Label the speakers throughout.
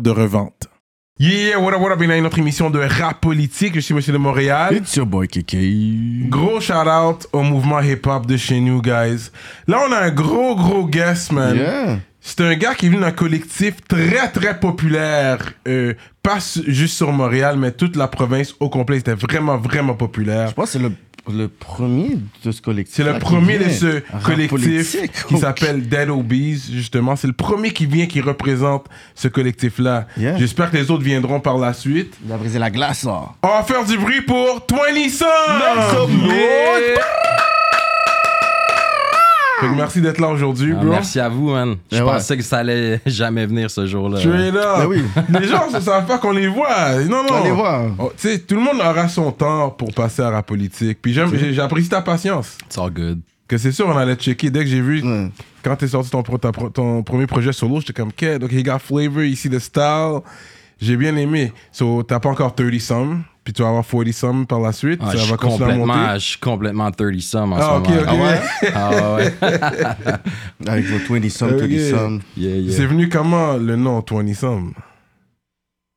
Speaker 1: de revente. Yeah, what up, what up, bienvenue à une autre émission de Rap Politique. Je suis Monsieur de Montréal.
Speaker 2: It's your boy Kiki.
Speaker 1: Gros shout out au mouvement hip-hop de chez nous, guys. Là, on a un gros, gros guest, man.
Speaker 2: Yeah.
Speaker 1: C'est un gars qui est venu d'un collectif très, très populaire. euh, pas juste sur Montréal, mais toute la province au complet. C'était vraiment, vraiment populaire.
Speaker 2: Je pense que c'est le, le premier de ce collectif.
Speaker 1: C'est le
Speaker 2: qui
Speaker 1: premier de ce collectif qui s'appelle Dead Obies, justement. C'est le premier qui vient, qui représente ce collectif-là.
Speaker 2: Yeah.
Speaker 1: J'espère que les autres viendront par la suite.
Speaker 2: Il a brisé la glace, là.
Speaker 1: On va faire du bruit pour 20 Son! Fait que merci d'être là aujourd'hui,
Speaker 3: Ah,
Speaker 1: bro.
Speaker 3: merci à vous, man. Je
Speaker 2: ouais.
Speaker 3: pensais que ça allait jamais venir ce jour-là.
Speaker 1: Straight up.
Speaker 2: Ben oui.
Speaker 1: Les gens ne savent pas qu'on les voit. Non, non.
Speaker 2: On les voit.
Speaker 1: Oh, tu sais, tout le monde aura son temps pour passer à la politique. Puis j'apprécie ta patience.
Speaker 3: It's all good.
Speaker 1: Que c'est sûr, on allait checker. Dès que j'ai vu,
Speaker 2: Ouais.
Speaker 1: quand t'es sorti ton, pro- ta pro- ton premier projet solo, j'étais comme, OK, donc he got flavor, ici le style. J'ai bien aimé. So, t'as pas encore 30 some, puis tu vas avoir 40 some par la suite.
Speaker 3: Ah,
Speaker 1: ça
Speaker 3: je, suis
Speaker 1: va continuer à
Speaker 3: complètement,
Speaker 1: monter.
Speaker 3: je suis complètement 30 some en
Speaker 1: Ah,
Speaker 3: ce
Speaker 1: ok,
Speaker 3: moment.
Speaker 1: ok.
Speaker 3: Ah ouais? Ah ouais.
Speaker 2: Avec vos 20 some,
Speaker 1: Ok.
Speaker 2: 30 some.
Speaker 3: Yeah, yeah.
Speaker 1: C'est venu comment le nom 20 some?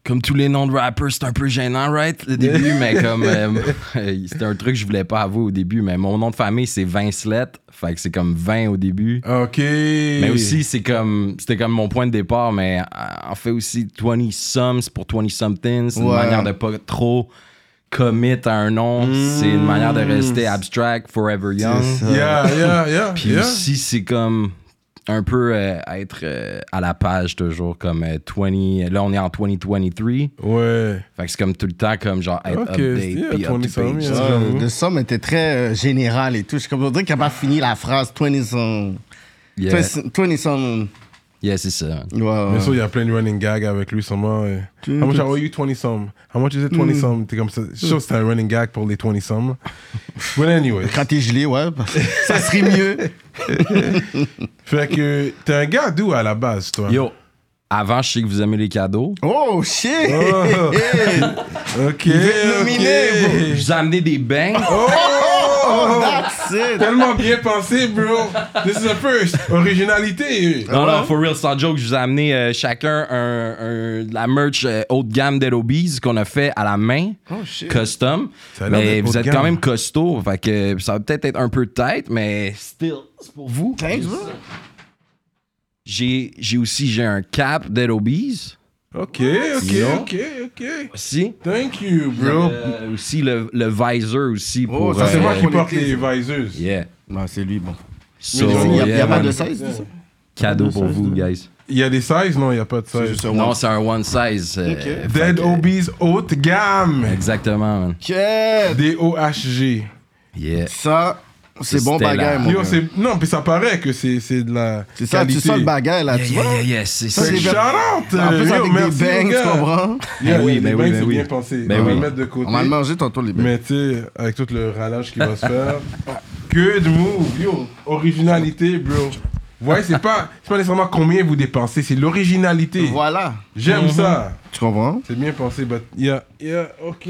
Speaker 3: Comme tous les noms de rappers, c'est un peu gênant, right? Le début, mais comme. euh, c'était un truc que je voulais pas avouer au début, mais mon nom de famille, c'est Vincelet. Fait que c'est comme 20 au début.
Speaker 1: OK.
Speaker 3: Mais aussi, c'est comme. C'était comme mon point de départ, mais euh, en fait aussi, 20 some, c'est pour 20 something. C'est une manière de pas trop commit à un nom. C'est une manière de rester abstract, forever young.
Speaker 1: Yeah, yeah, yeah.
Speaker 3: Puis
Speaker 1: yeah.
Speaker 3: aussi, c'est comme un peu euh, être euh, à la page toujours, comme euh, 20. Là, on est en 2023.
Speaker 1: Ouais.
Speaker 3: Fait que c'est comme tout le temps, comme genre être
Speaker 1: Ok,
Speaker 3: update.
Speaker 1: yeah,
Speaker 3: puis
Speaker 1: 20
Speaker 3: up to
Speaker 1: some,
Speaker 3: page.
Speaker 1: yeah.
Speaker 2: Ça,
Speaker 1: j'avoue.
Speaker 2: Le somme était très euh, général et tout. Je suis comme on dirait qu'il n'a pas fini la phrase 20 some.
Speaker 3: Yeah,
Speaker 2: 20 20 some.
Speaker 3: Yeah c'est ça.
Speaker 1: Bien sûr, il y a plein de running gags avec lui, sûrement. euh, How much I owe you 20 some? How much is it 20 some? T'es comme ça. Je suis sûr que c'est un running gag pour les 20 some. But anyway.
Speaker 2: Quand t'es gelé, ouais. ça serait mieux.
Speaker 1: Fait que t'es un gars d'où à la base, toi?
Speaker 3: Yo, avant, je sais que vous aimez les cadeaux.
Speaker 2: Oh, shit!
Speaker 1: Oh.
Speaker 2: Il veut
Speaker 1: ok.
Speaker 3: Je vous ai amené des bangs.
Speaker 2: Oh, that's it!
Speaker 1: Tellement bien pensé, bro. This is a first. Originalité.
Speaker 3: Non, non, for real, sans joke, je vous ai amené euh, chacun un, un- de la merch euh, haut de gamme d'Aerobees qu'on a fait à la main,
Speaker 2: Oh, shit.
Speaker 3: custom. Mais vous
Speaker 1: de
Speaker 3: êtes
Speaker 1: gamme.
Speaker 3: quand même costaud, fait que ça va peut-être être un peu tête, mais still, c'est pour vous.
Speaker 2: Thanks, bro.
Speaker 3: J'ai j'ai aussi j'ai un cap d'Aerobees
Speaker 1: Ok, ok,
Speaker 3: Yo.
Speaker 1: ok, ok.
Speaker 3: aussi.
Speaker 1: Thank you, bro.
Speaker 3: Euh, aussi le, le visor aussi pour.
Speaker 1: Ça, c'est
Speaker 3: euh,
Speaker 1: moi qui porte les visors.
Speaker 3: Yeah.
Speaker 2: Non, c'est lui, bon.
Speaker 3: So,
Speaker 2: Il n'y a, il y a
Speaker 3: yeah,
Speaker 2: pas
Speaker 3: man.
Speaker 2: de size, c'est ça?
Speaker 3: Cadeau pour
Speaker 2: size,
Speaker 3: vous, guys.
Speaker 1: Il y a des sizes? Non, il n'y a pas de size.
Speaker 3: Non,
Speaker 2: one.
Speaker 3: c'est un one size. euh, fait
Speaker 1: Dead
Speaker 3: que-
Speaker 1: Obies haute gamme.
Speaker 3: Exactement, man.
Speaker 2: Ok.
Speaker 1: D-O-H-G.
Speaker 3: Yeah.
Speaker 2: Ça, c'est bon
Speaker 3: la-
Speaker 2: mon
Speaker 1: Yo,
Speaker 2: gars.
Speaker 1: c'est... Non, puis ça paraît que c'est, c'est de la
Speaker 2: C'est ça, tu
Speaker 1: qualité.
Speaker 2: sens le bagaille, là, tu
Speaker 3: yeah,
Speaker 2: vois?
Speaker 3: yeah, yeah, c'est
Speaker 2: Ça, c'est
Speaker 1: Shout out!
Speaker 2: En plus,
Speaker 1: Yo,
Speaker 2: avec
Speaker 1: merci,
Speaker 2: des bangs,
Speaker 1: les gars.
Speaker 2: tu comprends?
Speaker 1: Yeah,
Speaker 3: Ben oui,
Speaker 1: les
Speaker 3: ben
Speaker 1: bangs,
Speaker 3: oui, ben
Speaker 1: c'est
Speaker 3: oui.
Speaker 1: bien pensé.
Speaker 3: Ben
Speaker 1: on va
Speaker 3: oui.
Speaker 1: le mettre de côté.
Speaker 2: On va le manger tantôt, les bangs.
Speaker 1: Mais tu sais, avec tout le ralage qui va se faire. Good move, yo. Originalité, bro. Ouais, c'est pas, c'est pas nécessairement combien vous dépensez, c'est l'originalité.
Speaker 2: Voilà.
Speaker 1: J'aime ça.
Speaker 2: Tu comprends?
Speaker 1: C'est bien pensé, but yeah, yeah, ok,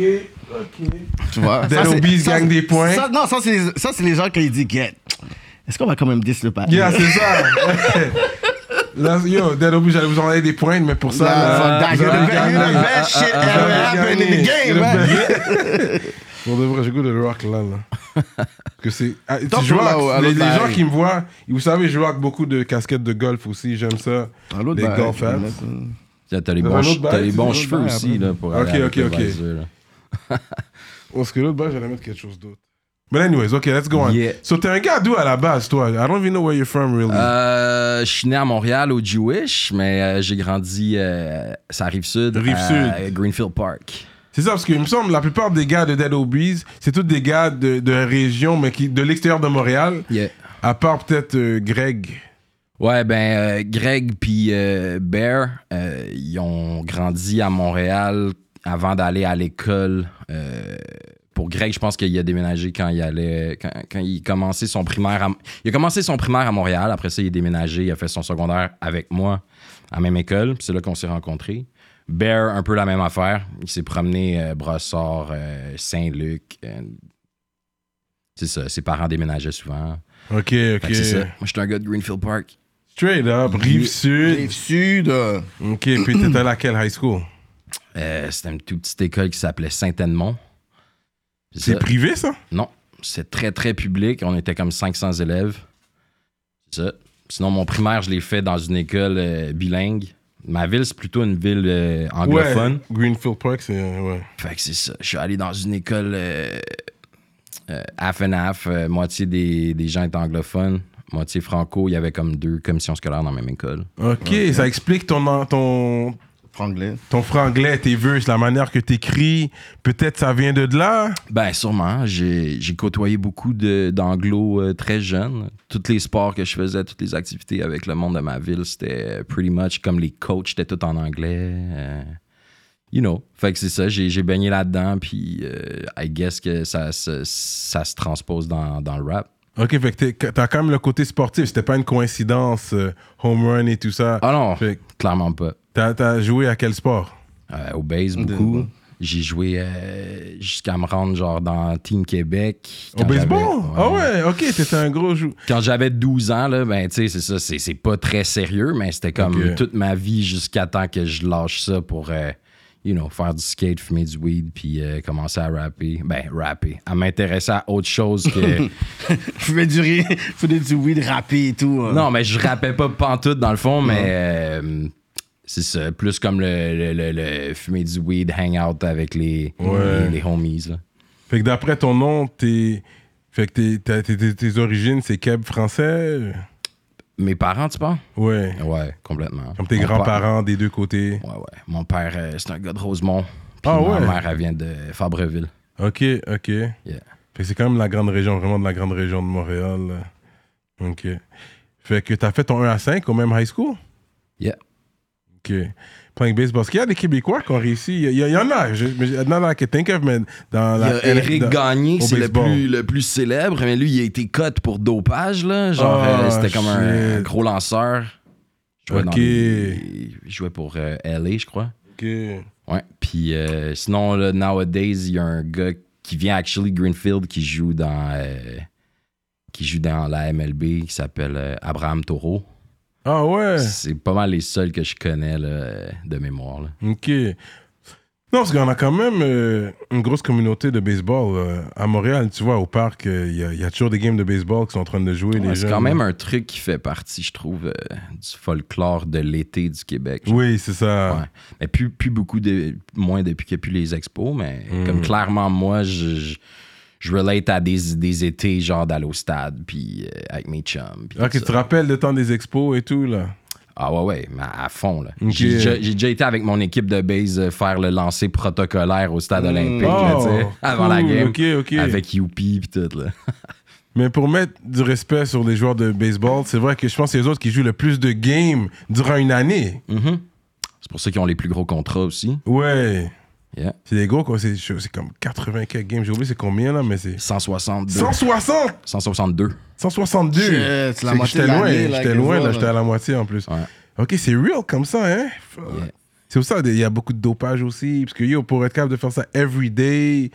Speaker 1: ok.
Speaker 2: Tu vois?
Speaker 1: Dead gagne des points.
Speaker 2: ça- non, ça, c'est les, ça, c'est les gens qui disent get. Est-ce qu'on va quand même 10 le pas?
Speaker 1: Yeah, c'est ça. Là, yo, Dead Obies, j'allais vous envoyer des points, mais pour ça,
Speaker 2: Nah,
Speaker 1: là,
Speaker 2: fuck that.
Speaker 1: vous
Speaker 2: You're
Speaker 1: avez
Speaker 2: the best- shit
Speaker 1: Vous
Speaker 2: ever happened in the game, man.
Speaker 1: Pour de vrai, j'ai goût de le rock là, là. Parce que c'est. ah, tu joues
Speaker 2: là,
Speaker 1: avec-
Speaker 2: à
Speaker 1: les, les gens qui me voient, vous savez, je joue avec beaucoup de casquettes de golf aussi, j'aime ça. Les golf hats.
Speaker 3: T'as les bons, t'as les bons cheveux aussi, là, pour
Speaker 1: Ok, ok, ok. Parce que l'autre bail, j'allais mettre quelque chose d'autre. But anyways, ok, let's go on.
Speaker 3: Yeah.
Speaker 1: So, t'es un gars d'où à la base, toi? I don't even know where you're from, really.
Speaker 3: Euh, je suis né à Montréal au Jewish, mais euh, j'ai grandi, euh, ça Rive-Sud.
Speaker 1: Rive-Sud.
Speaker 3: à Greenfield Park.
Speaker 1: c'est ça, parce qu'il me semble la plupart des gars de Dead Obies, c'est tous des gars de, de région, mais qui, de l'extérieur de Montréal,
Speaker 3: Yeah.
Speaker 1: à part peut-être euh, Greg.
Speaker 3: Ouais, ben, euh, Greg puis euh, Bear, euh, ils ont grandi à Montréal avant d'aller à l'école. Pour Greg, je pense qu'il a déménagé quand il allait, quand, quand il commençait son primaire. à- il a commencé son primaire à Montréal. Après ça, il est déménagé. Il a fait son secondaire avec moi à la même école. Puis c'est là qu'on s'est rencontrés. Bear, un peu la même affaire. Il s'est promené euh, Brossard, euh, Saint-Luc. euh, c'est ça. Ses parents déménageaient souvent.
Speaker 1: Ok, ok.
Speaker 3: c'est ça. Moi, je suis un gars de Greenfield Park.
Speaker 1: Straight up, Rive Sud.
Speaker 2: Rive Sud. euh,
Speaker 1: Ok, puis t'étais à laquelle high school?
Speaker 3: Euh, c'était une toute petite école qui s'appelait Saint-Edmond.
Speaker 1: C'est privé, ça?
Speaker 3: Non, c'est très, très public. On était comme 500 élèves. C'est ça. Sinon, mon primaire, je l'ai fait dans une école euh, bilingue. Ma ville, c'est plutôt une ville euh, anglophone.
Speaker 1: Ouais. Greenfield Park, c'est. Ouais.
Speaker 3: Fait que c'est ça. Je suis allé dans une école euh, euh, half and half. euh, moitié des, des gens étaient anglophones, moitié franco. Il y avait comme deux commissions scolaires dans la même école.
Speaker 1: Ok, ça explique ton, ton,
Speaker 2: franglais.
Speaker 1: ton franglais, tes verses, la manière que t'écris. Peut-être ça vient de là.
Speaker 3: Ben, sûrement. J'ai j'ai côtoyé beaucoup de- d'anglo euh, très jeunes. Tous les sports que je faisais, toutes les activités avec le monde de ma ville, c'était pretty much comme les coachs, c'était tout en anglais. euh, you know. Fait que c'est ça, j'ai j'ai baigné là-dedans, puis euh, I guess que ça, se- ça se transpose dans, dans le rap.
Speaker 1: Ok, fait que t'as quand même le côté sportif. C'était pas une coïncidence, euh, home run et tout ça.
Speaker 3: Ah non,
Speaker 1: Fait
Speaker 3: clairement pas.
Speaker 1: T'as, joué à quel sport?
Speaker 3: Euh, au base, beaucoup. J'ai joué euh, jusqu'à me rendre genre dans Team Québec.
Speaker 1: Au baseball? Ah ouais, ok, t'étais un gros jou.
Speaker 3: quand j'avais 12 ans, là, ben, tu sais, c'est ça, c'est, pas très sérieux, mais c'était comme toute ma vie jusqu'à temps que je lâche ça pour, euh, you know, faire du skate, fumer du weed, puis euh, commencer à rapper. Ben, rapper. À m'intéresser à autre chose que.
Speaker 2: Fais du fais du weed rappé et tout. euh.
Speaker 3: non, mais je rappais pas pantoute dans le fond, mais euh, c'est ça, plus comme le, le, le- le fumer du weed, hang out avec les,
Speaker 1: Ouais.
Speaker 3: les, les homies, là.
Speaker 1: Fait que d'après ton nom, t'es. Fait que t'es- t'es- origines, c'est Keb français?
Speaker 3: Mes parents, tu penses?
Speaker 1: Ouais.
Speaker 3: Ouais, complètement.
Speaker 1: Comme tes grands-parents des deux côtés.
Speaker 3: Ouais, ouais. Mon père, euh, c'est un gars de Rosemont. Puis
Speaker 1: Ah
Speaker 3: ma
Speaker 1: ouais?
Speaker 3: mère, elle vient de Fabreville.
Speaker 1: Ok, ok. Fait que c'est quand même la grande région, vraiment de la grande région de Montréal. là. Ok. Fait que t'as fait ton 1 à 5 au même high school?
Speaker 3: Yeah.
Speaker 1: Ok. Playing baseball. Parce qu'il y a des Québécois qui ont réussi. Il y, a- il y en a. Je, that I can think of, mais dans
Speaker 3: Il y
Speaker 1: la.
Speaker 3: a Eric
Speaker 1: dans-
Speaker 3: Gagné, c'est le plus, le plus célèbre, mais lui, il a été cut pour dopage, là. Genre,
Speaker 1: Ah,
Speaker 3: euh, c'était comme un, gros lanceur. Il jouait, dans
Speaker 1: Ok.
Speaker 3: les- il jouait pour euh, LA, je crois.
Speaker 1: Ok.
Speaker 3: Ouais. Puis euh, sinon, là, nowadays, il y a un gars qui vient actually Greenfield qui joue dans qui joue dans la MLB qui s'appelle Abraham Taureau.
Speaker 1: Ah ouais?
Speaker 3: C'est pas mal les seuls que je connais là, de mémoire. là.
Speaker 1: Ok. Non, parce qu'on a quand même euh, une grosse communauté de baseball. euh, à Montréal, tu vois, au parc, euh, il y, a- il y a toujours des games de baseball qui sont en train de jouer.
Speaker 3: Ouais, c'est quand même un truc qui fait partie, je trouve, du folklore de l'été du Québec.
Speaker 1: Oui, c'est ça.
Speaker 3: Ouais. Mais plus, plus beaucoup, de, moins depuis qu'il n'y a plus les expos, mais
Speaker 1: Mm.
Speaker 3: comme clairement, moi, je, je, je relate à des, des étés, genre d'aller au stade, puis euh, avec mes chums. puis
Speaker 1: Ok,
Speaker 3: tout
Speaker 1: tu te rappelles le temps des expos et tout, là?
Speaker 3: Ah ouais, ouais, mais à fond. là. J'ai déjà, j'ai déjà été avec mon équipe de base euh, faire le lancer protocolaire au stade olympique, là, tu sais, avant la.
Speaker 1: Oh,
Speaker 3: game.
Speaker 1: Ok, ok.
Speaker 3: Avec Youpi puis tout. Là.
Speaker 1: Mais pour mettre du respect sur les joueurs de baseball, c'est vrai que je pense que c'est les autres qui jouent le plus de games durant une année.
Speaker 3: Mhm. C'est pour ça qu'ils ont les plus gros contrats aussi.
Speaker 1: Ouais.
Speaker 3: Yeah.
Speaker 1: C'est des gros, quoi. C'est comme 80 quelques games. J'ai oublié c'est combien, là, mais c'est...
Speaker 3: 162.
Speaker 1: 160!
Speaker 3: 162.
Speaker 1: 162!
Speaker 2: Shit, la moitié
Speaker 1: J'étais loin, j'étais loin, là, j'étais à la moitié en plus.
Speaker 3: Ouais.
Speaker 1: Ok, c'est real comme ça, hein?
Speaker 3: Yeah.
Speaker 1: C'est pour ça, il y a beaucoup de dopage aussi. Parce que, yo, pour être capable de faire ça every day,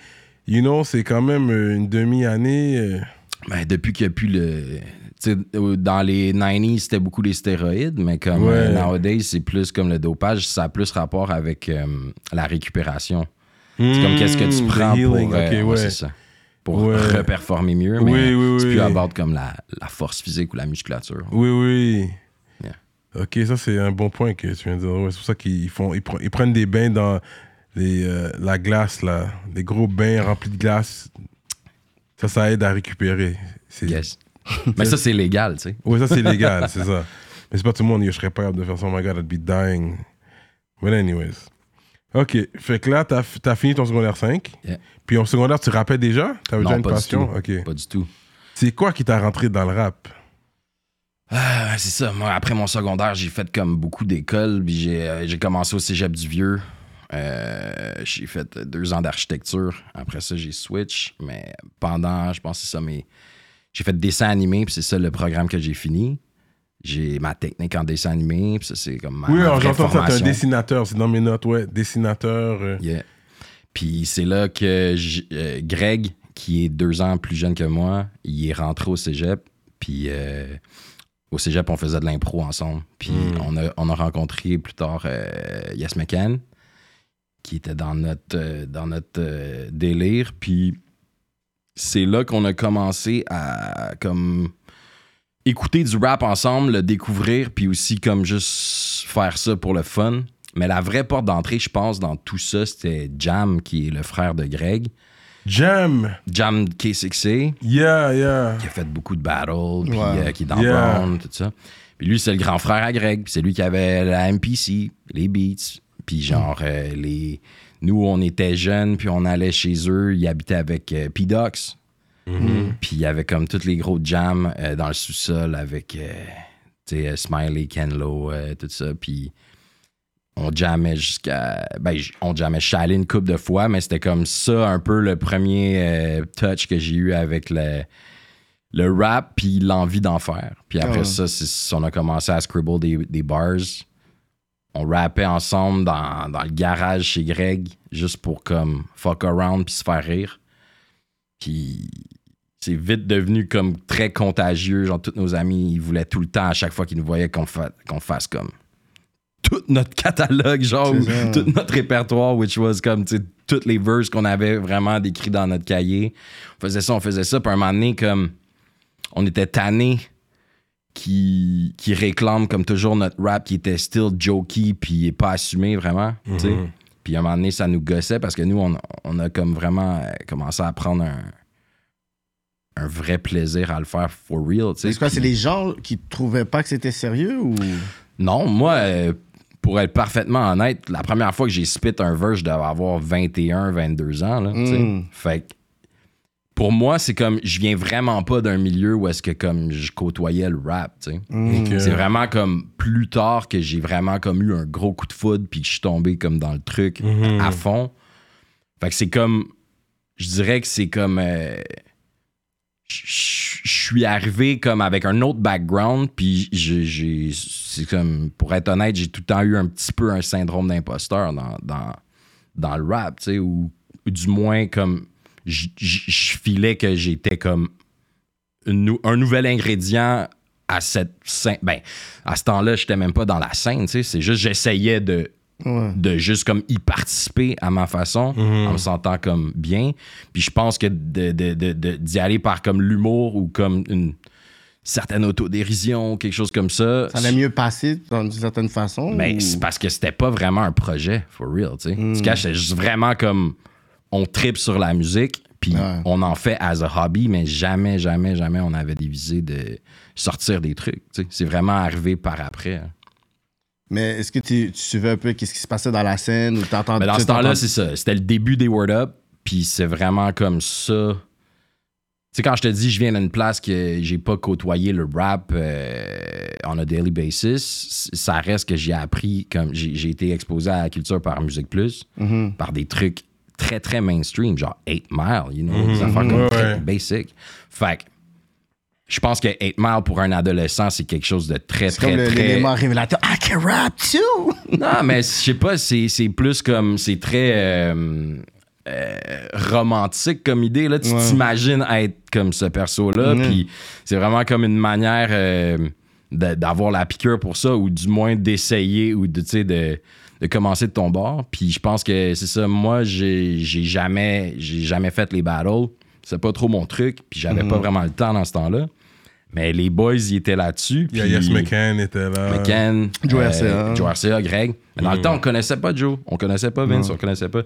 Speaker 1: you know, c'est quand même une demi-année. euh.
Speaker 3: Ben, depuis qu'il n'y a plus le. Euh, dans les 90s, c'était beaucoup les stéroïdes, mais comme
Speaker 1: Ouais.
Speaker 3: euh, nowadays, c'est plus comme le dopage, ça a plus rapport avec euh, la récupération. C'est comme qu'est-ce que tu prends pour. euh,
Speaker 1: ok,
Speaker 3: ouais,
Speaker 1: ouais.
Speaker 3: ça. Pour
Speaker 1: Ouais.
Speaker 3: reperformer mieux,
Speaker 1: Oui,
Speaker 3: mais
Speaker 1: oui,
Speaker 3: c'est
Speaker 1: oui.
Speaker 3: plus about comme la, la force physique ou la musculature.
Speaker 1: Oui, oui.
Speaker 3: Yeah.
Speaker 1: Ok, ça, c'est un bon point que tu viens de dire. Ouais, c'est pour ça qu'ils font, ils, pre- ils prennent des bains dans les, euh, la glace, là. Des gros bains remplis de glace. Ça, ça aide à récupérer.
Speaker 3: Yes. mais ça, c'est légal, tu sais.
Speaker 1: Oui, ça, c'est légal, c'est ça. Mais c'est pas tout le monde, je serais pas capable de faire ça. Oh my god, I'd be dying. But anyways.
Speaker 4: Ok, fait que là, t'as as fini ton secondaire 5.
Speaker 3: Yeah.
Speaker 4: Puis en secondaire, tu rappais déjà? T'avais déjà une
Speaker 3: pas du
Speaker 4: passion?
Speaker 3: tout. Pas du tout.
Speaker 4: C'est quoi qui t'a rentré dans le rap?
Speaker 3: Ah, c'est ça. Moi, après mon secondaire, j'ai fait comme beaucoup d'écoles. Puis j'ai, euh, commencé au cégep du Vieux. Euh, j'ai fait deux ans d'architecture. Après ça, j'ai switch. Mais pendant, je pense que c'est ça, mais j'ai fait dessin animé. Puis c'est ça le programme que j'ai fini. J'ai ma technique en dessin animé. Puis ça, c'est comme ma,
Speaker 4: Oui, alors j'entends ça, t'es un dessinateur, c'est dans mes notes, ouais. Dessinateur. euh.
Speaker 3: Yeah. Puis c'est là que euh, Greg, qui est deux ans plus jeune que moi, il est rentré au cégep. Puis euh, au cégep, on faisait de l'impro ensemble. Puis
Speaker 4: Mm.
Speaker 3: on, a, on a rencontré plus tard euh, Yes McCann, qui était dans notre, euh, dans notre euh, délire. Puis c'est là qu'on a commencé à comme écouter du rap ensemble, le découvrir, puis aussi comme juste faire ça pour le fun. Mais la vraie porte d'entrée, je pense, dans tout ça, c'était Jam, qui est le frère de Greg.
Speaker 4: Jam.
Speaker 3: Jam K6A,
Speaker 4: Yeah, yeah.
Speaker 3: qui a fait beaucoup de battles, puis
Speaker 2: Ouais.
Speaker 3: euh, qui est dans
Speaker 4: Yeah.
Speaker 3: Brown, tout ça. Puis lui, c'est le grand frère à Greg, puis c'est lui qui avait la MPC, les beats, puis genre, euh, les... nous, on était jeunes, puis on allait chez eux, ils habitaient avec euh, P-Dox, puis il y avait comme tous les gros jams euh, dans le sous-sol avec, euh, tu sais, euh, Smiley, Ken Lo, euh, tout ça, puis on jammait jusqu'à. Ben, on jammait. Je suis allé une couple de fois, mais c'était comme ça un peu le premier euh, touch que j'ai eu avec le, le rap, puis l'envie d'en faire. Puis après
Speaker 2: Ah
Speaker 3: ça, c'est- on a commencé à scribble des, des bars. On rappait ensemble dans, dans le garage chez Greg, juste pour comme fuck around puis se faire rire. Puis c'est vite devenu comme très contagieux. Genre, tous nos amis, ils voulaient tout le temps, à chaque fois qu'ils nous voyaient, qu'on fa- qu'on fasse comme tout notre catalogue, genre, tout notre répertoire, which was comme, tu sais, toutes les verses qu'on avait vraiment décrits dans notre cahier. On faisait ça, on faisait ça. Puis à un moment donné, comme, on était tannés qui, qui réclament comme toujours notre rap qui était still jokey puis pas assumé vraiment, tu sais.
Speaker 4: Mhm.
Speaker 3: Puis à un moment donné, ça nous gossait parce que nous, on, on a comme vraiment euh, commencé à prendre un, un vrai plaisir à le faire for real, tu sais.
Speaker 2: C'est quoi, c'est
Speaker 3: Puis-
Speaker 2: les gens qui trouvaient pas que c'était sérieux ou?
Speaker 3: non, moi, euh, pour être parfaitement honnête, la première fois que j'ai spit un verse, je devais avoir 21, 22 ans. Là, tu sais.
Speaker 2: Mm.
Speaker 3: Fait que pour moi, c'est comme, je viens vraiment pas d'un milieu où est-ce que comme je côtoyais le rap, tu sais.
Speaker 2: Mm.
Speaker 3: C'est vraiment comme plus tard que j'ai vraiment comme eu un gros coup de foudre puis que je suis tombé comme dans le truc
Speaker 4: Mhm.
Speaker 3: à fond. Fait que c'est comme, je dirais que c'est comme, euh, je suis arrivé comme avec un autre background puis j'ai, j'ai- c'est comme, pour être honnête, j'ai tout le temps eu un petit peu un syndrome d'imposteur dans, dans, dans le rap, tu sais, ou, ou du moins comme, je filais que j'étais comme une un nouvel ingrédient à cette scène. Ben, à ce temps-là, j'étais même pas dans la scène, tu sais. C'est juste, j'essayais de,
Speaker 2: Ouais.
Speaker 3: de juste comme y participer à ma façon,
Speaker 4: Mhm.
Speaker 3: en me sentant comme bien. Puis je pense que de- de- de- de- d'y aller par comme l'humour ou comme une certaine autodérision, quelque chose comme ça.
Speaker 2: Ça allait mieux passer d'une certaine façon.
Speaker 3: Mais
Speaker 2: ou-
Speaker 3: c'est parce que c'était pas vraiment un projet, for real, tu sais.
Speaker 2: Mm.
Speaker 3: Tu caches, c'était juste vraiment comme on tripe sur la musique, puis
Speaker 2: Ouais.
Speaker 3: on en fait as a hobby, mais jamais, jamais, jamais on avait des visées de sortir des trucs. C'est vraiment arrivé par après. hein.
Speaker 2: Mais est-ce que tu, tu suivais un peu qu'est-ce qui se passait dans la scène ou t'entends
Speaker 3: Mais dans ce temps-là, c'est ça. C'était le début des Word Up, puis c'est vraiment comme ça. Tu sais, quand je te dis, je viens d'une place que j'ai pas côtoyé le rap euh, on a daily basis, ça reste que j'ai appris, comme j'ai été exposé à la culture par Musique Plus,
Speaker 2: Mhm.
Speaker 3: par des trucs très, très mainstream, genre 8 Mile, you know, des affaires comme très basic. Fait que je pense que 8 Mile pour un adolescent, c'est quelque chose de très,
Speaker 2: comme
Speaker 3: très, très.
Speaker 2: l'élément révélateur. I can rap too!
Speaker 3: Non, mais je sais pas, c'est plus comme. C'est très euh, euh, romantique comme idée. Là. Tu
Speaker 2: Ouais.
Speaker 3: t'imagines être comme ce perso-là,
Speaker 2: Mhm.
Speaker 3: puis c'est vraiment comme une manière euh, d'avoir la piqûre pour ça, ou du moins d'essayer, ou de, tu sais, de, de commencer de ton bord. Puis je pense que c'est ça. Moi, j'ai jamais, j'ai jamais fait les battles. C'est pas trop mon truc, puis j'avais
Speaker 2: Mhm.
Speaker 3: pas vraiment le temps dans ce temps-là. Mais les boys, ils étaient là-dessus.
Speaker 4: Il y a
Speaker 3: puis-
Speaker 4: Yes McCann était là.
Speaker 3: McCann,
Speaker 2: Joe
Speaker 3: euh,
Speaker 2: RCA.
Speaker 3: Joe RCA, Greg. Mais dans le temps, on connaissait pas Joe. On connaissait pas Vince, on connaissait pas.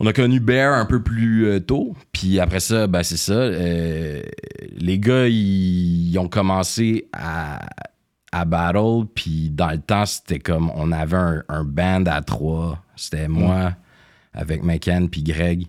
Speaker 3: On a connu Bear un peu plus euh, tôt. Puis après ça, ben c'est ça. euh, les gars, ils, ils ont commencé à, à Battle, puis dans le temps, c'était comme on avait un, un band à trois. C'était moi avec McCann puis Greg.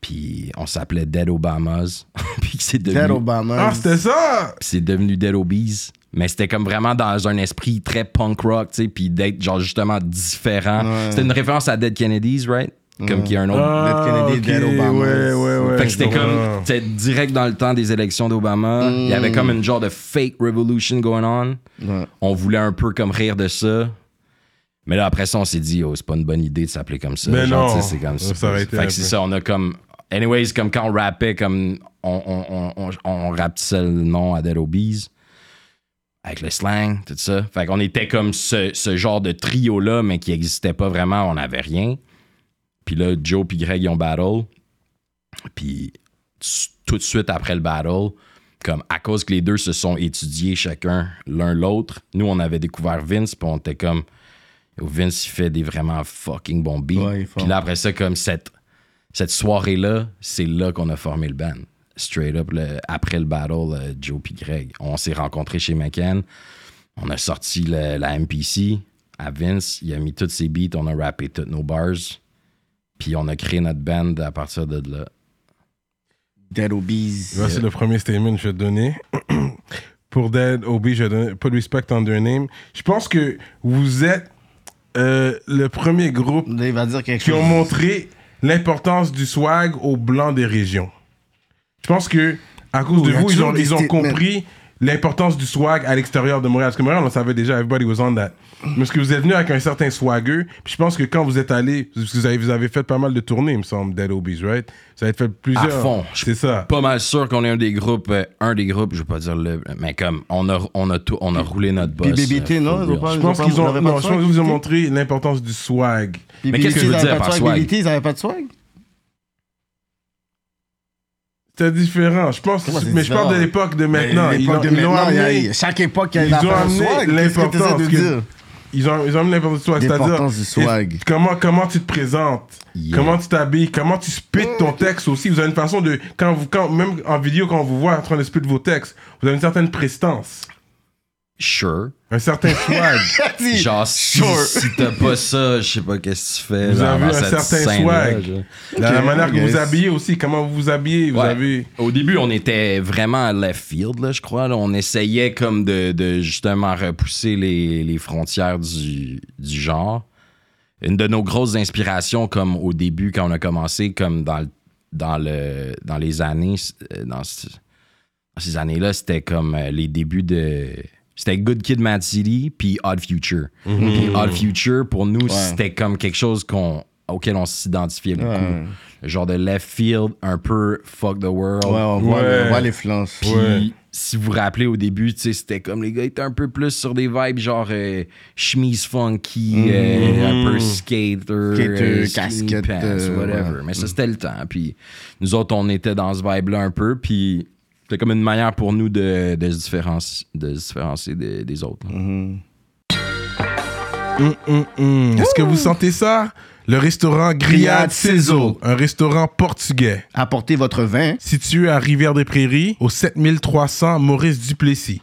Speaker 3: Puis on s'appelait Dead Obamas. puis c'est devenu,
Speaker 2: Dead Obama.
Speaker 1: Ah, c'était ça!
Speaker 3: puis c'est devenu Dead Obies. Mais c'était comme vraiment dans un esprit très punk rock, tu sais, puis d'être genre justement différent.
Speaker 2: Ouais.
Speaker 3: C'était une référence à Dead Kennedys, right? Comme qu'il y a un autre.
Speaker 1: Ah,
Speaker 2: Kennedy, Obama.
Speaker 1: Ouais, ouais, ouais.
Speaker 3: Fait que c'était comme, c'était direct dans le temps des élections d'Obama. Il y avait comme une genre de fake revolution going on.
Speaker 2: Ouais.
Speaker 3: On voulait un peu comme rire de ça. Mais là, après ça, on s'est dit, oh, c'est pas une bonne idée de s'appeler comme ça.
Speaker 1: Mais
Speaker 3: Genre,
Speaker 1: non.
Speaker 3: c'est comme ça. Fait que c'est ça, on a comme. Anyways, comme quand on rappait, comme on, on, on, on, on rapetissait le nom à Dead Obies. Avec le slang, tout ça. Fait qu'on était comme ce, ce genre de trio-là, mais qui n'existait pas vraiment, on n'avait rien. Puis là, Joe puis Greg, ils ont battle. Puis tout de suite après le battle, comme à cause que les deux se sont étudiés chacun l'un l'autre, nous, on avait découvert Vince, puis on était comme. Vince, il fait des vraiment fucking bons beats.
Speaker 2: Ouais,
Speaker 3: puis là, après ça, comme cette, cette soirée-là, c'est là qu'on a formé le band. Straight up, le- après le battle, euh, Joe puis Greg. On s'est rencontrés chez McCann. On a sorti le- la MPC à Vince. Il a mis tous ses beats. On a rappé toutes nos bars. Puis on a créé notre band à partir de là.
Speaker 2: Dead Obies.
Speaker 1: Voici le premier statement que je vais te donner. Pour Dead OB, je vais donner pas de respect on their name. Je pense que vous êtes euh, le premier groupe
Speaker 2: Là, il va dire quelque
Speaker 1: qui
Speaker 2: chose.
Speaker 1: ont montré l'importance du swag aux blancs des régions. Je pense que à cause
Speaker 2: Oh,
Speaker 1: de vous, ils ont, ils compris l'importance du swag à l'extérieur de Montréal. Parce que Montréal, on savait déjà, everybody was on that. Mais parce que vous êtes venu avec un certain swagger, puis je pense que quand vous êtes allé, vous avez, vous avez fait pas mal de tournées, il me semble, Dead Obies, right? Vous avez fait plusieurs.
Speaker 3: À fond.
Speaker 1: C'est ça.
Speaker 3: Pas mal sûr qu'on est un des groupes, euh, un des groupes, je vais pas dire le, mais comme on a, on a, tout, on a roulé notre boss.
Speaker 2: Puis BBT,
Speaker 3: euh,
Speaker 2: non, ils pas-
Speaker 1: Je pense qu'ils
Speaker 2: vous
Speaker 1: ont, non, je pense vous ont montré l'importance du swag.
Speaker 3: Mais qu'est-ce que tu veux dire
Speaker 2: pas de
Speaker 3: par
Speaker 2: swag? BBT, ils avaient pas de swag?
Speaker 1: C'est différent, je pense.
Speaker 2: Comment c'est
Speaker 1: Mais je parle de l'époque de maintenant.
Speaker 2: Mais
Speaker 1: Ils
Speaker 2: l'époque
Speaker 1: l'ont
Speaker 2: de
Speaker 1: ils l'ont
Speaker 2: maintenant, il y a-
Speaker 1: amené.
Speaker 2: Chaque époque, il y a une
Speaker 1: Ils ont
Speaker 2: affaire de
Speaker 1: amené
Speaker 2: swag. Qu'est-ce que
Speaker 1: l'importance
Speaker 2: de
Speaker 1: que-
Speaker 2: dire?
Speaker 1: Ils ont, ils ont amené l'importance du swag. C'est-à-dire,
Speaker 2: L'importance du swag.
Speaker 1: et- comment, comment tu te présentes,
Speaker 3: Yeah.
Speaker 1: comment tu t'habilles, comment tu spits ton texte aussi? Vous avez une façon de. Quand vous, quand, même en vidéo, quand on vous voit en train de spit vos textes, vous avez une certaine prestance,
Speaker 3: Sure.
Speaker 1: un certain swag.
Speaker 3: Genre, si,
Speaker 2: Sure.
Speaker 3: si t'as pas ça, je sais pas qu'est-ce que tu fais.
Speaker 1: Vous
Speaker 3: là,
Speaker 1: avez un certain swag.
Speaker 3: genre.
Speaker 1: La, manière que
Speaker 2: yes.
Speaker 1: vous habillez aussi, comment vous vous habillez, vous
Speaker 3: Ouais.
Speaker 1: avez.
Speaker 3: Au début, on était vraiment à left field, là, je crois. là. On essayait comme de, de justement repousser les, les frontières du, du genre. Une de nos grosses inspirations, comme au début, quand on a commencé, comme dans, dans, le, dans les années, euh, dans ces années-là, c'était comme euh, les débuts de. C'était Good Kid, Mad City, puis Odd Future. Puis Odd Future, pour nous, c'était comme quelque chose qu'on, auquel on s'identifiait beaucoup.
Speaker 2: Ouais.
Speaker 3: Genre de left field, un peu fuck the world.
Speaker 2: Ouais, on voit,
Speaker 1: Ouais.
Speaker 2: voit l'influence.
Speaker 3: Puis,
Speaker 1: Ouais.
Speaker 3: si vous vous rappelez au début, c'était comme les gars étaient un peu plus sur des vibes genre euh, chemise funky, euh, un peu skater,
Speaker 2: Skater,
Speaker 3: euh,
Speaker 2: casquette,
Speaker 3: pants,
Speaker 2: euh,
Speaker 3: whatever.
Speaker 2: ouais.
Speaker 3: Mais ça, c'était le temps. Puis nous autres, on était dans ce vibe-là un peu. Puis c'était comme une manière pour nous de, de se différencier, de se différencier des, des autres.
Speaker 1: hum. Est-ce que vous sentez ça? Le restaurant Grillade
Speaker 2: Cezo.
Speaker 1: un restaurant portugais.
Speaker 2: Apportez votre vin.
Speaker 1: Situé à Rivière-des-Prairies, au 7300 Maurice Duplessis.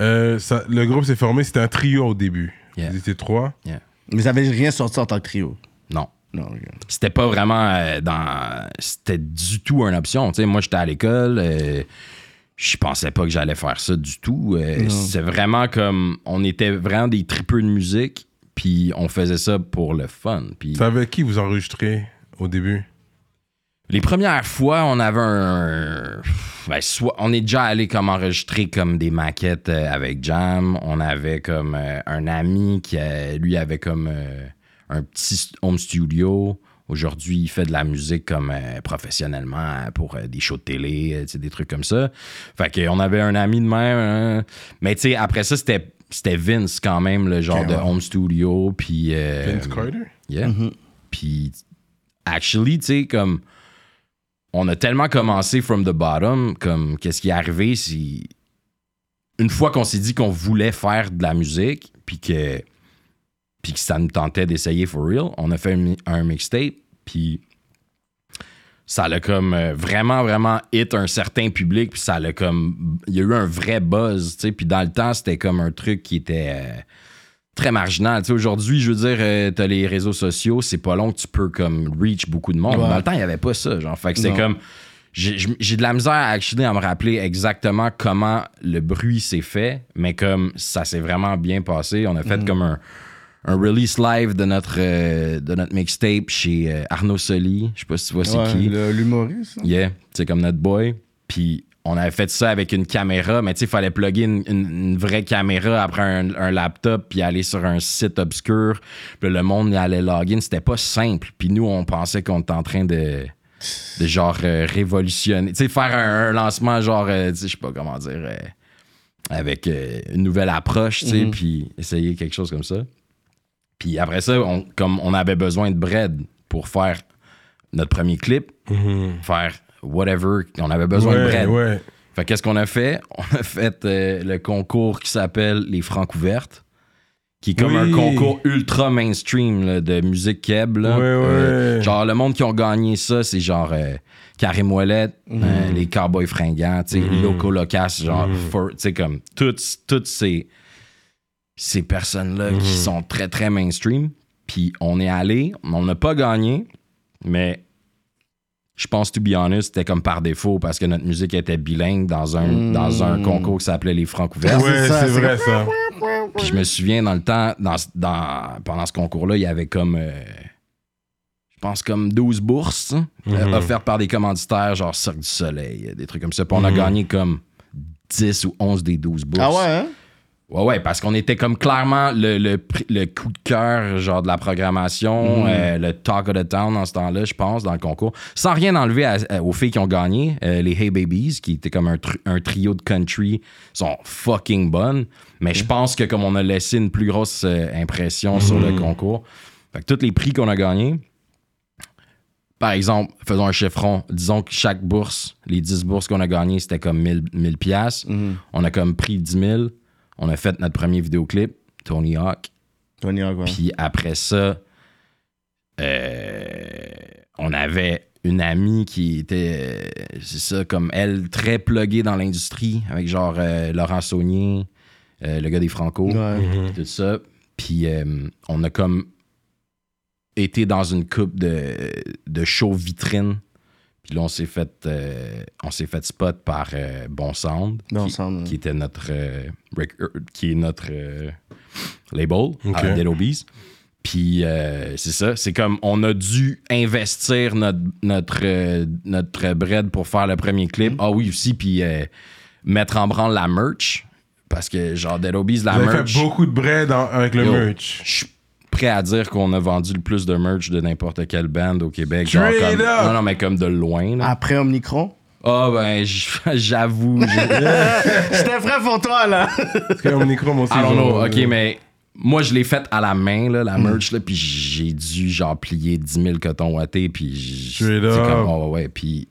Speaker 1: euh, ça- le groupe s'est formé, c'était un trio au début.
Speaker 3: Yeah.
Speaker 1: Ils étaient trois.
Speaker 2: Vous avez rien sorti en tant que trio?
Speaker 3: Non. C'était pas vraiment euh, dans c'était du tout une option tu sais moi j'étais à l'école euh, je pensais pas que j'allais faire ça du tout Euh, c'est vraiment comme on était vraiment des tripeux de musique puis on faisait ça pour le fun puis
Speaker 1: C'est avec qui vous enregistrez au début?
Speaker 3: Les premières fois on avait un ben, soit on est déjà allé comme enregistrer comme des maquettes euh, avec Jam on avait comme euh, un ami qui euh, lui avait comme euh, un petit home studio Aujourd'hui, il fait de la musique comme euh, professionnellement pour euh, des shows de télé, euh, des trucs comme ça. Fait qu'on avait un ami de même. hein. Mais tu sais, après ça, c'était c'était Vince quand même, le genre de
Speaker 2: ouais.
Speaker 3: home studio. Puis. euh,
Speaker 4: Vince Carter?
Speaker 3: Yeah.
Speaker 2: Mhm.
Speaker 3: Puis, actually, tu sais, comme. On a tellement commencé from the bottom, comme, qu'est-ce qui est arrivé, c'est. Une fois qu'on s'est dit qu'on voulait faire de la musique, puis que. Puis que ça nous tentait d'essayer for real, on a fait un mixtape, puis. Ça l'a comme euh, vraiment, vraiment hit un certain public, puis ça l'a comme. Il y a eu un vrai buzz, tu sais. Puis dans le temps, c'était comme un truc qui était. euh, très marginal. Tu sais, aujourd'hui, je veux dire, euh, t'as les réseaux sociaux, c'est pas long que tu peux comme reach beaucoup de monde.
Speaker 2: Ouais.
Speaker 3: Dans le temps, il y avait pas ça. Genre, fait que c'est comme. J'ai de la misère actually, à me rappeler exactement comment le bruit s'est fait, mais comme ça s'est vraiment bien passé. On a
Speaker 2: Mm.
Speaker 3: fait comme un, un release live de notre, euh, de notre mixtape chez euh, Arnaud Soli. Je sais pas si tu vois c'est qui.
Speaker 2: L'humoriste.
Speaker 3: Yeah, c'est comme notre boy. Puis on avait fait ça avec une caméra, mais tu sais, il fallait plugger une, une- une vraie caméra après un, un laptop, puis aller sur un site obscur. Puis le monde y allait login. C'était pas simple. Puis nous, on pensait qu'on était en train de, de genre euh, révolutionner. Tu sais, faire un, un lancement, genre, euh, je sais pas comment dire, euh, avec une nouvelle approche, tu sais,
Speaker 2: Mhm.
Speaker 3: puis essayer quelque chose comme ça. Puis après ça, on, comme on avait besoin de bread pour faire notre premier clip, faire whatever, on avait besoin de bread.
Speaker 4: ouais.
Speaker 3: Fait qu'est-ce qu'on a fait? On a fait euh, le concours qui s'appelle Les Francs ouvertes, qui est comme
Speaker 4: Oui.
Speaker 3: un concours ultra mainstream là, de musique keb. là. Euh, genre, le monde qui ont gagné ça, c'est genre euh, Karim Ouellet, euh, les Cowboys fringants, sais, Loco Locas, genre, tu sais, comme toutes, toutes ces, ces personnes-là qui sont très, très mainstream. Puis on est allé, on n'a pas gagné, mais je pense, to be honest, c'était comme par défaut parce que notre musique était bilingue dans un, dans un concours qui s'appelait Les Francs ouverts.
Speaker 4: Ouais, c'est vrai ça.
Speaker 3: Puis je me souviens, dans le temps, dans, dans- pendant ce concours-là, il y avait comme, euh, je pense, comme 12 bourses euh,
Speaker 4: Mhm.
Speaker 3: offertes par des commanditaires, genre Cirque du Soleil, des trucs comme ça. Puis on
Speaker 4: Mhm.
Speaker 3: a gagné comme 10 ou 11 des 12 bourses.
Speaker 2: Ah ouais, hein?
Speaker 3: Ouais, ouais, parce qu'on était comme clairement le, le, pri- le coup de cœur, genre de la programmation, euh, le talk of the town dans ce temps-là, je pense, dans le concours. Sans rien enlever à- à- aux filles qui ont gagné, euh, les Hey Babies, qui étaient comme un, tr- un trio de country, sont fucking bonnes. Mais je pense que comme on a laissé une plus grosse euh, impression sur le concours, fait que tous les prix qu'on a gagnés, par exemple, faisons un chiffron, disons que chaque bourse, les 10 bourses qu'on a gagnées, c'était comme 1000, 1000 piastres. On a comme pris 10 000. On a fait notre premier vidéoclip, Tony Hawk.
Speaker 2: Tony Hawk, ouais.
Speaker 3: Puis après ça, euh, on avait une amie qui était, euh, c'est ça, comme elle, très pluguée dans l'industrie, avec genre euh, Laurent Saunier, euh, le gars des Franco,
Speaker 2: Ouais.
Speaker 3: tout ça. Puis euh, on a comme été dans une coupe de, de show vitrine. Puis là, on s'est fait, euh, on s'est fait spot par euh, Bon Sound,
Speaker 2: Bon
Speaker 3: qui,
Speaker 2: Sound,
Speaker 3: qui était notre, euh, qui est notre euh, label,
Speaker 4: Ok.
Speaker 3: à Dead Obies. Puis euh, c'est ça, c'est comme on a dû investir notre notre euh, notre bread pour faire le premier clip. Ah oui aussi, puis euh, mettre en branle la merch parce que genre Dead Obies la
Speaker 4: Vous avez
Speaker 3: merch.
Speaker 4: fait beaucoup de bread en- avec le
Speaker 3: Yo,
Speaker 4: merch.
Speaker 3: Prêt à dire qu'on a vendu le plus de merch de n'importe quelle band au Québec. Genre comme, non, non, mais comme de loin. là.
Speaker 2: Après Omnicron.
Speaker 3: Ah ben, j- j'avoue. j'ai-
Speaker 2: C'était vrai pour toi, là.
Speaker 4: Parce que Omnicron, moi aussi.
Speaker 3: I don't know, ok, mais moi, je l'ai faite à la main, là, la merch, là, puis j'ai dû, genre, plier 10 000 cotons wattés, puis j-
Speaker 4: Straight
Speaker 3: c'est
Speaker 4: up.
Speaker 3: comme, oh, ouais, puis...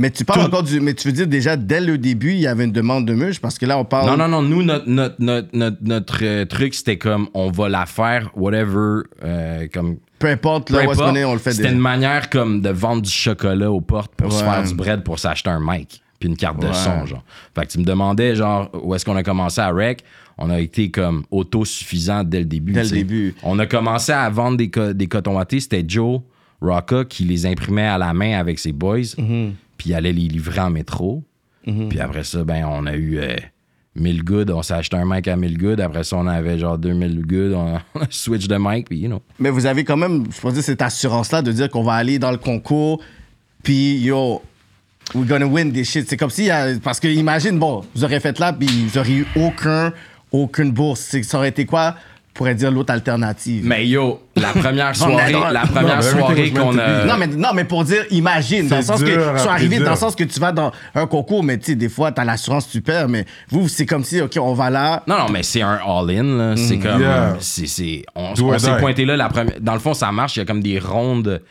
Speaker 2: Mais tu parles encore du. Mais tu veux dire déjà dès le début, il y avait une demande de merch parce que là, on parle.
Speaker 3: Non, non, non, nous, notre, notre, notre, notre, notre, euh, truc, c'était comme, on va la faire, whatever, euh, comme...
Speaker 2: Peu importe
Speaker 3: peu
Speaker 2: là où est-ce
Speaker 3: importe,
Speaker 2: qu'on est, on le fait
Speaker 3: C'était
Speaker 2: déjà.
Speaker 3: une manière comme de vendre du chocolat aux portes pour se faire du bread pour s'acheter un mic puis une carte de son, genre. Fait que tu me demandais, genre, où est-ce qu'on a commencé à rec? On a été comme autosuffisant dès le début.
Speaker 2: Dès le début.
Speaker 3: On a commencé à vendre des, co- des cotons wattés. C'était Joe Rocca qui les imprimait à la main avec ses boys.
Speaker 2: Mm-hmm.
Speaker 3: Puis il allait les livrer en métro. Puis après ça, ben, on a eu euh, 1000 goods. On s'est acheté un mic à 1000 goods. Après ça, on avait genre 2000 goods. On a, switch de mic. Puis, you know.
Speaker 2: Mais vous avez quand même, je dire, cette assurance-là de dire qu'on va aller dans le concours, puis yo, we're gonna win des shit. C'est comme si, euh, parce que imagine, bon, vous auriez fait là, puis vous auriez eu aucun, aucune bourse. Ça aurait été quoi? Pourrait dire l'autre alternative.
Speaker 3: Mais yo, la première soirée, la première soirée qu'on a.
Speaker 2: Non mais, non, mais pour dire, imagine, dans le sens que tu sois arrivé dans le sens que tu vas dans un concours, mais tu sais, des fois, t'as l'assurance, tu perds, mais vous, c'est comme si, OK, on va là.
Speaker 3: Non, non, mais c'est un all-in. là. C'est comme.
Speaker 4: Yeah.
Speaker 3: c'est c'est- on
Speaker 4: Do
Speaker 3: on
Speaker 4: or
Speaker 3: s'est pointé là. La première, dans le fond, ça marche. Il y a comme des rondes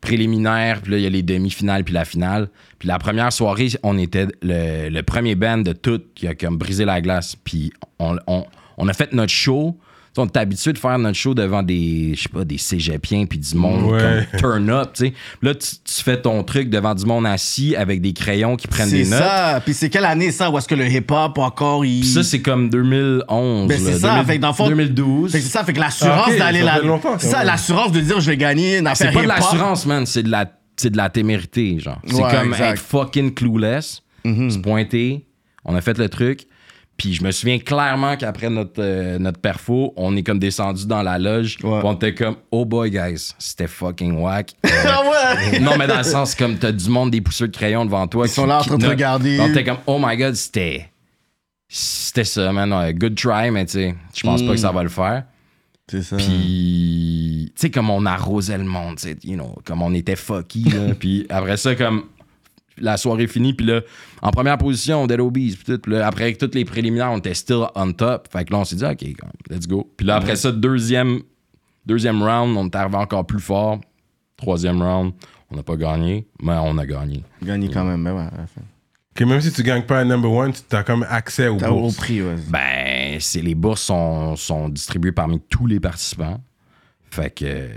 Speaker 3: préliminaires. Puis là, il y a les demi-finales puis la finale. Puis la première soirée, on était le, le premier band de tout qui a comme brisé la glace. Puis on, on, on a fait notre show. On est habitué de faire notre show devant des, je sais pas, des cégepiens puis du monde
Speaker 4: Ouais.
Speaker 3: comme turn up, tu sais. Là, tu, tu fais ton truc devant du monde assis avec des crayons qui prennent
Speaker 2: C'est
Speaker 3: des notes.
Speaker 2: ça. Puis c'est quelle année ça où est-ce que le hip-hop encore il.
Speaker 3: Puis ça, c'est comme 2011.
Speaker 2: Ben, c'est ça,
Speaker 3: 2000
Speaker 2: fait que dans le fond-
Speaker 3: 2012.
Speaker 2: Fait que c'est ça, fait que l'assurance
Speaker 4: Ah,
Speaker 2: d'aller
Speaker 4: ça
Speaker 2: là. C'est ça, l'assurance de dire je vais gagner une affaire
Speaker 3: C'est pas de l'assurance, man. C'est de la, c'est de la témérité, genre. C'est
Speaker 2: Ouais,
Speaker 3: comme
Speaker 2: exact.
Speaker 3: Être fucking clueless, se pointer. On a fait le truc. Puis je me souviens clairement qu'après notre, euh, notre perfo, on est comme descendu dans la loge.
Speaker 2: Ouais.
Speaker 3: on était comme, oh boy, guys, c'était fucking whack.
Speaker 2: Ah ouais!
Speaker 3: non, mais dans le sens comme t'as du monde des pousseurs de crayon devant toi.
Speaker 2: Ils sont là en train de
Speaker 3: notent.
Speaker 2: regarder.
Speaker 3: On était comme, oh my god, c'était. C'était ça, man. Ouais, Good try, mais tu sais, je pense pas que ça va le faire.
Speaker 2: C'est ça.
Speaker 3: Puis, tu sais, comme on arrosait le monde, tu sais, you know, comme on était fucky, là. puis après ça, comme la soirée finie, puis là, en première position, Dead Obies, puis tout. Puis là, après toutes les préliminaires, on était still on top. Fait que là, on s'est dit, OK, let's go. Puis là, après ça, deuxième, deuxième round, on est arrivé encore plus fort. Troisième round, on n'a pas gagné, mais on a gagné.
Speaker 2: Gagné quand même, mais ouais. à la fin.
Speaker 4: Que même si tu gagnes pas un number one, tu as comme accès au
Speaker 2: T'as au prix, ouais.
Speaker 3: Ben, c'est les bourses sont, sont distribuées parmi tous les participants. Fait que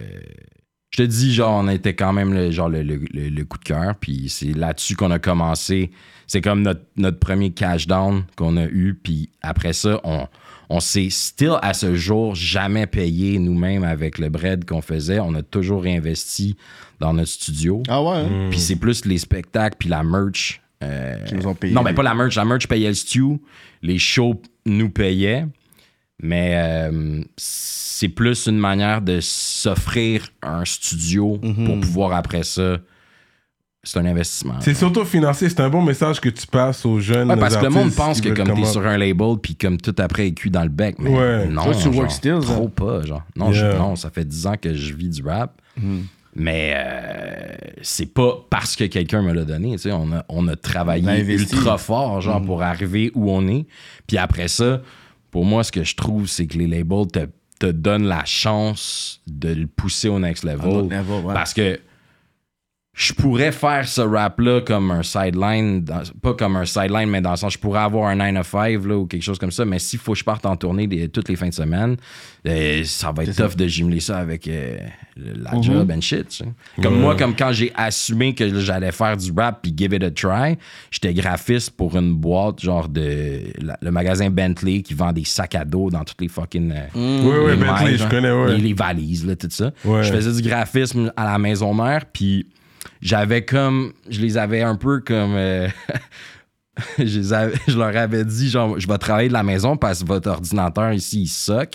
Speaker 3: je te dis, genre, on était quand même le, genre le, le- le- le coup de cœur. Puis c'est là-dessus qu'on a commencé. C'est comme notre, notre premier cash down qu'on a eu. Puis après ça, on, on s'est still à ce jour jamais payé nous-mêmes avec le bread qu'on faisait. On a toujours réinvesti dans notre studio.
Speaker 2: Ah ouais? hein?
Speaker 3: Puis c'est plus les spectacles puis la merch. euh,
Speaker 2: Qui nous ont payé.
Speaker 3: Non, mais pas la merch. La merch payait le stew. Les shows nous payaient. Mais euh, c'est plus une manière de s'offrir un studio
Speaker 2: Mhm.
Speaker 3: pour pouvoir après ça. C'est un investissement.
Speaker 4: C'est s'auto-financer, c'est un bon message que tu passes aux jeunes.
Speaker 3: Ouais,
Speaker 4: aux
Speaker 3: parce que le monde pense que comme t'es sur un label puis comme tout après est cuit dans le bec. Mais
Speaker 4: Ouais.
Speaker 3: non,
Speaker 2: Toi, tu
Speaker 3: genre,
Speaker 2: work still, ça?
Speaker 3: trop pas, genre. Non, je- non, ça fait 10 ans que je vis du rap.
Speaker 2: Mhm.
Speaker 3: Mais euh, c'est pas parce que quelqu'un me l'a donné. tu sais, On a, on a travaillé ultra fort genre,
Speaker 4: Mm.
Speaker 3: pour arriver où on est. Puis après ça, pour moi, ce que je trouve, c'est que les labels te, te donnent la chance de le pousser au next level.
Speaker 2: Level, ouais.
Speaker 3: Parce que je pourrais faire ce rap-là comme un sideline, dans- pas comme un sideline, mais dans le sens, je pourrais avoir un 9 to 5 là, ou quelque chose comme ça, mais s'il faut que je parte en tournée toutes les fins de semaine, euh, ça va être tough de jumeler ça avec euh, la
Speaker 2: Mhm.
Speaker 3: job and shit. tu sais. Comme moi, comme quand j'ai assumé que j'allais faire du rap puis give it a try, j'étais graphiste pour une boîte, genre de la- le magasin Bentley qui vend des sacs à dos dans toutes les fucking. euh,
Speaker 4: Ouais, ouais,
Speaker 3: les
Speaker 4: Bentley, je connais, ouais.
Speaker 3: Les, les valises, là, tout ça.
Speaker 4: Ouais.
Speaker 3: Je faisais du graphisme à la maison mère, puis j'avais comme. Je les avais un peu comme. euh, je, les avais- je leur avais dit, genre, je vais travailler de la maison parce que votre ordinateur ici, il suck.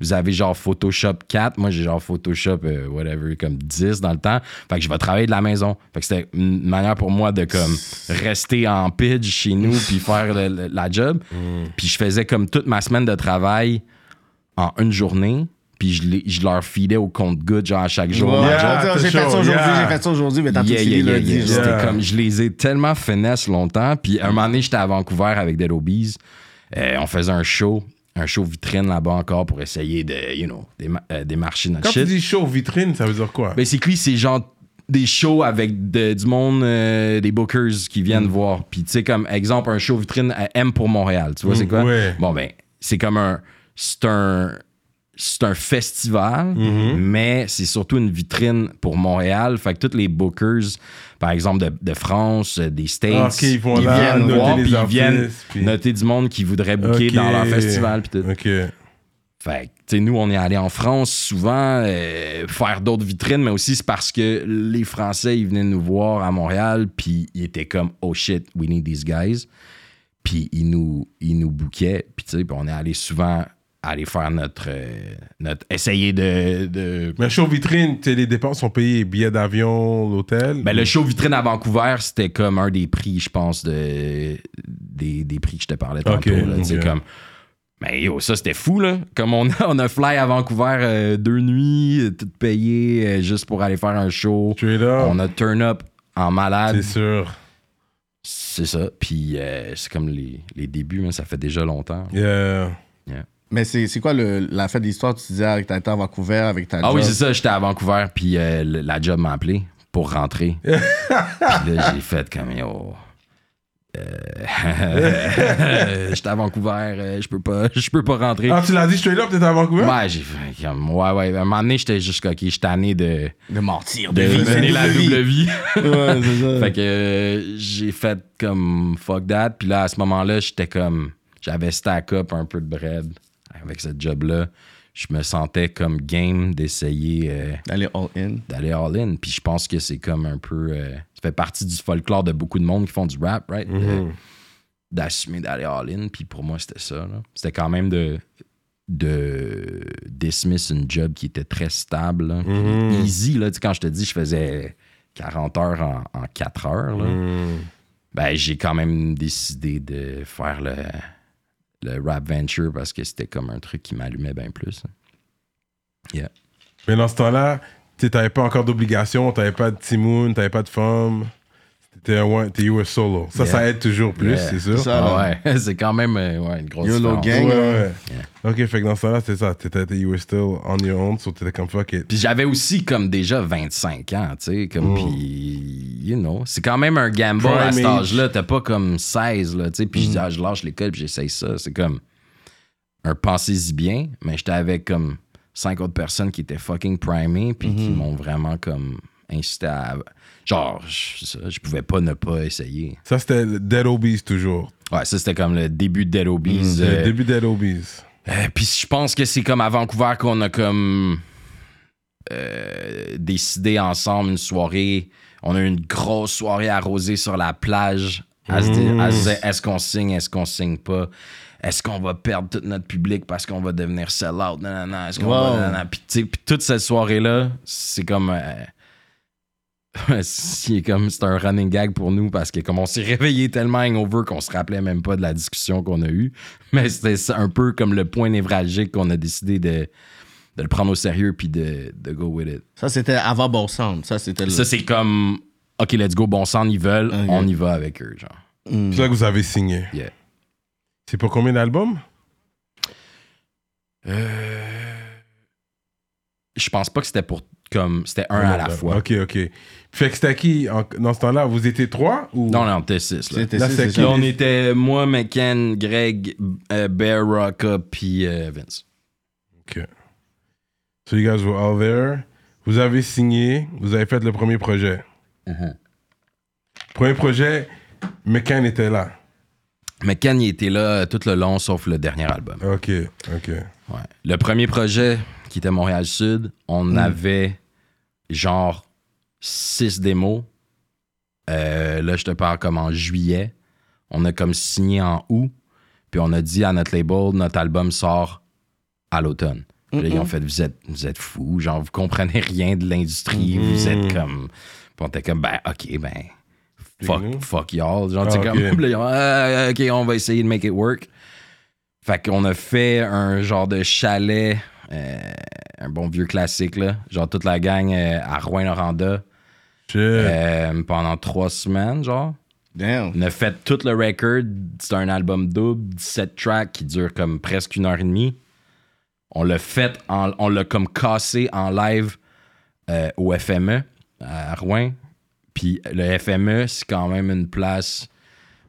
Speaker 3: Vous avez genre Photoshop 4, moi j'ai genre Photoshop, euh, whatever, comme 10 dans le temps. Fait que je vais travailler de la maison. Fait que c'était une manière pour moi de comme rester en pitch chez nous puis faire le- le- la job. Puis je faisais comme toute ma semaine de travail en une journée. Puis je, les- je leur feedais au compte-goutte, genre à chaque jour.
Speaker 2: Ouais,
Speaker 4: Yeah,
Speaker 2: j'ai
Speaker 4: c'est
Speaker 2: fait ça aujourd'hui,
Speaker 4: yeah.
Speaker 2: j'ai fait ça aujourd'hui, mais t'as
Speaker 3: Yeah,
Speaker 2: tout
Speaker 3: yeah,
Speaker 2: fini
Speaker 3: yeah,
Speaker 2: lundi.
Speaker 3: yeah.
Speaker 2: genre.
Speaker 3: C'était
Speaker 4: Yeah.
Speaker 3: comme, je les ai tellement finesse longtemps. Puis un moment donné, j'étais à Vancouver avec Dead Obies. Euh, on faisait un show, un show vitrine là-bas encore pour essayer de, you know, déma- euh, notre
Speaker 4: Quand tu
Speaker 3: shit.
Speaker 4: dis show vitrine, ça veut dire quoi?
Speaker 3: Basically, c'est genre des shows avec de- du monde, euh, des bookers qui viennent voir. Puis, tu sais, comme exemple, un show vitrine à M pour Montréal. Tu vois, c'est quoi?
Speaker 4: ouais.
Speaker 3: Bon, ben, c'est comme un. C'est un. C'est un festival, mais c'est surtout une vitrine pour Montréal. Fait que tous les bookers, par exemple de, de France, euh, des States,
Speaker 4: Ah, ils
Speaker 3: viennent
Speaker 4: noter
Speaker 3: voir,
Speaker 4: les
Speaker 3: puis ils viennent
Speaker 4: puis-
Speaker 3: noter du monde qui voudrait booker
Speaker 4: Ok.
Speaker 3: dans leur festival. Puis tout.
Speaker 4: Ok.
Speaker 3: Fait que, tu sais, nous, on est allé en France souvent euh, faire d'autres vitrines, mais aussi c'est parce que les Français, ils venaient nous voir à Montréal, puis ils étaient comme, oh shit, we need these guys. Puis ils nous, ils nous bouquaient, puis tu sais, puis on est allé souvent aller faire notre. euh, notre essayer de. de-
Speaker 4: Mais show vitrine, tu sais, les dépenses sont payées, billets d'avion, l'hôtel.
Speaker 3: Ben, le show vitrine à Vancouver, c'était comme un des prix, je pense, de, des, des prix que je te parlais tantôt. Là, comme Mais yo, ça c'était fou là. Comme on a, on a fly à Vancouver euh, deux nuits, euh, tout payé euh, juste pour aller faire un show. On a turn up en malade.
Speaker 1: C'est sûr.
Speaker 3: C'est ça. Puis euh, c'est comme les, les débuts, mais ça fait déjà longtemps.
Speaker 1: Yeah.
Speaker 2: Mais c'est c'est quoi le, la fête d'histoire? Tu disais avec ta été à Vancouver, avec ta
Speaker 3: Ah oui, c'est ça. J'étais à Vancouver, puis euh, la job m'a appelé pour rentrer. puis là, j'ai fait comme yo. euh, J'étais à Vancouver, euh, je peux pas, je peux pas rentrer.
Speaker 1: Ah, tu l'as dit straight up, t'étais à Vancouver?
Speaker 3: Ouais, j'ai fait comme, ouais, ouais. À un moment donné, j'étais juste ok, j'étais tanné de,
Speaker 2: De mentir,
Speaker 3: de
Speaker 2: de
Speaker 3: mener la double vie.
Speaker 2: Ouais, c'est ça.
Speaker 3: fait que euh, j'ai fait comme fuck that. Puis là, à ce moment-là, j'étais comme, j'avais stack up un peu de bread avec ce job-là. Je me sentais comme game d'essayer euh,
Speaker 2: D'aller all-in.
Speaker 3: d'aller all-in. Puis je pense que c'est comme un peu. euh, ça fait partie du folklore de beaucoup de monde qui font du rap, right?
Speaker 1: Mhm.
Speaker 3: D'assumer d'aller all-in. Puis pour moi, c'était ça. C'était quand même de, de dismiss une job qui était très stable. là.
Speaker 1: Mhm.
Speaker 3: Easy, là, tu sais, quand je te dis, je faisais 40 heures en, en 4 heures. là.
Speaker 1: Mm.
Speaker 3: Ben, j'ai quand même décidé de faire le, le rap venture parce que c'était comme un truc qui m'allumait bien plus.
Speaker 1: Mais dans ce temps-là, tu t'avais pas encore d'obligation, t'avais pas de Timoun, t'avais pas de femme. T'étais un one, t'es were solo. Ça,
Speaker 3: Yeah.
Speaker 1: ça aide toujours plus,
Speaker 3: Yeah.
Speaker 1: c'est sûr.
Speaker 2: C'est ça.
Speaker 3: Ah ouais, c'est quand même euh, ouais, une grosse
Speaker 2: YOLO gang.
Speaker 1: Ouais, ouais.
Speaker 3: Yeah.
Speaker 1: Ok, fait que dans ce temps-là, c'est ça. T'étais, t'étais- you were still on your own, so t'étais comme fuck it.
Speaker 3: Puis j'avais aussi comme déjà 25 ans, tu sais, comme
Speaker 1: Mm.
Speaker 3: puis you know, c'est quand même un gamble à
Speaker 1: Prime
Speaker 3: cet
Speaker 1: age.
Speaker 3: âge-là, t'as pas comme 16 là, tu sais, puis je
Speaker 1: Mm.
Speaker 3: dis ah, je lâche l'école puis j'essaye ça, c'est comme un pensez-y bien, mais j'étais avec comme cinq autres personnes qui étaient fucking primées puis qui
Speaker 1: Mm-hmm.
Speaker 3: m'ont vraiment comme incité à genre je, pouvais pas ne pas essayer.
Speaker 1: Ça, c'était le Dead Obies toujours.
Speaker 3: Ouais, ça c'était comme le début de Dead Obies.
Speaker 1: Le
Speaker 3: euh,
Speaker 1: début Dead Obies.
Speaker 3: Euh, Puis je pense que c'est comme à Vancouver qu'on a comme euh, décidé ensemble une soirée. On a eu une grosse soirée arrosée sur la plage. À se dire, est-ce qu'on signe, est-ce qu'on signe pas? Est-ce qu'on va perdre tout notre public parce qu'on va devenir sell-out? Non, non, non. Est-ce qu'on
Speaker 2: Wow.
Speaker 3: va. non, non. Puis, tu sais, puis toute cette soirée-là, c'est comme. euh, c'est comme c'est un running gag pour nous parce que comme on s'est réveillé tellement hangover qu'on se rappelait même pas de la discussion qu'on a eue mais c'était un peu comme le point névralgique qu'on a décidé de, de le prendre au sérieux puis de, de go with it
Speaker 2: Ça, c'était avant Bon Sound. Ça, c'était le.
Speaker 3: ça c'est comme ok let's go bon sang ils veulent on y va avec eux genre
Speaker 2: Mm.
Speaker 1: C'est là que vous avez signé.
Speaker 3: Yeah.
Speaker 1: C'est pour combien d'albums?
Speaker 3: je pense pas que c'était pour comme c'était un à la fois
Speaker 1: Ok, ok. Fait que c'était qui en- dans ce temps-là? Vous étiez trois ou?
Speaker 3: non non t'es six là.
Speaker 2: C'était
Speaker 1: Là,
Speaker 2: six,
Speaker 1: c'est
Speaker 2: c'est
Speaker 3: Là,
Speaker 2: ça.
Speaker 3: on était moi McKen Greg euh, Bear Rocka puis euh, Vince
Speaker 1: Ok. So you guys were all there. Vous avez signé, vous avez fait le premier projet.
Speaker 3: Mhm.
Speaker 1: Premier projet, McCann était là.
Speaker 3: McKen il était là tout le long sauf le dernier album
Speaker 1: Ok, ok.
Speaker 3: Ouais. Le premier projet, qui était Montréal Sud, on avait genre six démos. Euh, là, je te parle comme en juillet. On a comme signé en août. Puis on a dit à notre label, notre album sort à l'automne. Puis là, ils ont fait, vous êtes, vous êtes fous. Genre, vous comprenez rien de l'industrie. Vous êtes comme... Puis on était comme, ben, OK, ben... Fuck, fuck y'all. Genre,
Speaker 1: Ah,
Speaker 3: tu sais, comme... là, ont, Ah, OK, on va essayer de make it work. Fait qu'on a fait un genre de chalet, euh, un bon vieux classique, là. Genre toute la gang euh, à Rouen-Noranda euh, pendant trois semaines, genre.
Speaker 2: Damn.
Speaker 3: On a fait tout le record. C'est un album double, 17 tracks qui dure comme presque une heure et demie. On l'a fait, en- on l'a comme cassé en live euh, au FME à Rouen. Puis le FME, c'est quand même une place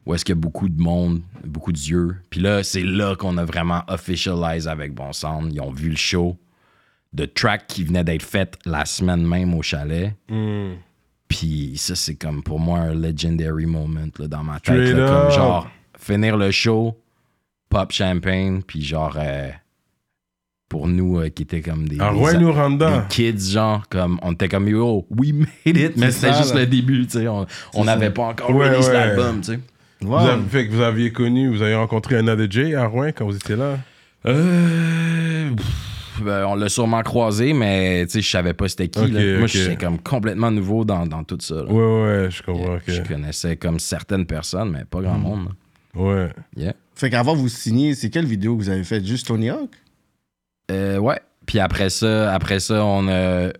Speaker 3: où est-ce qu'il y a beaucoup de monde, beaucoup d'yeux. Puis là, c'est là qu'on a vraiment officialisé avec Bon Sound. Ils ont vu le show de track qui venait d'être fait la semaine même au chalet.
Speaker 1: Hmm.
Speaker 3: Puis ça, c'est comme pour moi un legendary moment là, dans ma tête. Là, comme genre, finir le show, pop champagne, puis genre, euh, pour nous euh, qui étaient comme des, kids, genre, comme, on était comme yo, we made it, mais c'était juste
Speaker 2: là.
Speaker 3: le début, tu sais. On n'avait pas encore
Speaker 1: Ouais,
Speaker 3: release
Speaker 1: ouais.
Speaker 3: l'album, tu sais.
Speaker 2: Wow.
Speaker 1: Vous avez, fait que vous aviez connu, vous avez rencontré Another J à Rouen quand vous étiez là?
Speaker 3: Euh, ben, on l'a sûrement croisé, mais tu sais, je savais pas c'était qui. Là. Moi,
Speaker 1: ok.
Speaker 3: j'étais comme complètement nouveau dans, dans tout ça. là.
Speaker 1: Ouais, ouais, je comprends.
Speaker 3: Je connaissais comme certaines personnes, mais pas
Speaker 1: Hmm.
Speaker 3: grand monde. là.
Speaker 1: Ouais.
Speaker 3: Yeah.
Speaker 2: Fait qu'avant vous signer, c'est quelle vidéo que vous avez faite? Juste Tony Hawk?
Speaker 3: Euh, ouais. Puis après ça, après ça, on a,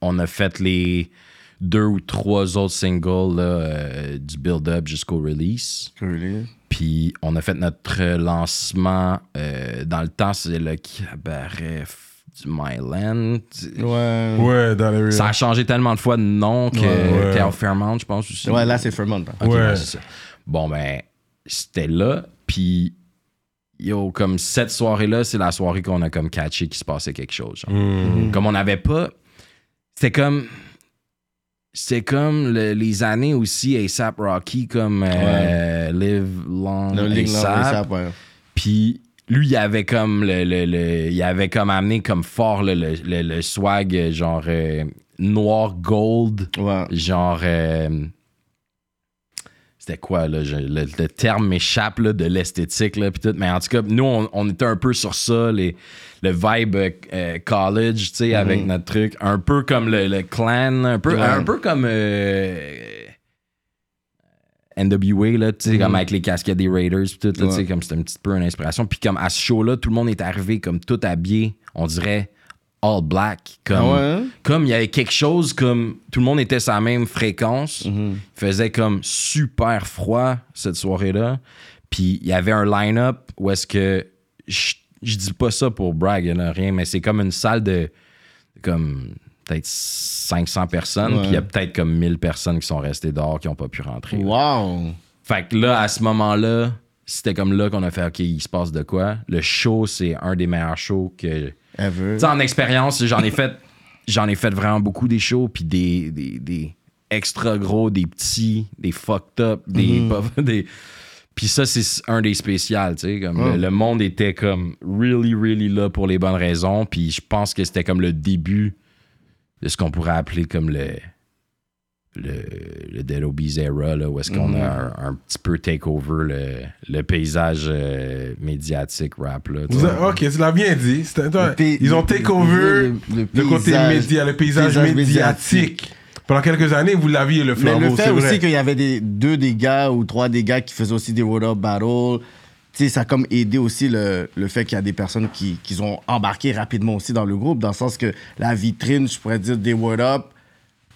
Speaker 3: on a fait les deux ou trois autres singles là, euh, du build-up jusqu'au release.
Speaker 2: Really?
Speaker 3: Puis on a fait notre lancement. euh, dans le temps, c'est le cabaret du Myland.
Speaker 2: Ouais.
Speaker 1: Ouais, dans les
Speaker 3: Ça a changé tellement de fois de nom que
Speaker 1: Ouais.
Speaker 3: c'était à Fairmount, je pense aussi.
Speaker 2: Ouais, là, c'est Fairmont. hein.
Speaker 1: Ouais.
Speaker 3: ouais, ça. Bon, ben, c'était là. Puis, yo, comme cette soirée-là, c'est la soirée qu'on a comme catché qu'il se passait quelque chose. genre.
Speaker 1: Mm.
Speaker 3: Comme on n'avait pas. C'était comme. C'était comme le- les années aussi ASAP Rocky, comme euh, Live Long
Speaker 2: Le
Speaker 3: ASAP. Puis lui, il avait comme le, le- le- il avait comme amené comme fort le, le- le- le swag genre euh, noir gold,
Speaker 2: Ouais.
Speaker 3: genre euh, c'était quoi là, je- le, le terme m'échappe là, de l'esthétique là puis tout, mais en tout cas nous on, on était un peu sur ça les le vibe euh, euh, college, tu sais, avec notre truc, un peu comme le, le clan, un peu, un peu comme euh, NWA, là, tu sais, comme avec les casquettes des Raiders, pis tout, là, tu sais, comme c'était un petit peu une inspiration. Puis comme à ce show-là, tout le monde est arrivé comme tout habillé, on dirait all black. Comme,
Speaker 2: Ah ouais, hein?
Speaker 3: comme il y avait quelque chose comme tout le monde était sur la même fréquence.
Speaker 2: Mhm.
Speaker 3: Il faisait comme super froid cette soirée-là. Puis il y avait un line-up où est-ce que je, je dis pas ça pour brag, là, rien, mais c'est comme une salle de comme peut-être 500 personnes, puis il y a peut-être comme 1000 personnes qui sont restées dehors qui ont pas pu rentrer.
Speaker 2: Wow.
Speaker 3: Fait que là, à ce moment-là, c'était comme là qu'on a fait OK, il se passe de quoi? Le show, c'est un des meilleurs shows que. Tu
Speaker 2: Ever.
Speaker 3: sais, en expérience, j'en ai fait. J'en ai fait vraiment beaucoup des shows, puis des, des, des extra gros, des petits, des fucked up, des. pas- des puis ça, c'est un des spéciales, tu sais. Comme le, le monde était comme really, really là pour les bonnes raisons. Puis je pense que c'était comme le début de ce qu'on pourrait appeler comme le. Le, le Dead Obies era, là, où est-ce qu'on a un, un petit peu take over le, le paysage euh, médiatique rap. Là,
Speaker 1: a- ok, tu l'as bien dit.
Speaker 2: Le
Speaker 1: ils ont
Speaker 2: le-
Speaker 1: take over
Speaker 2: le- le
Speaker 1: le, côté média, le paysage,
Speaker 2: paysage
Speaker 1: médiatique. Pendant quelques années, vous l'aviez le
Speaker 2: Mais
Speaker 1: flambeau,
Speaker 2: le
Speaker 1: c'est
Speaker 2: fait aussi qu'il y avait des, deux des gars ou trois des gars qui faisaient aussi des World Up Battle, tu sais, ça a comme aidé aussi le, le fait qu'il y a des personnes qui, qui ont embarqué rapidement aussi dans le groupe, dans le sens que la vitrine, je pourrais dire, des World Up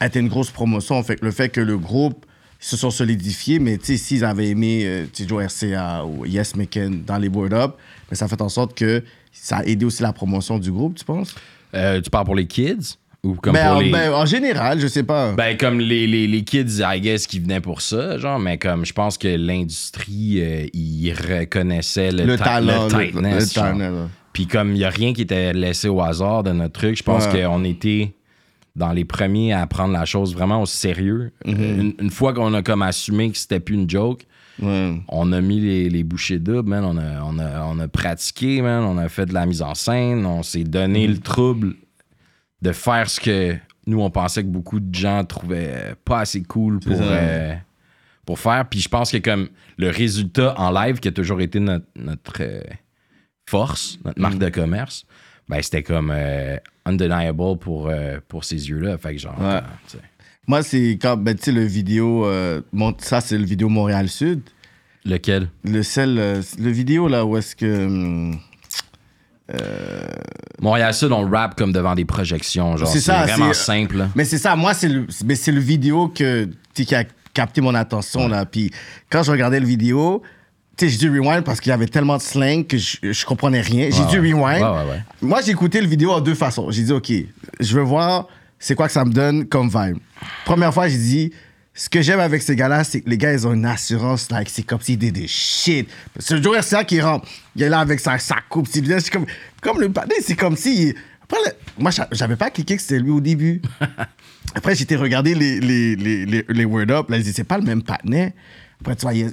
Speaker 2: était une grosse promotion. Fait que le fait que le groupe se sont solidifiés, mais tu sais, s'ils avaient aimé euh, Joe RCA ou Yes Making dans les World Up, mais ça fait en sorte que ça a aidé aussi la promotion du groupe, tu penses?
Speaker 3: Euh, tu parles pour les kids ou comme
Speaker 2: Ben,
Speaker 3: pour
Speaker 2: en,
Speaker 3: les.
Speaker 2: ben, en général, je sais pas.
Speaker 3: Ben, comme les, les, les kids, I guess, qui venaient pour ça, genre, mais comme je pense que l'industrie, euh, ils reconnaissaient le,
Speaker 2: talent,
Speaker 3: le tightness.
Speaker 2: le talent.
Speaker 3: Puis comme il n'y a rien qui était laissé au hasard de notre truc, je pense
Speaker 2: Ouais.
Speaker 3: qu'on était dans les premiers à prendre la chose vraiment au sérieux.
Speaker 2: Mhm.
Speaker 3: Euh, une, une fois qu'on a comme assumé que c'était plus une joke, on a mis les, les bouchées doubles, man. On a, on, a, on a pratiqué, man. On a fait de la mise en scène. On s'est donné le trouble de faire ce que nous, on pensait que beaucoup de gens trouvaient pas assez cool pour, euh, pour faire. Puis je pense que comme le résultat en live, qui a toujours été notre, notre euh, force, notre marque de commerce, ben c'était comme euh, undeniable pour, euh, pour ces yeux-là. Fait que genre,
Speaker 2: Ouais. Moi, c'est quand, ben, tu sais, le vidéo, euh, mon- ça, c'est le vidéo Montréal-Sud.
Speaker 3: lequel?
Speaker 2: Le seul, euh, le vidéo, là, où est-ce que... hum,
Speaker 3: Montréal-Sud, on rap comme devant des projections. Genre,
Speaker 2: C'est
Speaker 3: c'est
Speaker 2: ça,
Speaker 3: vraiment
Speaker 2: c'est-
Speaker 3: simple.
Speaker 2: Mais c'est ça, moi, c'est le, mais c'est le vidéo que, qui a capté mon attention, là. Puis quand je regardais le vidéo, tu sais, j'ai dû rewind parce qu'il y avait tellement de slang que je, je comprenais rien. J'ai
Speaker 3: Ouais,
Speaker 2: dû rewind.
Speaker 3: Ouais, ouais, ouais.
Speaker 2: Moi, j'ai écouté le vidéo en deux façons. J'ai dit, OK, je veux voir c'est quoi que ça me donne comme vibe. Première fois, j'ai dit, ce que j'aime avec ces gars-là, c'est que les gars, ils ont une assurance, like, c'est comme s'ils étaient des shit. C'est Joe RCA qui rentre. Il est là avec sa, sa coupe. C'est c'est comme, comme le patin, c'est comme si. Après, moi, j'a- j'avais pas cliqué que c'était lui au début. Après, j'étais regardé les, les, les, les, les Word Up. Là, je dis, c'est pas le même patinet. Après, tu vois, il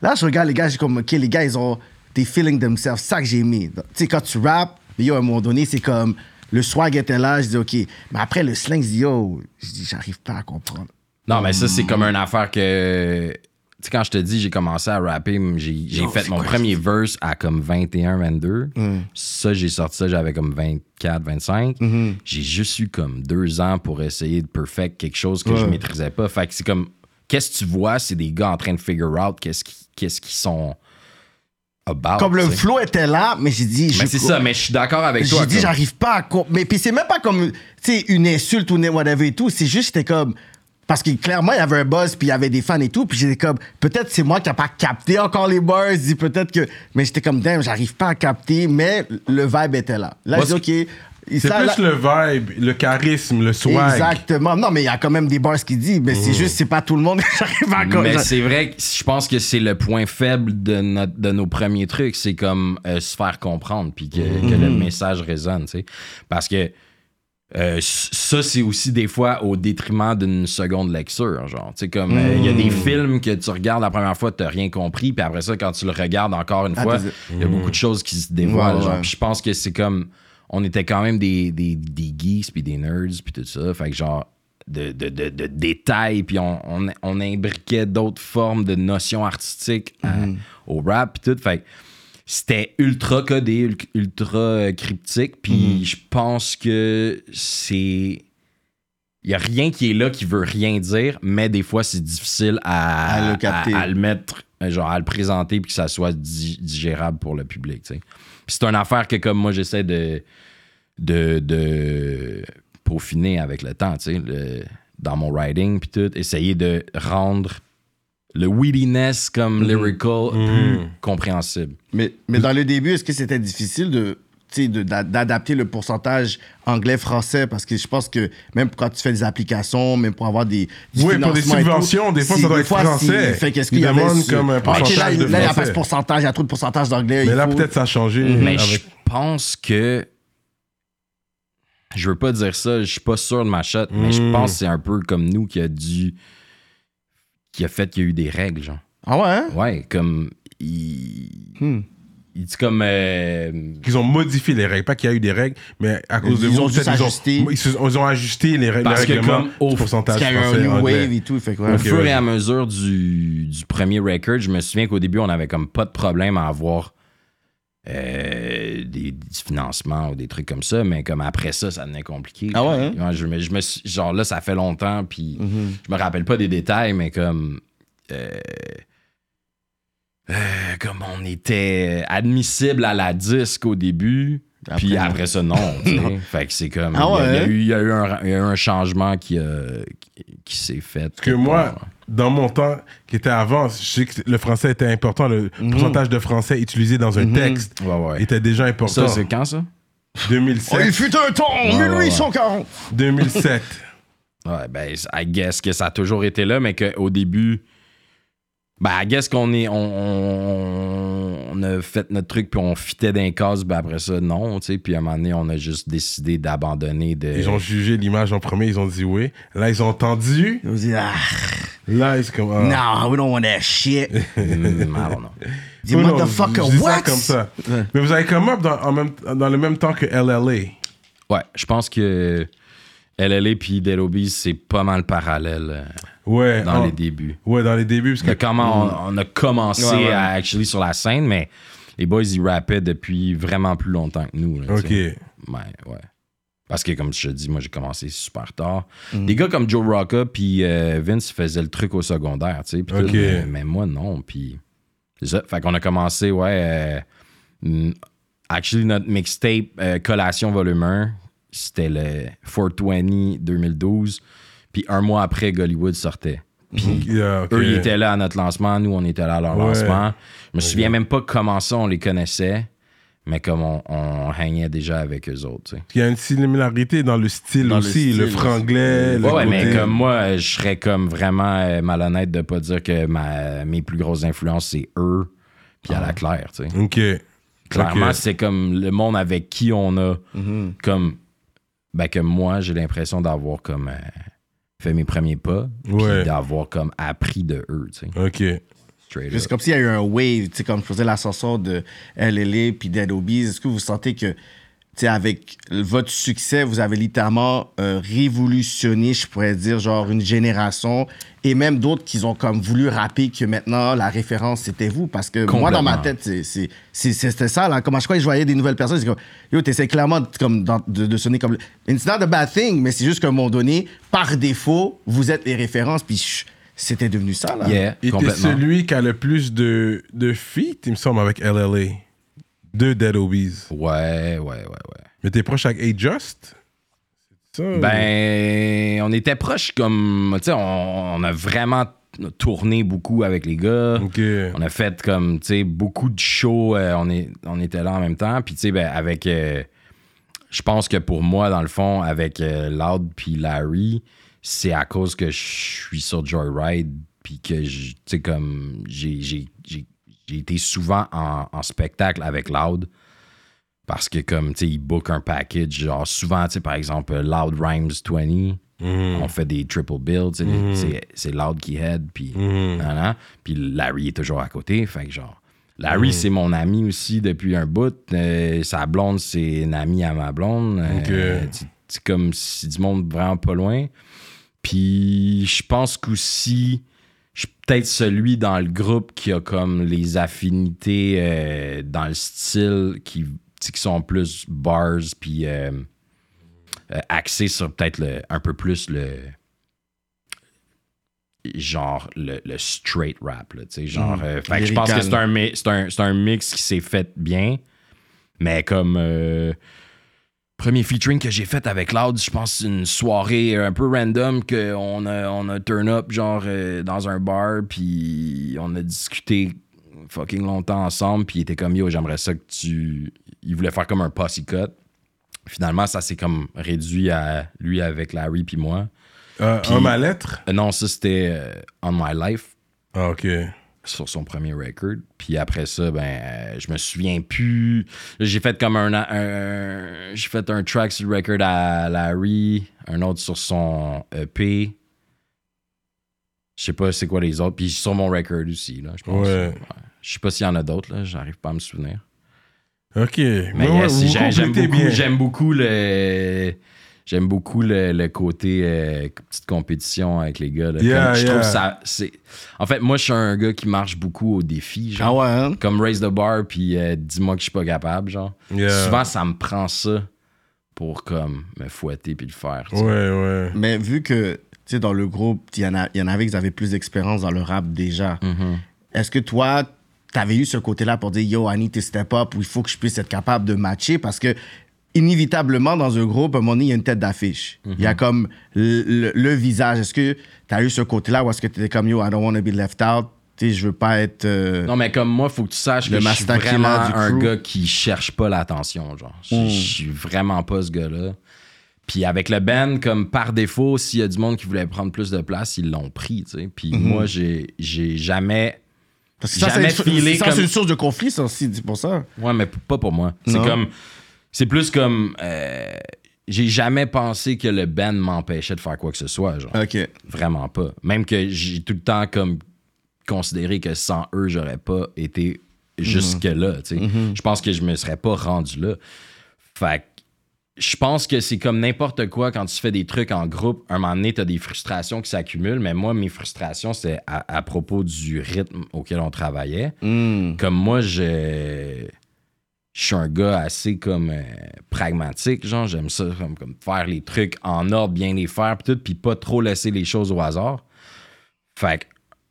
Speaker 2: là, je regarde les gars, j'ai comme, OK, les gars, ils ont des feeling themselves. C'est ça que j'ai aimé. Tu sais, quand tu rappes, yo, à un moment donné, c'est comme, le swag était là, je dis, OK. Mais après, le slang, je dis, yo, je dis, j'arrive pas à comprendre.
Speaker 3: Non, mais ça, c'est comme une affaire que. Tu sais, quand je te dis, j'ai commencé à rapper, j'ai fait mon
Speaker 2: quoi,
Speaker 3: premier verse à comme 21, 22. Ça, j'ai sorti ça, j'avais comme 24, 25. J'ai juste eu comme deux ans pour essayer de perfect quelque chose que je maîtrisais pas. Fait que c'est comme. Qu'est-ce que tu vois? C'est des gars en train de figure out qu'est-ce qui- qu'est-ce qu'ils sont. about.
Speaker 2: Comme le flow était là, mais j'ai dit.
Speaker 3: Mais c'est ça, mais je suis d'accord avec toi.
Speaker 2: J'ai dit, j'arrive pas à. Mais puis c'est même pas comme, tu sais, une insulte ou whatever et tout. C'est juste, j'étais comme. Parce que clairement, il y avait un buzz, puis il y avait des fans et tout. Puis j'étais comme, peut-être c'est moi qui n'ai pas capté encore les buzz. dit Peut-être que. Mais j'étais comme, damn, j'arrive pas à capter, mais le vibe était là. Là, je dis, OK.
Speaker 1: C'est plus le vibe, le charisme, le swag.
Speaker 2: Exactement. Non, mais il y a quand même des bars qui disent, mais c'est juste, c'est pas tout le monde que j'arrive à co-
Speaker 3: Mais c'est vrai que je pense que c'est le point faible de, notre, de nos premiers trucs. C'est comme euh, se faire comprendre puis que, que le
Speaker 2: Mhm.
Speaker 3: message résonne. tu sais. Parce que euh, ça, c'est aussi des fois au détriment d'une seconde lecture. Genre, tu sais, comme euh, il y a des films que tu regardes la première fois, tu n'as rien compris. Puis après ça, quand tu le regardes encore une
Speaker 2: Ah,
Speaker 3: fois, il y a beaucoup de choses qui se dévoilent.
Speaker 2: Ouais,
Speaker 3: genre.
Speaker 2: ouais.
Speaker 3: Puis je pense que c'est comme. On était quand même des, des, des geeks puis des nerds puis tout ça. Fait que genre. De, de, de, de détails, puis on, on, on imbriquait d'autres formes de notions artistiques à-
Speaker 2: Mhm.
Speaker 3: au rap, puis tout. Fait que c'était ultra codé, ul- ultra euh, cryptique, puis
Speaker 2: Mhm.
Speaker 3: je pense que c'est. Il n'y a rien qui est là qui veut rien dire, mais des fois, c'est difficile à,
Speaker 2: À le capter.
Speaker 3: à- à le mettre, euh, genre à le présenter, puis que ça soit di- digérable pour le public. tu sais. Puis c'est une affaire que, comme moi, j'essaie de, de, de peaufiner avec le temps, tu sais, le- dans mon writing, puis tout, essayer de rendre le weediness comme lyrical plus compréhensible.
Speaker 2: Mais, mais dans le début, est-ce que c'était difficile de de- d'adapter le pourcentage anglais-français parce que je pense que même quand tu fais des applications, même pour avoir des,
Speaker 1: Oui, pour des
Speaker 2: tout,
Speaker 1: subventions, des fois, ça doit être
Speaker 2: si-
Speaker 1: français.
Speaker 2: fait qu'est-ce qu'il y avait
Speaker 1: comme un
Speaker 2: Ok, là,
Speaker 1: pourcentage
Speaker 2: il-
Speaker 1: de
Speaker 2: là, il n'y a pas ce pourcentage, il y a trop de pourcentage d'anglais.
Speaker 1: Mais
Speaker 2: il
Speaker 1: là,
Speaker 2: faut-
Speaker 1: peut-être ça a changé.
Speaker 3: Mais
Speaker 1: avec-
Speaker 3: je pense que. Je veux pas dire ça, je suis pas sûr de ma shot, mais je
Speaker 1: Mm.
Speaker 3: pense que c'est un peu comme nous qui a dû. qui a fait qu'il y a eu des règles, genre.
Speaker 2: Ah ouais, hein?
Speaker 3: Ouais, comme. Il,
Speaker 2: Hmm.
Speaker 3: Il dit comme. euh,
Speaker 1: Qu'ils ont modifié les règles. Pas qu'il y a eu des règles, mais à cause de
Speaker 2: Ils
Speaker 1: vous,
Speaker 2: ont juste
Speaker 1: ils ont-
Speaker 2: ajusté.
Speaker 1: Ils, se- ils ont ajusté les règles.
Speaker 3: Parce que comme au-
Speaker 1: pourcentage
Speaker 2: Parce qu'il y a eu un new
Speaker 1: anglais.
Speaker 2: wave et tout. Fait.
Speaker 3: Au fur
Speaker 1: ouais.
Speaker 3: et à mesure du, du premier record, je me souviens qu'au début, on avait comme pas de problème à avoir euh, des, du financement ou des trucs comme ça, mais comme après ça, ça devenait compliqué.
Speaker 2: Ah ouais, hein?
Speaker 3: je, me, je me suis- genre là, ça fait longtemps, puis
Speaker 2: Mhm.
Speaker 3: je me rappelle pas des détails, mais comme. euh, euh, comme on était admissible à la disque au début, puis
Speaker 2: Après,
Speaker 3: ça, non. tu sais. fait que c'est comme.
Speaker 2: Ah
Speaker 3: il y a- il y, a
Speaker 2: ouais?
Speaker 3: eu- il y a eu un, il y a eu un changement qui, qui, qui s'est fait.
Speaker 1: Parce que moi, dans mon temps qui était avant, je sais que le français était important. Le
Speaker 2: Mhm.
Speaker 1: pourcentage de français utilisé dans un texte
Speaker 3: Ouais, ouais.
Speaker 1: était déjà important.
Speaker 3: Ça, c'est quand ça?
Speaker 2: Oh,
Speaker 1: 2007.
Speaker 2: il fut un temps,
Speaker 3: Ouais, ouais,
Speaker 2: 1840.
Speaker 1: 2007.
Speaker 3: Ouais, ben, I guess que ça a toujours été là, mais qu'au début. Ben, I guess qu'on est. On, on- on a fait notre truc, puis on fitait d'un cases, ben après ça, non, tu sais. Puis à un moment donné, on a juste décidé d'abandonner de.
Speaker 1: Ils ont jugé l'image en premier, ils ont dit oui. Là, ils ont entendu.
Speaker 2: Je vous dis, ah,
Speaker 1: Là, ils sont comme. ah.
Speaker 2: no, we don't want that shit.
Speaker 3: Hmm, I don't know.
Speaker 2: Dis, motherfucker,
Speaker 1: je dis ça
Speaker 2: what?
Speaker 1: comme ça. Mais vous avez come up dans, en même, dans le même temps que LLA.
Speaker 3: Ouais, je pense que LLA puis Dead Obies, c'est pas mal parallèle euh,
Speaker 1: Ouais.
Speaker 3: dans les débuts.
Speaker 1: Ouais, dans les débuts. Parce
Speaker 3: De
Speaker 1: que
Speaker 3: comment on, on a commencé
Speaker 2: Ouais, ouais.
Speaker 3: à actually sur la scène, mais les boys, ils rappaient depuis vraiment plus longtemps que nous. là,
Speaker 1: Ok.
Speaker 3: Ouais, ouais. Parce que, comme je te dis, moi, j'ai commencé super tard. Des gars comme Joe Rocca puis euh, Vince faisaient le truc au secondaire, tu sais. puis tout,
Speaker 1: Ok.
Speaker 3: mais, mais moi, non. Puis, c'est ça. Fait qu'on a commencé, ouais. euh, mm, actually, notre mixtape euh, Collation Volume 1, c'était le 420 2012. Puis un mois après, Gollywood sortait. Puis
Speaker 1: Yeah, ok.
Speaker 3: eux, ils étaient là à notre lancement, nous, on était là à leur
Speaker 1: Ouais.
Speaker 3: lancement. Je me souviens même pas comment ça, on les connaissait, mais comme on, on hangait déjà avec eux autres. tu sais.
Speaker 1: Il y a une similarité dans le style
Speaker 2: Dans
Speaker 1: aussi, le,
Speaker 2: style.
Speaker 1: franglais, le
Speaker 3: Ouais, mais comme moi, je serais comme vraiment euh, malhonnête de pas dire que ma, mes plus grosses influences, c'est eux, puis à la claire, tu sais.
Speaker 1: Ok.
Speaker 3: Clairement, c'est comme le monde avec qui on a,
Speaker 2: Mhm.
Speaker 3: comme, ben, que moi, j'ai l'impression d'avoir comme euh, fait mes premiers pas, puis
Speaker 1: Ouais.
Speaker 3: d'avoir comme appris de eux, tu sais.
Speaker 1: Ok.
Speaker 3: Straight
Speaker 2: C'est comme s'il y a eu un wave, tu sais, comme je faisais l'ascension de LLA puis Dead Obies. Est-ce que vous sentez que, tu sais, avec votre succès, vous avez littéralement euh, révolutionné, je pourrais dire, genre une génération et même d'autres qui ont comme voulu rapper que maintenant la référence c'était vous parce que moi dans ma tête c'est- c'est- c'est- c'était ça là comme à chaque fois que je voyais des nouvelles personnes c'est comme yo t'essaies clairement de, comme dans- de, de sonner comme it's not a bad thing mais c'est juste qu'à un moment donné par défaut vous êtes les références puis c'était devenu ça, là.
Speaker 3: Yeah,
Speaker 1: Il était
Speaker 3: complètement.
Speaker 1: celui qui a le plus de, de feats, il me semble, avec LLA. Deux Dead Obies.
Speaker 3: Ouais, ouais, ouais, ouais.
Speaker 1: Mais t'es proche avec A-Just? C'est ça?
Speaker 3: Ben, on était proches comme. Tu sais, on, on a vraiment tourné beaucoup avec les gars. On a fait comme, tu sais, beaucoup de shows. euh, on, est, on était là en même temps. Puis, tu sais, ben, avec. euh, je pense que pour moi, dans le fond, avec euh, Loud puis Larry, c'est à cause que je suis sur Joyride. Puis que, tu sais, comme. J'ai été souvent en, en spectacle avec Loud. Parce que, comme, tu sais, il book un package. Genre, souvent, tu sais, par exemple, Loud Rhymes 20. On fait des triple tu sais, c'est- Loud qui head. Puis, nan, nan. puis Larry est toujours à côté. Fait que, genre, Larry, c'est mon ami aussi depuis un bout. Euh, sa blonde, c'est une amie à ma blonde. Euh, c'est- comme si du monde vraiment pas loin. Puis je pense qu'aussi, je suis peut-être celui dans le groupe qui a comme les affinités euh, dans le style qui, qui sont plus bars, puis euh, euh, axés sur peut-être le- un peu plus le. Genre le, le straight rap, là, tu sais, genre. euh, fait que je pense que c'est un, mi- c'est un, c'est un mix qui s'est fait bien, mais comme. Premier featuring que j'ai fait avec Loud, je pense que c'est une soirée un peu random qu'on a, on a turn up genre euh, dans un bar, puis on a discuté fucking longtemps ensemble, puis il était comme yo, j'aimerais ça que tu. Il voulait faire comme un posse cut. Finalement, ça s'est comme réduit à lui avec Larry puis moi.
Speaker 1: Euh,
Speaker 3: Puis-
Speaker 1: un ma lettre?
Speaker 3: Euh, non, ça c'était euh, On My Life
Speaker 1: Ah, ok.
Speaker 3: sur son premier record. Puis après ça, ben, je me souviens plus. J'ai fait comme un, un- j'ai fait un track sur le record à Larry, un autre sur son EP. Je sais pas c'est quoi les autres. Puis sur mon record aussi, là, je pense.
Speaker 1: Ouais.
Speaker 3: Je sais pas s'il y en a d'autres, là. J'arrive pas à me souvenir.
Speaker 1: Ok.
Speaker 3: Mais
Speaker 1: ouais,
Speaker 3: yes, j'ai- j'aime beaucoup,
Speaker 1: bien.
Speaker 3: j'aime beaucoup le. J'aime beaucoup le, le côté euh, petite compétition avec les gars. là.
Speaker 1: Yeah,
Speaker 3: Comme je trouve ça. c'est- En fait, moi, je suis un gars qui marche beaucoup au défi.
Speaker 2: Ah
Speaker 3: Genre.
Speaker 2: ouais, hein?
Speaker 3: Comme raise the bar, puis euh, dis-moi que je suis pas capable. Genre.
Speaker 1: Yeah.
Speaker 3: Souvent, ça me prend ça pour comme me fouetter puis le faire.
Speaker 1: Ouais, ouais.
Speaker 2: Mais vu que, tu sais, dans le groupe, il y, en a- y en avait qui avaient plus d'expérience dans le rap déjà.
Speaker 3: Mhm.
Speaker 2: Est-ce que toi, t'avais eu ce côté-là pour dire, yo, I need to step up, ou il faut que je puisse être capable de matcher? Parce que, inévitablement, dans un groupe, à un moment donné, il y a une tête d'affiche. Il y a comme le, le- le visage. Est-ce que t'as eu ce côté-là, ou est-ce que t'étais comme, yo, I don't want to be left out? Tu sais, je veux pas être. euh,
Speaker 3: Non, mais comme moi, faut que tu saches
Speaker 2: Le
Speaker 3: que je suis vraiment
Speaker 2: du
Speaker 3: un gars qui cherche pas l'attention. Genre, je
Speaker 2: Mm.
Speaker 3: je suis vraiment pas ce gars-là. Puis avec le band, comme par défaut, s'il y a du monde qui voulait prendre plus de place, ils l'ont pris. tu. Puis moi, j'ai j'ai jamais.
Speaker 2: Parce que ça,
Speaker 3: jamais
Speaker 2: c'est
Speaker 3: filé
Speaker 2: ça,
Speaker 3: comme-
Speaker 2: c'est une source de conflit, ça aussi, c'est pour ça.
Speaker 3: Ouais, mais pas pour moi. C'est comme. C'est plus comme. euh, j'ai jamais pensé que le band m'empêchait de faire quoi que ce soit. Genre.
Speaker 2: OK.
Speaker 3: Vraiment pas. Même que j'ai tout le temps comme considéré que sans eux, j'aurais pas été jusque-là. tu sais. Je pense que je me serais pas rendu là. Fait que je pense que c'est comme n'importe quoi quand tu fais des trucs en groupe. Un moment donné, t'as des frustrations qui s'accumulent, mais moi, mes frustrations, c'est à, à propos du rythme auquel on travaillait.
Speaker 2: Hmm.
Speaker 3: Comme moi, je. Je suis un gars assez comme euh, pragmatique, genre j'aime ça comme, comme faire les trucs en ordre, bien les faire puis tout, puis pas trop laisser les choses au hasard. Fait que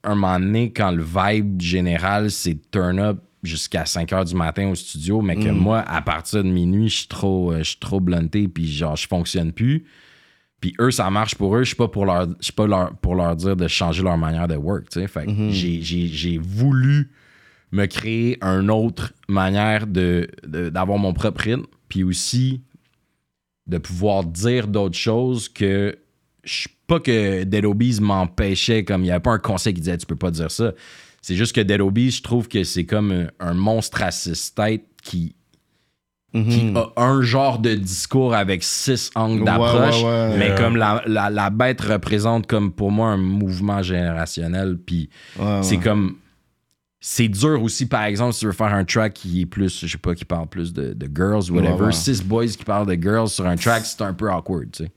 Speaker 3: un moment donné, quand le vibe général c'est turn up jusqu'à 5 heures du matin au studio, mais que moi, à partir de minuit, je suis trop, euh, je suis trop blunté, puis genre je fonctionne plus. Puis eux, ça marche pour eux. Je suis pas pour leur, je suis pas leur, pour leur dire de changer leur manière de work. Fait que j'ai- j'ai j'ai voulu me créer une autre manière de de- d'avoir mon propre rythme, puis aussi de pouvoir dire d'autres choses que je pas que Dead Obies m'empêchait comme il n'y avait pas un conseil qui disait tu peux pas dire ça. C'est juste que Dead Obies, je trouve que c'est comme un, un monstre à six têtes qui qui
Speaker 2: Mhm.
Speaker 3: a un genre de discours avec six angles d'approche,
Speaker 2: ouais, ouais.
Speaker 3: mais comme la, la, la bête représente comme pour moi un mouvement générationnel, puis c'est comme c'est dur aussi par exemple si tu veux faire un track qui est plus je sais pas qui parle plus de, de girls whatever
Speaker 2: Ouais, ouais.
Speaker 3: six boys qui parlent de girls sur un track c'est un peu awkward tu sais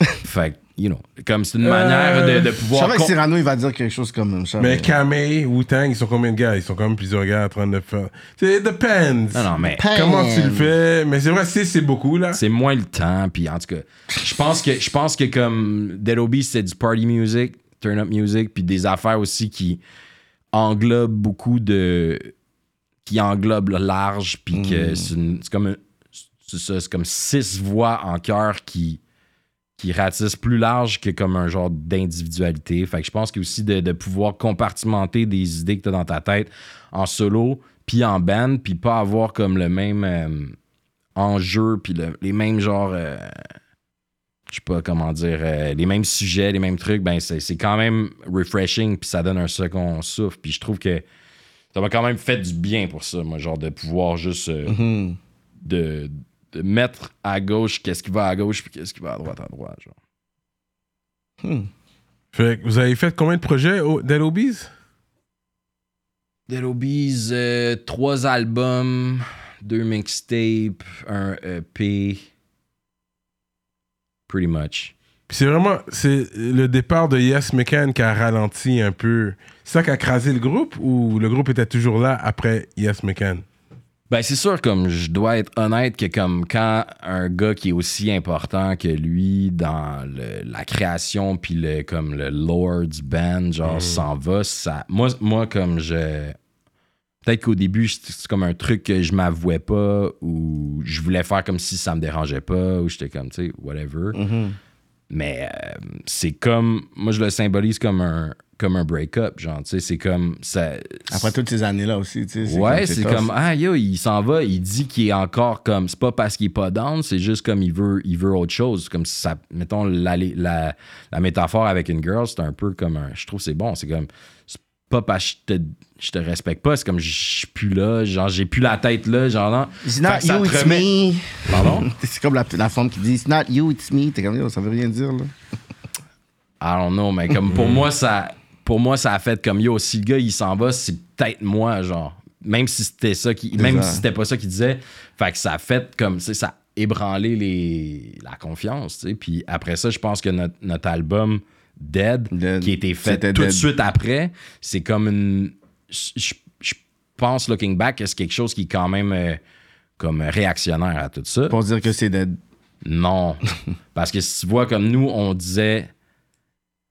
Speaker 3: fait you know comme c'est une
Speaker 1: Euh,
Speaker 3: manière de, de
Speaker 2: Je
Speaker 3: pouvoir
Speaker 2: savais que Cyrano, il va dire quelque chose comme ça.
Speaker 1: Mais Kamei, Wu-Tang, ils sont combien de gars? Ils sont quand même plusieurs gars en train de faire. C'est it depends.
Speaker 3: non non mais
Speaker 1: Comment tu le fais? Mais c'est vrai, c'est c'est beaucoup là.
Speaker 3: c'est moins le temps puis en tout cas je pense que je pense que comme Dead Obies c'était du party music turn up music, puis des affaires aussi qui englobent beaucoup de. qui englobent le large, puis que c'est une- c'est comme. un- C'est ça, c'est comme six voix en chœur qui qui ratissent plus large que comme un genre d'individualité. Fait que je pense que aussi de, de pouvoir compartimenter des idées que tu as dans ta tête en solo, puis en band, puis pas avoir comme le même euh, enjeu, puis le- les mêmes genres, euh, je sais pas comment dire, euh, les mêmes sujets, les mêmes trucs, ben c'est quand même refreshing, puis ça donne un second souffle. Puis je trouve que ça m'a quand même fait du bien pour ça, moi, genre de pouvoir juste
Speaker 2: Mhm.
Speaker 3: de, de mettre à gauche qu'est-ce qui va à gauche, puis qu'est-ce qui va à droite à droite. Genre.
Speaker 1: Fait que vous avez fait combien de projets au Dead Obies?
Speaker 3: Dead Obies, euh, trois albums, deux mixtapes, un EP. Pretty much.
Speaker 1: Puis c'est vraiment c'est le départ de Yes McCann qui a ralenti un peu. C'est ça qui a crasé le groupe ou le groupe était toujours là après Yes McCann?
Speaker 3: Ben c'est sûr, comme je dois être honnête que comme quand un gars qui est aussi important que lui dans le- la création puis le comme le Lord's Band genre s'en va, ça moi moi comme je peut-être qu'au début c'est comme un truc que je m'avouais pas ou je voulais faire comme si ça me dérangeait pas ou j'étais comme tu sais whatever. Mais euh, c'est comme moi je le symbolise comme un comme un break-up genre tu sais c'est comme ça
Speaker 2: Après toutes ces années-là aussi, tu sais.
Speaker 3: Ouais, c'est comme ah yo, il s'en va, il dit qu'il est encore comme c'est pas parce qu'il est pas down, c'est juste comme il veut il veut autre chose, comme si ça mettons la, la, la métaphore avec une girl, c'est un peu comme un je trouve que c'est bon, c'est comme pas parce que je te, je te respecte pas, c'est comme je suis plus là, genre j'ai plus la tête là, genre non.
Speaker 2: It's not you, it's
Speaker 3: remet-
Speaker 2: me.
Speaker 3: Pardon?
Speaker 2: c'est comme la, la femme qui dit It's not you, it's me. T'es comme, yo, ça veut rien dire, là.
Speaker 3: I don't know, mais comme pour moi, ça pour moi, ça a fait comme yo, si le gars il s'en va, c'est peut-être moi, genre. Même si c'était ça qui. Même
Speaker 2: ça.
Speaker 3: si c'était pas ça qu'il disait. Fait que ça a fait comme ça a ébranlé les, la confiance. tu sais. Puis après ça, je pense que notre, notre album Dead,
Speaker 2: Dead.
Speaker 3: qui a été fait tout de suite après, c'est comme une. Je, je pense, looking back, que c'est quelque chose qui est quand même euh, comme réactionnaire à tout ça.
Speaker 2: Pour dire que c'est dead.
Speaker 3: Non. Parce que si tu vois, comme nous, on disait.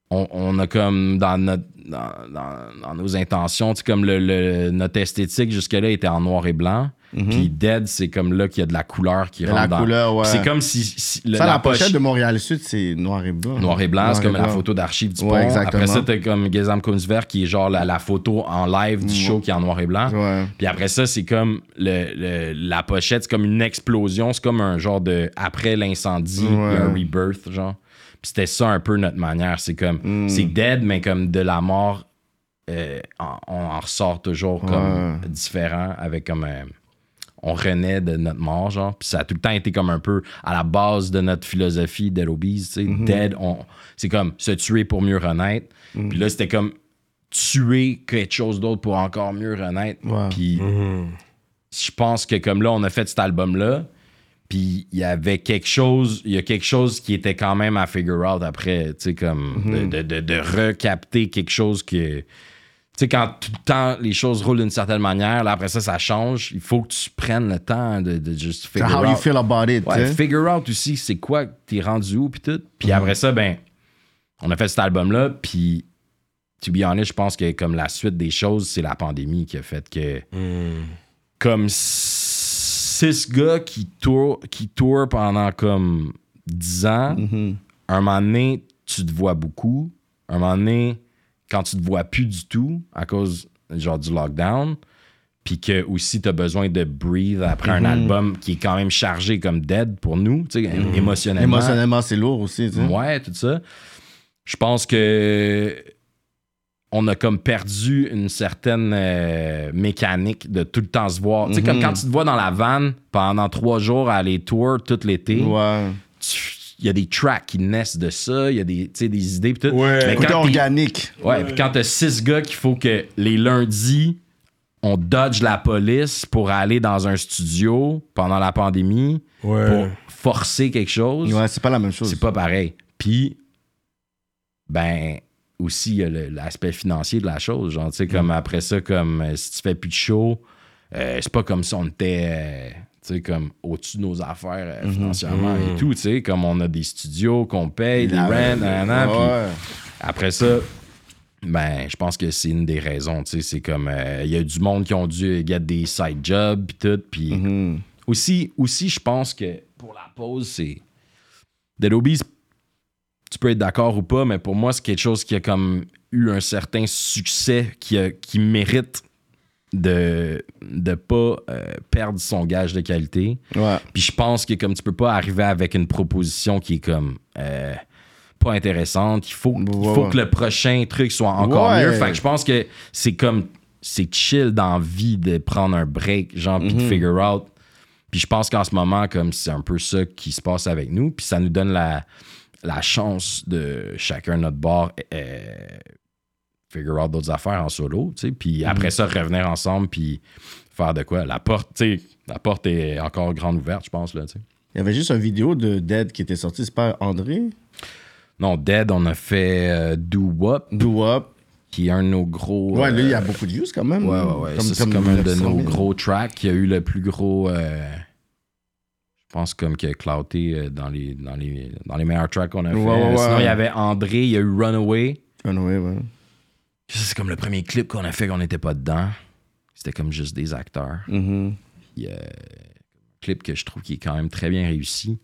Speaker 3: On, on a comme dans notre. Dans, dans- dans nos intentions, tu sais, comme le, le- notre esthétique jusque-là était en noir et blanc. Puis Dead, c'est comme là qu'il y a de la couleur qui.
Speaker 2: De
Speaker 3: rentre
Speaker 2: la
Speaker 3: dans.
Speaker 2: couleur, ouais.
Speaker 3: C'est comme si. si le-
Speaker 2: Ça, la,
Speaker 3: poche-
Speaker 2: pochette de Montréal Sud, c'est noir et blanc.
Speaker 3: Noir et blanc, c'est comme la photo d'archive du
Speaker 2: Ouais,
Speaker 3: pont.
Speaker 2: exactement.
Speaker 3: Après ça, t'as comme Gezam Kunstwerk qui est genre la, la photo en live du show qui est en noir et blanc.
Speaker 2: Ouais.
Speaker 3: Puis après ça, c'est comme le, le- la pochette, c'est comme une explosion. C'est comme un genre de. Après l'incendie, un rebirth, genre. Puis c'était ça un peu notre manière. C'est comme.
Speaker 2: Mm.
Speaker 3: C'est dead, mais comme de la mort, euh, on en ressort toujours comme différent, avec comme. un- on renaît de notre mort, genre. Puis ça a tout le temps été comme un peu à la base de notre philosophie de tu sais.
Speaker 2: Mm-hmm.
Speaker 3: Dead, on, c'est comme se tuer pour mieux renaître.
Speaker 2: Mm.
Speaker 3: Puis là, c'était comme tuer quelque chose d'autre pour encore mieux renaître. Puis je pense que comme là, on a fait cet album-là, puis il y avait quelque chose, il y a quelque chose qui était quand même à figure out après, tu sais, comme
Speaker 2: Mhm.
Speaker 3: de, de, de, de recapter quelque chose que. Tu sais, quand tout le temps les choses roulent d'une certaine manière, là, après ça, ça change. Il faut que tu prennes le temps de, de juste figure
Speaker 2: how
Speaker 3: out.
Speaker 2: you feel about it,
Speaker 3: Ouais,
Speaker 2: tu sais.
Speaker 3: figure out aussi, c'est quoi, que t'es rendu où, puis tout. Puis
Speaker 2: Mhm.
Speaker 3: après ça, ben, on a fait cet album-là, puis, to be honest, je pense que comme la suite des choses, c'est la pandémie qui a fait que, comme six gars qui tournent qui tournent pendant comme dix ans, un moment donné, tu te vois beaucoup. Un moment donné, quand tu te vois plus du tout à cause genre du lockdown, puis que aussi tu as besoin de breathe après un album qui est quand même chargé comme dead pour nous, tu sais, émotionnellement.
Speaker 2: Émotionnellement, c'est lourd aussi, tu sais.
Speaker 3: Ouais, tout ça. Je pense que on a comme perdu une certaine euh, mécanique de tout le temps se voir. Tu sais, comme quand tu te vois dans la van pendant trois jours à aller tour tout l'été,
Speaker 2: Ouais.
Speaker 3: Il y a des tracks qui naissent de ça, il y a des, tu sais, des idées pis tout.
Speaker 1: Ouais.
Speaker 3: Mais quand
Speaker 2: organique.
Speaker 3: Ouais, puis quand t'as six gars qu'il faut que les lundis, on dodge la police pour aller dans un studio pendant la pandémie
Speaker 1: Ouais.
Speaker 3: pour forcer quelque chose,
Speaker 2: Ouais, c'est pas la même chose.
Speaker 3: c'est pas pareil. Puis, ben, aussi, il y a le- l'aspect financier de la chose. Genre, tu sais, comme après ça, comme euh, si tu fais plus de show, euh, c'est pas comme si on était, euh, sais, comme au-dessus de nos affaires euh, financièrement et tout, tu sais, comme on a des studios qu'on paye, des
Speaker 2: Ah,
Speaker 3: rents,
Speaker 2: ouais.
Speaker 3: Après ça, ben, je pense que c'est une des raisons. tu sais, C'est comme. euh, Il y a du monde qui ont dû get des side jobs, puis tout. Puis
Speaker 2: Mhm.
Speaker 3: aussi, aussi, je pense que pour la pause, c'est. Dead Obies, tu peux être d'accord ou pas, mais pour moi, c'est quelque chose qui a comme eu un certain succès qui, a- qui mérite de ne pas euh, perdre son gage de qualité.
Speaker 2: Ouais.
Speaker 3: Puis je pense que comme tu peux pas arriver avec une proposition qui est comme euh, pas intéressante, il faut, il que le prochain truc soit encore
Speaker 2: Ouais.
Speaker 3: mieux. Fait que je pense que c'est comme c'est chill d'envie de prendre un break, genre puis de
Speaker 2: Mhm.
Speaker 3: figure out. Puis je pense qu'en ce moment, comme c'est un peu ça qui se passe avec nous, puis ça nous donne la, la chance de chacun notre bord euh, figure out d'autres affaires en solo, tu sais, puis
Speaker 2: Mhm.
Speaker 3: après ça revenir ensemble puis faire de quoi. La porte, tu sais, la porte est encore grande ouverte, je pense là, tu sais.
Speaker 2: Il y avait juste une vidéo de Dead qui était sortie, c'est pas André?
Speaker 3: Non, Dead, on a fait euh, Do Wop,
Speaker 2: Do Up.
Speaker 3: qui est un de nos gros.
Speaker 2: Ouais, lui, il y a
Speaker 3: euh,
Speaker 2: beaucoup de views quand même.
Speaker 3: Ouais, ouais, ouais. C'est comme un de
Speaker 2: 900
Speaker 3: nos
Speaker 2: 000.
Speaker 3: gros tracks qui a eu le plus gros. euh, je pense comme qui a clouté dans, les, dans, les, dans les meilleurs tracks qu'on a fait.
Speaker 2: Ouais, ouais, ouais.
Speaker 3: Sinon, il y avait André, il y a eu Runaway.
Speaker 2: Non, ouais,
Speaker 3: C'est comme le premier clip qu'on a fait qu'on n'était pas dedans. C'était comme juste des acteurs.
Speaker 2: Mhm.
Speaker 3: Puis, euh, un clip que je trouve qui est quand même très bien réussi.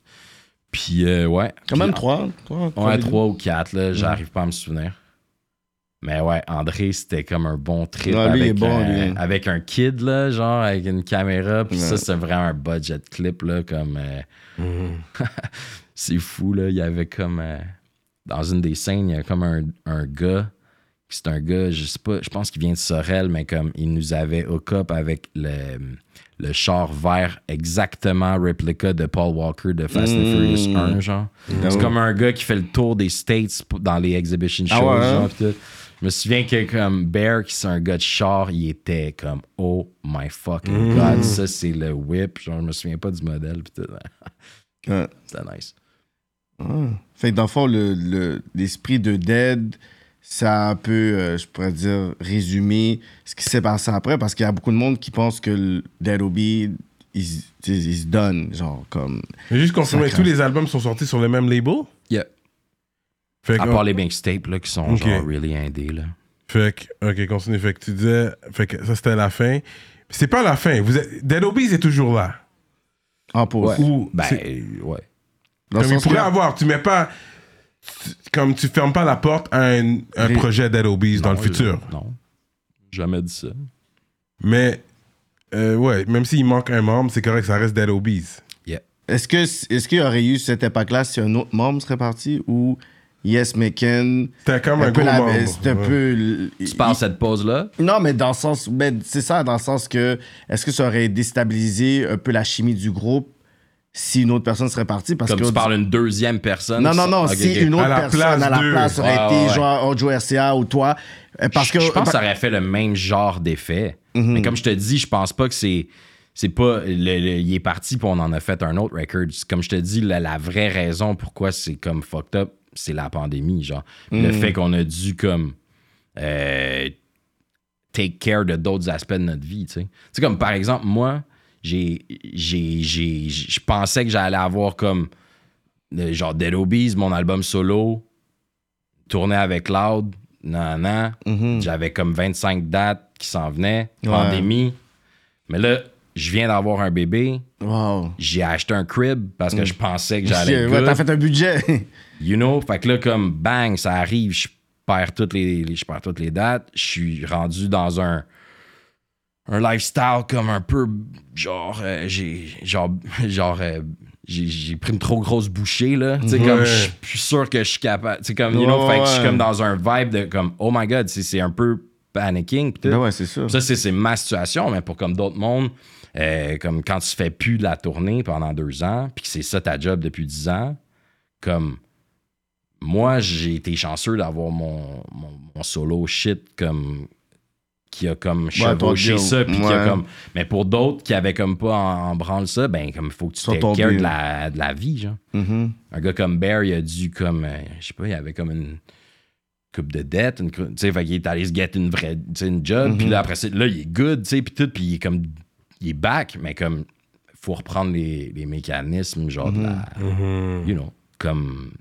Speaker 3: Puis, euh, ouais.
Speaker 2: Quand même trois. trois,
Speaker 3: Ouais, trois ou quatre, là, j'arrive pas à me souvenir. Mais ouais, André, c'était comme un bon trip
Speaker 2: Ouais, lui, il est
Speaker 3: avec,
Speaker 2: bon,
Speaker 3: un,
Speaker 2: lui.
Speaker 3: avec un kid, là, genre, avec une caméra. Puis
Speaker 2: Ouais.
Speaker 3: ça, c'est vraiment un budget clip, là, comme... euh, c'est fou, là. Il y avait comme... euh, dans une des scènes, il y a comme un, un gars... C'est un gars, je sais pas, je pense qu'il vient de Sorel, mais comme il nous avait hook up avec le, le char vert exactement réplica de Paul Walker de Fast and
Speaker 2: Mm.
Speaker 3: Furious 1, genre. C'est comme un gars qui fait le tour des States dans les exhibition shows.
Speaker 2: Ah ouais, hein?
Speaker 3: genre. Je me souviens que comme Bear, qui c'est un gars de char, il était comme Oh my fucking god, ça c'est le whip. Genre, je me souviens pas du modèle. C'était nice.
Speaker 2: Ah. Fait que dans le fond, le- le- l'esprit de Dead, ça a un peu, euh, je pourrais dire, résumé ce qui s'est passé après, parce qu'il y a beaucoup de monde qui pense que le Dead Obi, il, il se donne, genre, comme...
Speaker 1: Mais juste confirmer, tous les albums sont sortis sur le même label?
Speaker 3: Yeah.
Speaker 1: Fait que,
Speaker 3: À part les mixtapes là, qui sont
Speaker 1: Ok.
Speaker 3: genre really indés. Là.
Speaker 1: fait que- ok, continue. Fait que tu disais, fait que ça c'était la fin. C'est pas la fin. Vous êtes, Dead Obies est toujours là.
Speaker 2: En pause.
Speaker 1: Ou,
Speaker 3: Ben, ouais.
Speaker 2: Dans
Speaker 1: comme il pourrait
Speaker 2: que-
Speaker 1: avoir, tu mets pas, comme tu fermes pas la porte à un, un
Speaker 2: Ré-
Speaker 1: projet Dead Obies dans
Speaker 3: Non,
Speaker 1: le futur.
Speaker 3: non. Jamais dit ça.
Speaker 1: Mais, euh, ouais, même s'il manque un membre, c'est correct, ça reste Dead Obies.
Speaker 2: Est-ce que est-ce qu'il y aurait eu cet impact-là si un autre membre serait parti ou Yes McKen
Speaker 1: C'était comme un,
Speaker 2: un peu
Speaker 1: gros
Speaker 2: la-
Speaker 1: membre.
Speaker 2: C'est un
Speaker 1: Ouais.
Speaker 2: peu.
Speaker 3: Tu parles cette pause-là?
Speaker 2: Non, mais dans le sens. Mais c'est ça, dans le sens que. Est-ce que ça aurait déstabilisé un peu la chimie du groupe si une autre personne serait partie Parce
Speaker 3: Comme
Speaker 2: que.
Speaker 3: tu parles une deuxième personne.
Speaker 2: Non, non, non. Si une autre
Speaker 1: À
Speaker 2: personne à la
Speaker 1: d'eux.
Speaker 2: place aurait
Speaker 3: Ouais,
Speaker 2: été
Speaker 3: ouais,
Speaker 2: genre Ojo RCA ou toi. euh, Parce que.
Speaker 3: je pense que ça aurait fait le même genre d'effet. Mais comme je te dis, je pense pas que c'est. C'est pas. le- le- il est parti puis on en a fait un autre record. Comme je te dis, la, la vraie raison pourquoi c'est comme fucked up, c'est la pandémie, genre. Le fait qu'on a dû comme. euh, take care de d'autres aspects de notre vie, tu sais. Tu sais, comme par exemple, moi, j'ai. j'ai- j'ai- Je pensais que j'allais avoir comme. euh, genre Dead Obies, mon album solo, tourné avec Loud, nan, nan.
Speaker 2: Mhm.
Speaker 3: J'avais comme 25 dates qui s'en venaient,
Speaker 2: Ouais.
Speaker 3: pandémie. Mais là, je viens d'avoir un bébé.
Speaker 2: Wow.
Speaker 3: J'ai acheté un crib parce que je pensais que j'allais
Speaker 2: Ouais,
Speaker 3: être
Speaker 2: t'as fait un budget.
Speaker 3: You know? Fait que là, comme bang, ça arrive, je perds toutes les, les- je perds toutes les dates. Je suis rendu dans un un lifestyle comme un peu genre euh, j'ai genre genre euh, j'ai pris une trop grosse bouchée là tu sais
Speaker 1: Ouais.
Speaker 3: comme je suis plus sûr que je suis capable tu sais comme you know
Speaker 2: Ouais,
Speaker 3: fait que je suis comme dans un vibe de comme oh my god c'est un peu panicking pis.
Speaker 2: Ben ouais, c'est ça.
Speaker 3: Ça, c'est c'est ma situation, mais pour comme d'autres mondes, euh, comme quand tu fais plus de la tournée pendant deux ans, puis que c'est ça ta job depuis dix ans, comme moi, j'ai été chanceux d'avoir mon, mon, mon solo shit comme qui a comme chevauché ça, puis qui a comme. Mais pour d'autres qui avaient comme pas en, en branle ça, ben comme faut que tu
Speaker 2: ton
Speaker 3: care de la, de la vie, genre.
Speaker 2: Mhm.
Speaker 3: Un gars comme Bear, il a dû comme, euh, je sais pas, il avait comme une coupe de dette, une tu sais, fait qu'il est allé se get une vraie, une job, puis là, après ça, là, il est good, tu sais, puis tout, puis il est comme, il est back, mais comme, faut reprendre les, les mécanismes, genre, de la, you know, comme,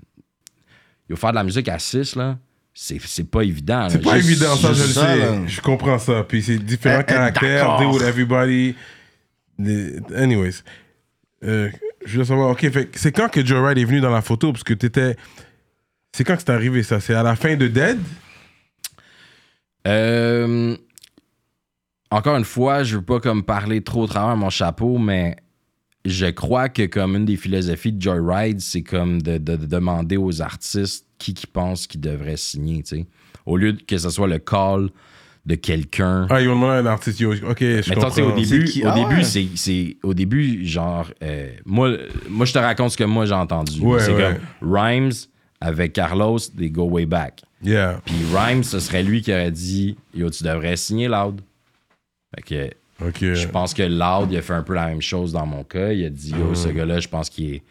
Speaker 3: il faut faire de la musique à 6, là, c'est c'est pas évident.
Speaker 1: C'est pas
Speaker 3: Juste-
Speaker 1: évident, ça, je le sais.
Speaker 2: là.
Speaker 1: Je comprends ça. Puis c'est différents
Speaker 2: Eh, eh,
Speaker 1: caractères, deal with everybody. Anyways. Euh, je veux savoir, OK, c'est quand que Joe Ride est venu dans la photo? Parce que t'étais... C'est quand que c'est arrivé, ça? C'est à la fin de Dead?
Speaker 3: Euh, encore une fois, je veux pas comme parler trop au travers de mon chapeau, mais je crois que comme une des philosophies de Joyride, c'est comme de, de- de demander aux artistes qui qui pensent qu'ils devraient signer, tu sais. Au lieu que ce soit le call de quelqu'un.
Speaker 1: Ah, ils ont demandé à un artiste. yo, OK, je
Speaker 3: Mais sais, au
Speaker 1: comprends.
Speaker 3: début,
Speaker 2: qui?
Speaker 3: au
Speaker 2: Ah
Speaker 3: début,
Speaker 2: ouais.
Speaker 3: c'est, c'est- au début, genre, euh, moi, moi, je te raconte ce que moi j'ai entendu.
Speaker 1: Ouais,
Speaker 3: c'est
Speaker 1: ouais.
Speaker 3: comme Rhymes avec Carlos, they go way back.
Speaker 1: Yeah.
Speaker 3: Puis Rhymes, ce serait lui qui aurait dit, yo, tu devrais signer Loud. Fait que
Speaker 1: OK.
Speaker 3: je pense que Loud, il a fait un peu la même chose dans mon cas. Il a dit, yo, ce gars-là, je pense qu'il est.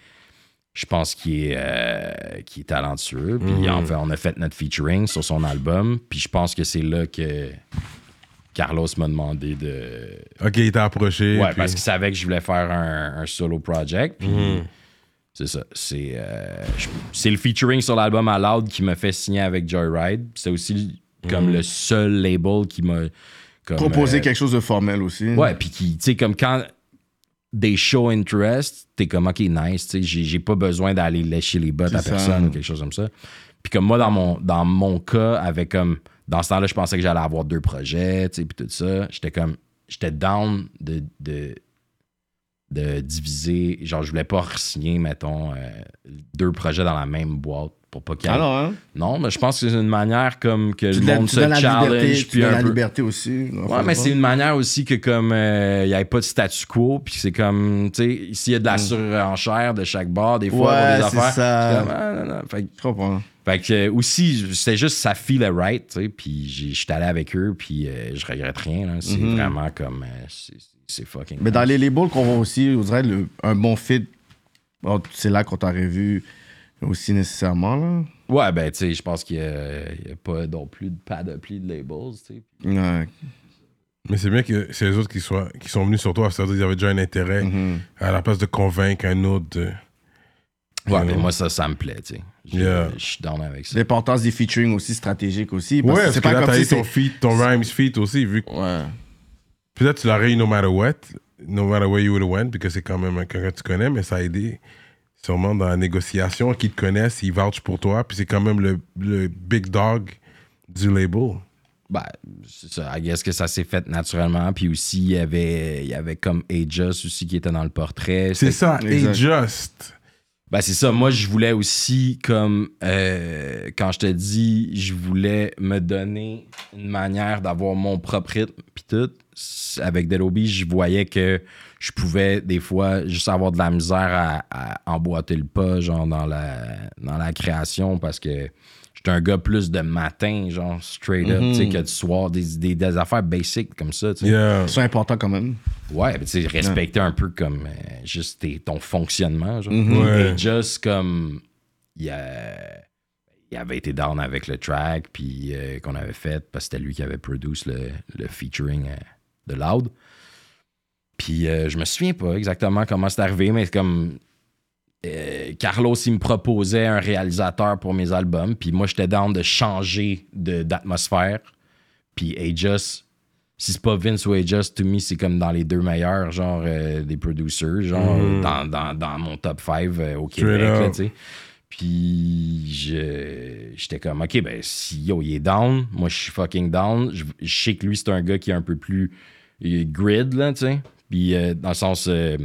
Speaker 3: Je pense qu'il est, euh, qu'il est talentueux. Puis fait, on a fait notre featuring sur son album. Puis je pense que c'est là que Carlos m'a demandé de.
Speaker 1: OK, il t'a approché.
Speaker 3: Ouais,
Speaker 1: puis-
Speaker 3: parce qu'il savait que je voulais faire un, un solo project. Puis
Speaker 1: Mhm.
Speaker 3: c'est ça. C'est euh, c'est le featuring sur l'album à Loud qui m'a fait signer avec Joyride. C'est aussi comme
Speaker 1: Mhm.
Speaker 3: le seul label qui m'a.
Speaker 2: Proposer
Speaker 3: euh,
Speaker 2: quelque chose de formel aussi.
Speaker 3: Ouais, puis qui, tu sais, comme quand des show interest, t'es comme, OK, nice, tu sais, j'ai pas besoin d'aller lécher les bottes à
Speaker 2: ça.
Speaker 3: personne ou quelque chose comme ça. Puis comme moi, dans mon, dans mon cas, avec comme, dans ce temps-là, je pensais que j'allais avoir deux projets, tu sais, puis tout ça, j'étais comme, j'étais down de, de, de diviser, genre, je voulais pas signer, mettons, euh, deux projets dans la même boîte pour pas qu'il y ait-
Speaker 2: Ah non, hein?
Speaker 3: Non, mais je pense que c'est une manière comme que
Speaker 2: Tu
Speaker 3: le monde
Speaker 2: tu
Speaker 3: se
Speaker 2: donnes la
Speaker 3: challenge,
Speaker 2: liberté, tu
Speaker 3: puis
Speaker 2: donnes la
Speaker 3: peu...
Speaker 2: liberté aussi.
Speaker 3: Ouais, mais c'est une manière aussi que comme il n'y avait pas de statu quo, puis c'est comme, tu sais, s'il y a de la surenchère de chaque bar, des fois.
Speaker 2: Ouais,
Speaker 3: des affaires,
Speaker 2: ça.
Speaker 3: c'est comme, ah, non, non. Fait, que-
Speaker 2: Je comprends.
Speaker 3: fait que euh, aussi, c'était juste ça feel right, tu sais, puis j'étais allé avec eux, puis euh, je regrette rien, c'est
Speaker 2: Mhm.
Speaker 3: vraiment comme, euh, c'est fucking.
Speaker 2: Mais dans les labels qu'on voit aussi, on dirait le- un bon fit. c'est là qu'on t'a revu aussi nécessairement. Là.
Speaker 3: Ouais, ben, tu sais, je pense qu'il n'y a, il y a pas non plus de panoplie de labels, tu sais.
Speaker 2: Ouais.
Speaker 1: Mais c'est bien que c'est les autres qui, soient, qui sont venus sur toi. C'est-à-dire qu'ils avaient déjà un intérêt
Speaker 2: Mhm.
Speaker 1: à la place de convaincre un autre. de-
Speaker 3: Ouais, mais moi, ça, ça me plaît, tu sais. Je
Speaker 1: Yeah.
Speaker 3: je suis down avec ça.
Speaker 2: L'importance des featuring aussi stratégiques aussi. Parce
Speaker 1: Ouais,
Speaker 2: que
Speaker 1: parce
Speaker 2: c'est
Speaker 1: que
Speaker 2: pas
Speaker 1: là,
Speaker 2: comme si
Speaker 1: ton feat, ton rhymes feat aussi, vu que
Speaker 2: Ouais.
Speaker 1: peut-être tu l'aurais eu no matter what, no matter where you would have went, parce que c'est quand même quelqu'un que tu connais, mais ça a aidé sûrement dans la négociation, qu'ils te connaissent, ils vouchent pour toi, puis c'est quand même le, le big dog du label.
Speaker 3: Ben, c'est ça. I guess que ça s'est fait naturellement. Puis aussi, il y avait, il y avait comme Aegis aussi qui était dans le portrait.
Speaker 1: C'est ça,
Speaker 2: Exact.
Speaker 1: et just.
Speaker 3: Ben, c'est ça. Moi, je voulais aussi, comme, euh, quand je te dis, je voulais me donner une manière d'avoir mon propre rythme, puis tout. Avec Delobi, je voyais que je pouvais, des fois, juste avoir de la misère à, à emboîter le pas, genre, dans la, dans la création, parce que j'étais un gars plus de matin, genre, straight up, tu sais, que de soir, des, des, des affaires basiques comme ça, tu sais.
Speaker 1: Yeah.
Speaker 2: C'est important quand même.
Speaker 3: Ouais, mais tu sais, respecter un peu comme euh, juste tes- ton fonctionnement. Genre.
Speaker 1: Ouais.
Speaker 3: Et juste comme il, a- il avait été down avec le track puis euh, qu'on avait fait parce que c'était lui qui avait produit le, le featuring euh, de Loud. Puis euh, je me souviens pas exactement comment c'est arrivé, mais c'est comme euh, Carlos, il me proposait un réalisateur pour mes albums, puis moi, j'étais down de changer de- d'atmosphère. Puis Aegis, si c'est pas Vince ou Aegis, to me, c'est comme dans les deux meilleurs, genre, euh, des producers, genre, dans, dans- dans mon top 5 au Québec, tu sais. Puis je- j'étais comme, OK, ben, si yo, il est down, moi, je suis fucking down. Je, je sais que lui, c'est un gars qui est un peu plus grid, là, tu sais. Puis euh, dans le sens... euh,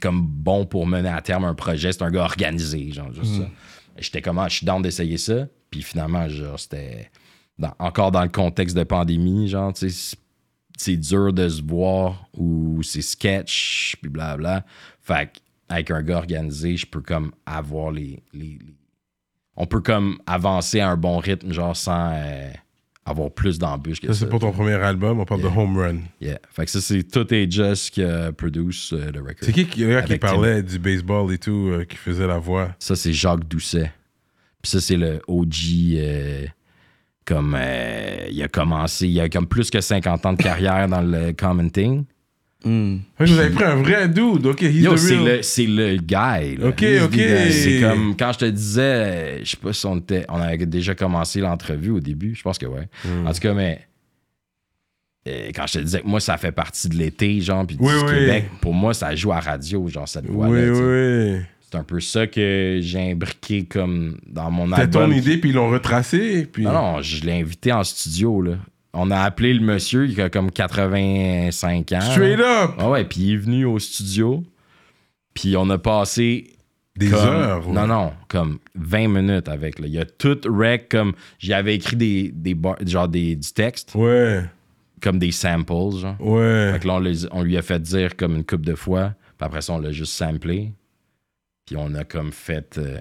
Speaker 3: comme bon pour mener à terme un projet. C'est un gars organisé, genre, juste ça. J'étais comme, ah, je suis down d'essayer ça. Puis finalement, genre, c'était dans- encore dans le contexte de pandémie, genre, tu sais, c'est- dur de se voir ou c'est sketch, puis blabla. Fait avec un gars organisé, je peux comme avoir les, les- les- On peut comme avancer à un bon rythme, genre, sans euh, avoir plus d'embûches que
Speaker 1: Ça,
Speaker 3: ça.
Speaker 1: c'est pour ton premier album, on parle
Speaker 3: Yeah.
Speaker 1: de Home Run.
Speaker 3: Yeah. Fait que ça, c'est tout est Just qui a produit euh, le record.
Speaker 1: C'est qui qui, qui parlait du baseball et tout, euh, qui faisait la voix?
Speaker 3: Ça, c'est Jacques Doucet. Puis ça, c'est le OG. euh, comme il a commencé, il a comme plus que 50 ans de carrière dans le commenting.
Speaker 1: Que vous avez pris un vrai dude. Ok, he's
Speaker 3: Yo,
Speaker 1: the
Speaker 3: c'est le, c'est le guy. là.
Speaker 1: Ok,
Speaker 3: He's
Speaker 1: ok.
Speaker 3: C'est comme quand je te disais, je sais pas si on était, on avait déjà commencé l'entrevue au début, je pense que ouais.
Speaker 1: Hmm.
Speaker 3: En tout cas, mais euh, quand je te disais que moi, ça fait partie de l'été, genre, puis du
Speaker 1: Oui, oui.
Speaker 3: Québec, pour moi, ça joue à radio, genre, cette
Speaker 1: Oui,
Speaker 3: voix-là.
Speaker 1: oui.
Speaker 3: C'est un peu ça que j'ai imbriqué comme dans mon
Speaker 1: C'était
Speaker 3: album.
Speaker 1: ton idée, puis ils l'ont retracé. Puis...
Speaker 3: Non, non, je l'ai invité en studio, là. On a appelé le monsieur, il a comme 85 ans.
Speaker 1: Straight up.
Speaker 3: Ah ouais, puis il est venu au studio. Puis on a passé
Speaker 1: Des
Speaker 3: comme-
Speaker 1: heures. ouais.
Speaker 3: Non, non, comme 20 minutes avec. Là. Il y a tout rec comme. J'y avais écrit des, des bar- genre des, du texte,
Speaker 1: Ouais,
Speaker 3: comme des samples, genre.
Speaker 1: ouais.
Speaker 3: Fait que là, on, les- on lui a fait dire comme une coupe de fois. Puis après ça, on l'a juste samplé. Puis on a comme fait. euh,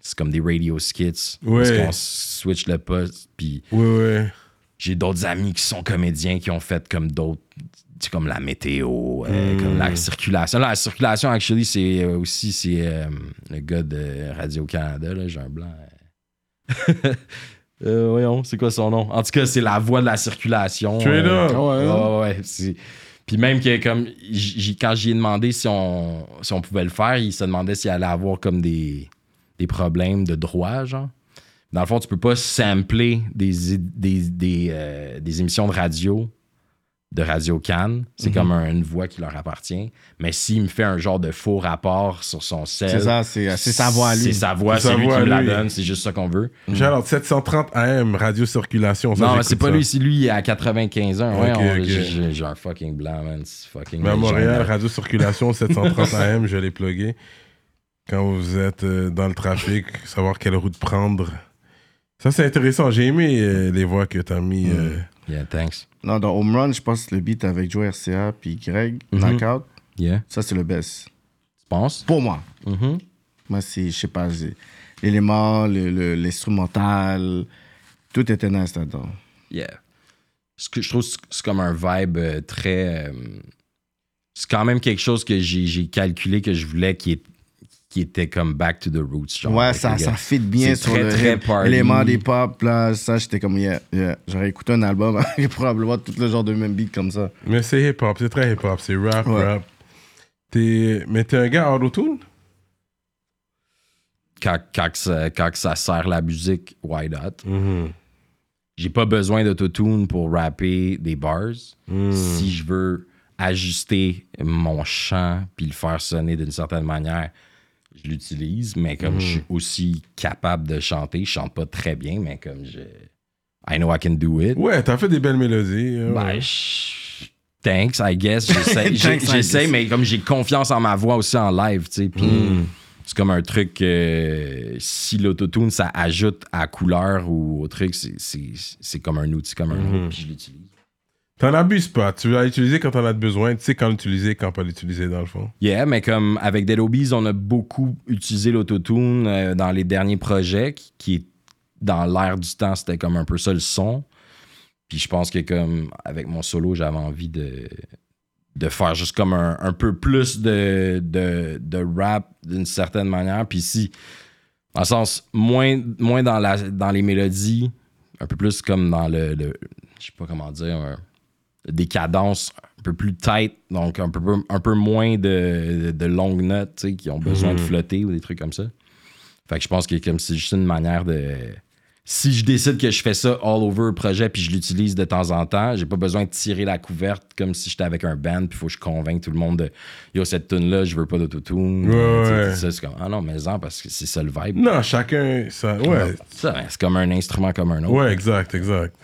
Speaker 3: c'est comme des radio skits. Parce
Speaker 1: Ouais.
Speaker 3: qu'on switch le poste. Puis
Speaker 1: Ouais, ouais.
Speaker 3: J'ai d'autres amis qui sont comédiens qui ont fait comme d'autres. tu sais, Comme la météo, euh,
Speaker 1: Mm.
Speaker 3: comme la circulation. La circulation, actually, c'est euh, aussi c'est euh, le gars de Radio-Canada, là, j'ai un blanc. Voyons, c'est quoi son nom? En tout cas, c'est la voix de la circulation.
Speaker 1: Straight
Speaker 3: euh,
Speaker 1: up.
Speaker 3: Ouais, ouais, Puis même que comme quand j'y ai demandé si on, si on pouvait le faire, il se demandait s'il allait avoir comme des, des problèmes de droit, genre. Dans le fond, tu peux pas sampler des, des, des, euh, des émissions de radio de Radio Cannes. C'est comme un- une voix qui leur appartient. Mais s'il me fait un genre de faux rapport sur son sel.
Speaker 2: C'est ça, c'est c'est sa voix à lui.
Speaker 3: C'est sa voix,
Speaker 1: C'est
Speaker 3: lui qui me la donne, c'est juste ça qu'on veut.
Speaker 1: Genre 730 AM, radio circulation. ça,
Speaker 3: non, c'est pas
Speaker 1: ça.
Speaker 3: lui, c'est lui, il est à 95 ans. Ouais, j'ai- un fucking blanc, man. C'est fucking.
Speaker 1: Mais à Montréal, radio circulation 730 AM, je l'ai plugué. Quand vous êtes euh, dans le trafic, savoir quelle route prendre. Ça, c'est intéressant. J'ai aimé euh, les voix que t'as mis. euh,
Speaker 3: Yeah, thanks.
Speaker 2: Non, dans Home Run, je pense le beat avec Joe RCA puis Greg,
Speaker 3: Mhm.
Speaker 2: Knockout,
Speaker 3: Yeah.
Speaker 2: ça c'est le best.
Speaker 3: Tu penses?
Speaker 2: Pour moi.
Speaker 3: Mhm.
Speaker 2: Moi, c'est, je sais pas, c'est- l'élément, le- le- l'instrumental, tout était nice là-dedans.
Speaker 3: Yeah. Ce que je trouve, c'est- c'est comme un vibe euh, très. euh, c'est quand même quelque chose que j'ai j'ai calculé que je voulais qui, est, qui était comme back to the roots. genre,
Speaker 2: ouais, ça, ça fit bien sur
Speaker 3: très,
Speaker 2: le
Speaker 3: très party.
Speaker 2: élément des pop, là, ça, j'étais comme, yeah, yeah. J'aurais écouté un album avec probablement tout le genre de même beat comme ça.
Speaker 1: Mais c'est hip-hop, c'est très hip-hop. C'est rap,
Speaker 2: Ouais.
Speaker 1: rap. T'es... Mais t'es un gars auto-tune?
Speaker 3: Quand, quand, ça, quand ça sert la musique, why not?
Speaker 1: Mhm.
Speaker 3: J'ai pas besoin d'autotune pour rapper des bars.
Speaker 1: Mm.
Speaker 3: Si je veux ajuster mon chant puis le faire sonner d'une certaine manière, je l'utilise. Mais comme je suis aussi capable de chanter, je chante pas très bien, mais comme je. I know I can do it.
Speaker 1: Ouais, t'as fait des belles mélodies. euh,
Speaker 3: Ben, je- Thanks, I guess. J'essaie, mais comme j'ai confiance en ma voix aussi en live, tu sais. Puis
Speaker 1: Mm.
Speaker 3: c'est comme un truc que si l'autotune, ça ajoute à couleur ou au truc, c'est, comme un outil comme un autre, puis je l'utilise.
Speaker 1: T'en abuses pas. Tu vas l'utiliser quand t'en as besoin. Tu sais quand l'utiliser, quand pas l'utiliser, dans le fond.
Speaker 3: Yeah, mais comme avec Dead Obies, on a beaucoup utilisé l'autotune euh, dans les derniers projets, qui, qui dans l'air du temps, c'était comme un peu ça le son. Puis je pense que comme avec mon solo, j'avais envie de, de faire juste comme un, un peu plus de, de, de rap d'une certaine manière. Puis si, le sens, moins, moins dans, la, dans les mélodies, un peu plus comme dans le, le- je sais pas comment dire, des cadences un peu plus tight, donc un peu, un peu moins de, de, de longues notes qui ont besoin de flotter ou des trucs comme ça. Fait que je pense que comme c'est juste une manière de. Si je décide que je fais ça all over le projet puis je l'utilise de temps en temps, j'ai pas besoin de tirer la couverte comme si j'étais avec un band puis faut que je convainque tout le monde de Yo, cette tune là je veux pas d'autotune.
Speaker 1: Ouais, ouais.
Speaker 3: c'est comme Ah non, mais en parce que c'est ça le vibe.
Speaker 1: Non, chacun. Ça, ouais,
Speaker 3: ben, c'est comme un instrument comme un autre.
Speaker 1: ouais, exact, exact.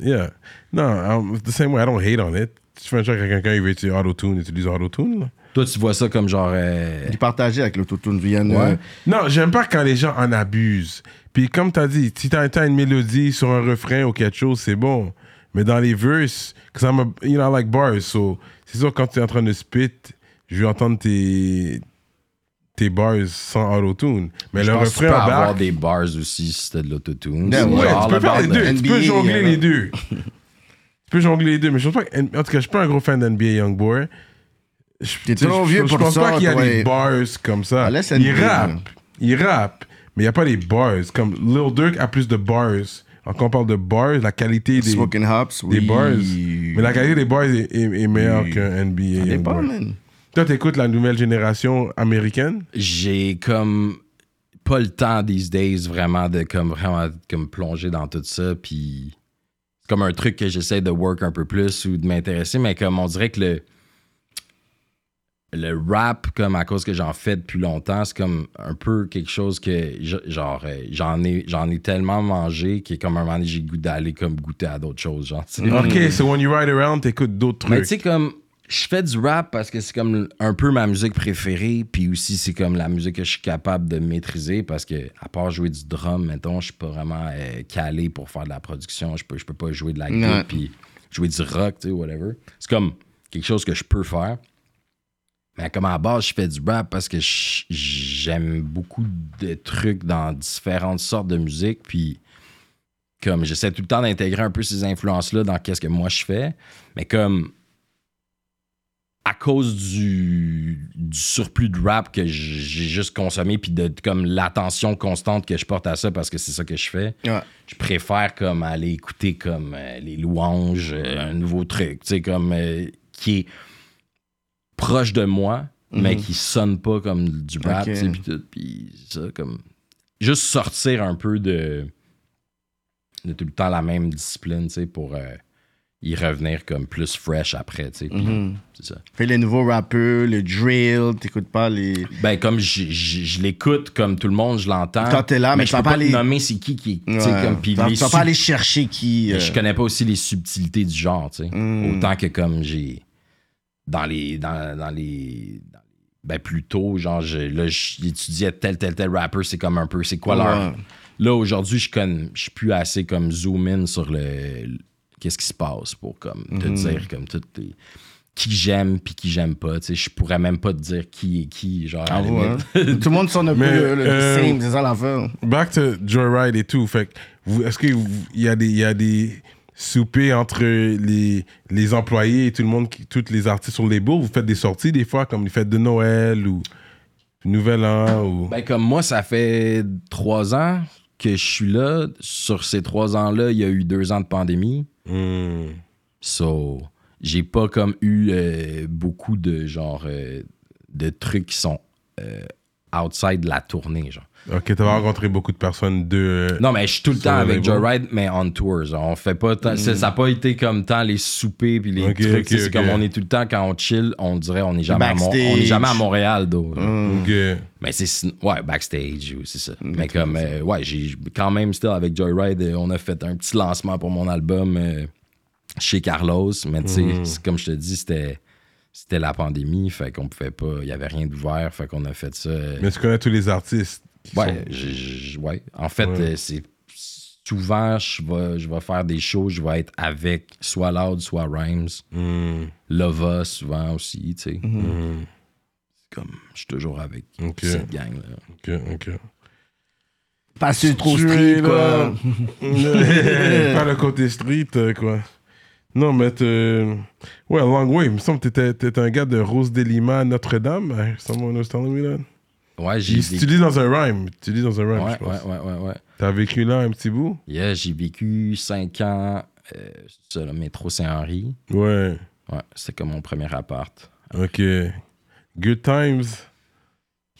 Speaker 1: Yeah. Non, um, the same way, I don't hate on it. Tu fais un truc avec quelqu'un, il veut utiliser auto-tune, utilise auto-tune. là.
Speaker 3: Toi, tu vois ça comme genre. euh,
Speaker 2: Du partager avec l'autotune. Une-
Speaker 3: Ouais.
Speaker 1: Non, j'aime pas quand les gens en abusent. Puis comme t'as dit, si t'as t'as une mélodie sur un refrain ou quelque chose, c'est bon. Mais dans les verses, cause I'm a, you know, I like bars, so c'est sûr quand tu es en train de spit, je vais entendre tes tes bars sans auto-tune. Mais
Speaker 3: je
Speaker 1: le
Speaker 3: pense que tu
Speaker 1: refrain
Speaker 3: peux avoir des bars aussi si t'as de l'autotune.
Speaker 2: Ouais,
Speaker 3: C'est
Speaker 1: ouais,
Speaker 3: genre
Speaker 1: tu peux faire les deux.
Speaker 3: the-
Speaker 1: Tu peux
Speaker 2: NBA,
Speaker 1: jongler
Speaker 2: euh,
Speaker 1: les deux. peux jongler les deux. Mais je pense pas. que- En tout cas, je suis pas un gros fan d'NBA Youngboy. Je-
Speaker 2: T'es trop
Speaker 1: je-
Speaker 2: vieux
Speaker 1: je
Speaker 2: pour
Speaker 1: pense
Speaker 2: ça,
Speaker 1: pas qu'il y a des bars comme ça.
Speaker 2: Ah,
Speaker 1: il
Speaker 2: NBA,
Speaker 1: rappe.
Speaker 2: là.
Speaker 1: Il rappe. Mais il n'y a pas des bars. Comme Lil Durk a plus de bars quand on parle de bars, la qualité des,
Speaker 2: Smoking Hops,
Speaker 1: des
Speaker 2: oui.
Speaker 1: bars. Mais la qualité des bars est, est- est meilleure
Speaker 2: Oui.
Speaker 1: qu'un NBA.
Speaker 2: Ça dépend, man.
Speaker 1: Toi, t'écoutes la nouvelle génération américaine?
Speaker 3: J'ai comme pas le temps these days vraiment de comme vraiment comme plonger dans tout ça puis comme un truc que j'essaie de work un peu plus ou de m'intéresser mais comme on dirait que le le rap comme à cause que j'en fais depuis longtemps c'est comme un peu quelque chose que je- genre euh, j'en ai j'en ai tellement mangé que comme un moment j'ai le goût d'aller comme goûter à d'autres choses genre.
Speaker 1: Ok, so when you ride around, t'écoutes d'autres
Speaker 3: Mais
Speaker 1: trucs.
Speaker 3: tu sais, comme, je fais du rap parce que c'est comme un peu ma musique préférée, puis aussi c'est comme la musique que je suis capable de maîtriser parce que, à part jouer du drum, mettons, je suis pas vraiment euh, calé pour faire de la production. Je peux, je peux pas jouer de la guitare, puis jouer du rock, tu sais, whatever. C'est comme quelque chose que je peux faire. Mais comme à la base, je fais du rap parce que j'aime beaucoup de trucs dans différentes sortes de musique, puis comme j'essaie tout le temps d'intégrer un peu ces influences-là dans qu'est-ce que moi je fais, mais comme à cause du, du surplus de rap que j'ai juste consommé, puis de comme l'attention constante que je porte à ça parce que c'est ça que je fais,
Speaker 2: Ouais.
Speaker 3: je préfère comme aller écouter comme euh, les louanges, euh, un nouveau truc, tu sais, comme euh, qui est proche de moi, mais qui sonne pas comme du rap,
Speaker 2: Ok.
Speaker 3: tu sais, puis tout, puis ça, comme juste sortir un peu de, de tout le temps la même discipline, tu sais, pour y revenir comme plus fresh après, tu sais,
Speaker 2: Mhm.
Speaker 3: c'est ça.
Speaker 2: Fait les nouveaux rappeurs, le drill, t'écoutes pas les.
Speaker 3: Ben, comme je, je- je l'écoute, comme tout le monde, je l'entends.
Speaker 2: Quand t'es là, mais
Speaker 3: je
Speaker 2: tu vas
Speaker 3: peux
Speaker 2: pas
Speaker 3: pas te
Speaker 2: les-
Speaker 3: nommer c'est qui qui. tu sais,
Speaker 2: Ouais.
Speaker 3: comme,
Speaker 2: vas,
Speaker 3: les sub-
Speaker 2: pas aller chercher qui.
Speaker 3: Mais
Speaker 2: euh,
Speaker 3: Je connais pas aussi les subtilités du genre, tu sais.
Speaker 2: Mm.
Speaker 3: Autant que comme j'ai. Dans les. Dans, dans les. dans ben, plus tôt, genre, je, là, j'étudiais tel, tel, tel rapper, c'est comme un peu. C'est quoi leur.
Speaker 2: Ouais.
Speaker 3: Là, aujourd'hui, je connais- je suis plus assez comme zoom in sur le. Qu'est-ce qui se passe pour comme te
Speaker 2: Mhm.
Speaker 3: dire comme tout les- qui j'aime puis qui j'aime pas. Tu sais, je pourrais même pas te dire qui est qui. Genre,
Speaker 2: Avoue, hein? Tout le monde sonne un peu
Speaker 1: Mais,
Speaker 2: le, le
Speaker 1: euh,
Speaker 2: same, c'est ça l'affaire.
Speaker 1: Back to Joyride et tout. Fait est-ce qu'il y a des, il y a des soupers entre les, les employés et tout le monde, qui, tous les artistes sur les bourgs? Vous faites des sorties des fois, comme les fêtes de Noël ou Nouvel An ou.
Speaker 3: Ben, comme moi, ça fait trois ans que je suis là. Sur ces trois ans-là, il y a eu deux ans de pandémie.
Speaker 1: Hmm.
Speaker 3: So, j'ai pas comme eu euh, beaucoup de genre euh, de trucs qui sont euh, outside de la tournée, genre.
Speaker 1: Ok, t'as rencontré beaucoup de personnes de.
Speaker 3: Non, mais je suis tout le temps avec. Joyride, mais on tour. Genre, on fait pas tant- Ça n'a pas été comme tant les soupers puis les trucs. c'est comme on est tout le temps quand on chill, on dirait on est jamais, à, Mon- on est jamais à Montréal, though.
Speaker 1: Ok.
Speaker 3: Mais c'est ouais, backstage, c'est ça. Mais comme euh, ouais, j'ai quand même still avec Joyride, euh, on a fait un petit lancement pour mon album euh, chez Carlos, mais tu sais, c'est comme je te dis, c'était c'était la pandémie, fait qu'on pouvait pas, il y avait rien d'ouvert, fait qu'on a fait ça. euh,
Speaker 1: Mais tu connais tous les artistes.
Speaker 3: Ouais. En fait,
Speaker 1: Ouais.
Speaker 3: euh, c'est souvent je vais je vais faire des shows, je vais être avec soit Loud, soit Rhymes,
Speaker 1: Hmm.
Speaker 3: Lova souvent aussi, tu sais.
Speaker 1: Hmm.
Speaker 3: Comme je suis toujours avec cette gang là.
Speaker 1: Ok, ok.
Speaker 2: Pas sur trop street,
Speaker 1: là.
Speaker 2: quoi.
Speaker 1: Pas le côté street, euh, quoi. Non, mais Ouais, long way. Il me semble que t'étais, un gars de Rose de Lima, Notre-Dame. hein, Someone was telling me that.
Speaker 3: Ouais, j'ai
Speaker 1: Tu tu lis dans un rhyme. Tu lis dans un rhyme,
Speaker 3: Ouais,
Speaker 1: je pense.
Speaker 3: ouais, ouais, ouais, ouais.
Speaker 1: T'as vécu là un petit bout?
Speaker 3: Yeah, j'ai vécu 5 ans, euh, c'est ça, le métro Saint-Henri.
Speaker 1: Ouais.
Speaker 3: Ouais, c'était comme mon premier appart.
Speaker 1: Ok. Good times.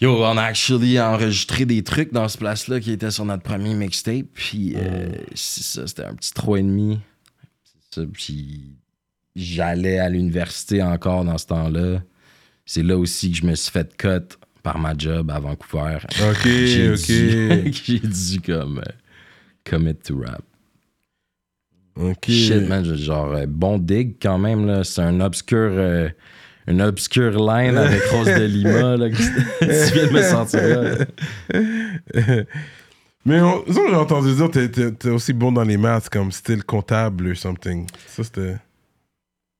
Speaker 3: Yo, on a actually enregistré des trucs dans ce place-là qui était sur notre premier mixtape. Puis, euh, c'est ça, c'était un petit 3,5. C'est ça, puis j'allais à l'université encore dans ce temps-là. C'est là aussi que je me suis fait cut par ma job à Vancouver.
Speaker 1: Ok,
Speaker 3: J'ai
Speaker 1: ok.
Speaker 3: dû, j'ai dû comme euh, commit to rap.
Speaker 1: Ok.
Speaker 3: Shit, man, genre, euh, bon dig quand même, là. C'est un obscur. euh, une obscure line avec Rose de Lima, là. que tu viens de me sortir là.
Speaker 1: Mais on, j'ai entendu dire que t'es, t'es- t'es aussi bon dans les maths, comme style comptable ou something. Ça, c'était.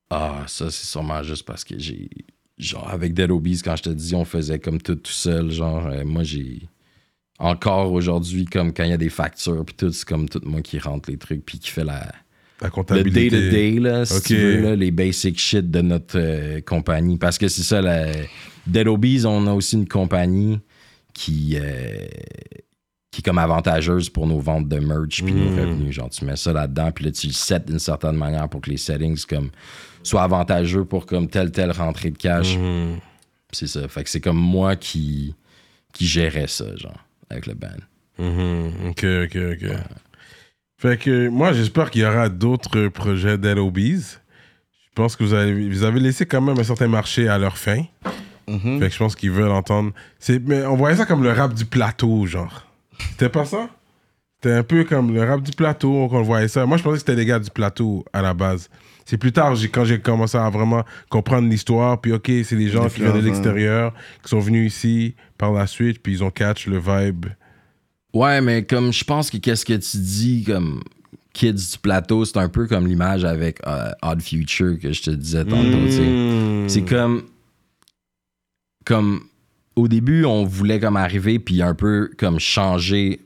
Speaker 3: Ah, ça, c'est sûrement juste parce que j'ai. Genre, avec Dead Obies, quand je te dis, on faisait comme tout tout seul. Genre, euh, moi, j'ai. Encore aujourd'hui, comme quand il y a des factures, puis tout, c'est comme tout moi qui rentre les trucs, puis qui fait la.
Speaker 1: La
Speaker 3: Le
Speaker 1: comptabilité.
Speaker 3: day-to-day, là, si tu veux, là, les basic shit de notre euh, compagnie. Parce que c'est ça, la... Dead Obies, on a aussi une compagnie qui, euh, qui est comme avantageuse pour nos ventes de merch puis nos
Speaker 1: Mm.
Speaker 3: revenus. Genre, tu mets ça là-dedans, puis là, tu le sets d'une certaine manière pour que les settings comme, soient avantageux pour comme telle, telle rentrée de cash.
Speaker 1: Mhm.
Speaker 3: C'est ça. Fait que c'est comme moi qui, qui gérais ça, genre, avec le band.
Speaker 1: Mhm. Ok, ok, ok. Fait que moi, j'espère qu'il y aura d'autres projets d'LOBs. Je pense que vous avez, vous avez laissé quand même un certain marché à leur fin.
Speaker 2: Mhm.
Speaker 1: Fait que je pense qu'ils veulent entendre. C'est, mais on voyait ça comme le rap du plateau, genre. C'était pas ça? C'était un peu comme le rap du plateau qu'on voyait ça. Moi, je pensais que c'était les gars du plateau à la base. C'est plus tard, quand j'ai commencé à vraiment comprendre l'histoire, puis ok, c'est des gens qui viennent de l'extérieur, qui sont venus ici par la suite, puis ils ont catch le vibe.
Speaker 3: Ouais, mais comme je pense que qu'est-ce que tu dis comme Kids du plateau, c'est un peu comme l'image avec euh, Odd Future que je te disais tantôt. tu sais.
Speaker 1: Mm.
Speaker 3: C'est comme. Comme. Au début, on voulait comme arriver puis un peu comme changer.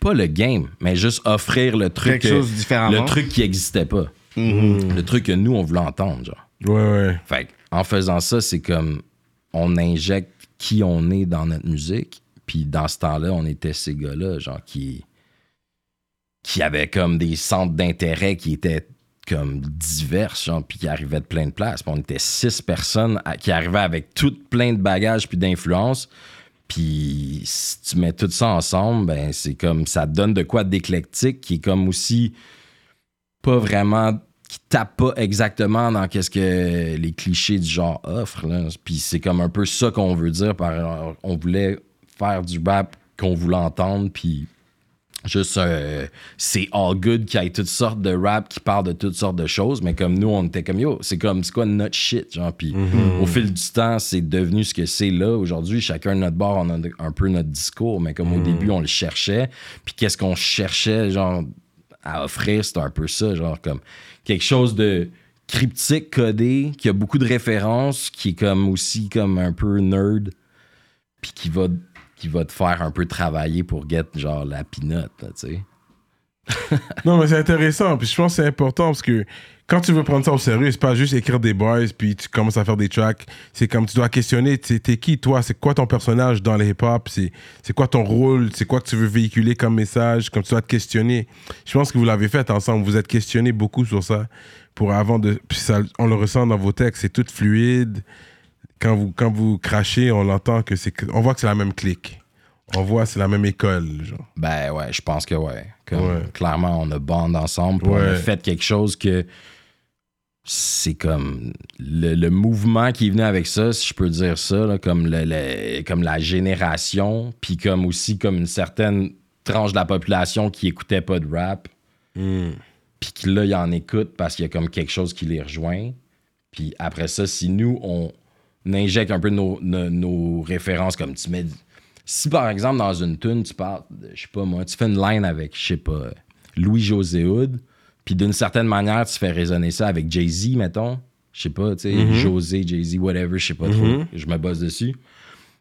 Speaker 3: Pas le game, mais juste offrir le truc.
Speaker 2: Quelque
Speaker 3: que-
Speaker 2: chose différemment.
Speaker 3: Le truc qui existait pas.
Speaker 2: Mhm.
Speaker 3: Le truc que nous, on voulait entendre, genre.
Speaker 1: Ouais, ouais.
Speaker 3: Fait en faisant ça, c'est comme on injecte qui on est dans notre musique. Puis dans ce temps-là, on était ces gars-là, genre qui qui avaient comme des centres d'intérêt qui étaient comme divers, genre, puis qui arrivaient de plein de places. Puis on était six personnes à- qui arrivaient avec toutes plein de bagages puis d'influence. Puis si tu mets tout ça ensemble, ben c'est comme ça donne de quoi d'éclectique qui est comme aussi pas vraiment qui tape pas exactement dans qu'est-ce que les clichés du genre offrent. là. Puis c'est comme un peu ça qu'on veut dire par on voulait faire du rap qu'on voulait entendre puis juste euh, c'est all good qu'il y ait toutes sortes de rap qui parlent de toutes sortes de choses mais comme nous on était comme yo c'est comme c'est quoi notre shit genre puis au fil du temps c'est devenu ce que c'est là aujourd'hui chacun de notre bord on a un peu notre discours mais comme au début on le cherchait puis qu'est-ce qu'on cherchait genre à offrir c'est un peu ça genre comme quelque chose de cryptique codé qui a beaucoup de références qui est comme aussi comme un peu nerd puis qui va qui va te faire un peu travailler pour get genre la pinote, tu sais.
Speaker 1: Non, mais c'est intéressant. Puis je pense que c'est important parce que quand tu veux prendre ça au sérieux, c'est pas juste écrire des bars puis tu commences à faire des tracks. C'est comme tu dois questionner, t'es qui toi? C'est quoi ton personnage dans le hip-hop? C'est quoi ton rôle? C'est quoi que tu veux véhiculer comme message? Comme tu dois te questionner. Je pense que vous l'avez fait ensemble. Vous êtes questionné beaucoup sur ça. Pour avant de. Puis ça, on le ressent dans vos textes. C'est tout fluide. Quand vous, quand vous crachez, on l'entend que c'est. On voit que c'est la même clique. On voit que c'est la même école. Genre.
Speaker 3: Ben ouais, je pense que ouais. Comme,
Speaker 1: Ouais.
Speaker 3: Clairement, on a bande ensemble, puis on a
Speaker 1: Ouais.
Speaker 3: fait quelque chose que c'est comme le, le mouvement qui venu avec ça, si je peux dire ça, là, comme, le, le- comme la génération, puis comme aussi comme une certaine tranche de la population qui écoutait pas de rap, puis que là, il en écoute parce qu'il y a comme quelque chose qui les rejoint. Puis après ça, si nous, on injecte un peu nos, nos- nos références, comme tu mets. Si par exemple, dans une tune, tu parles, je sais pas moi, tu fais une line avec, je sais pas, Louis-José Hood, puis d'une certaine manière, tu fais résonner ça avec Jay-Z, mettons. Je sais pas, tu sais, José, Jay-Z, whatever, je sais pas trop. Je me bosse dessus.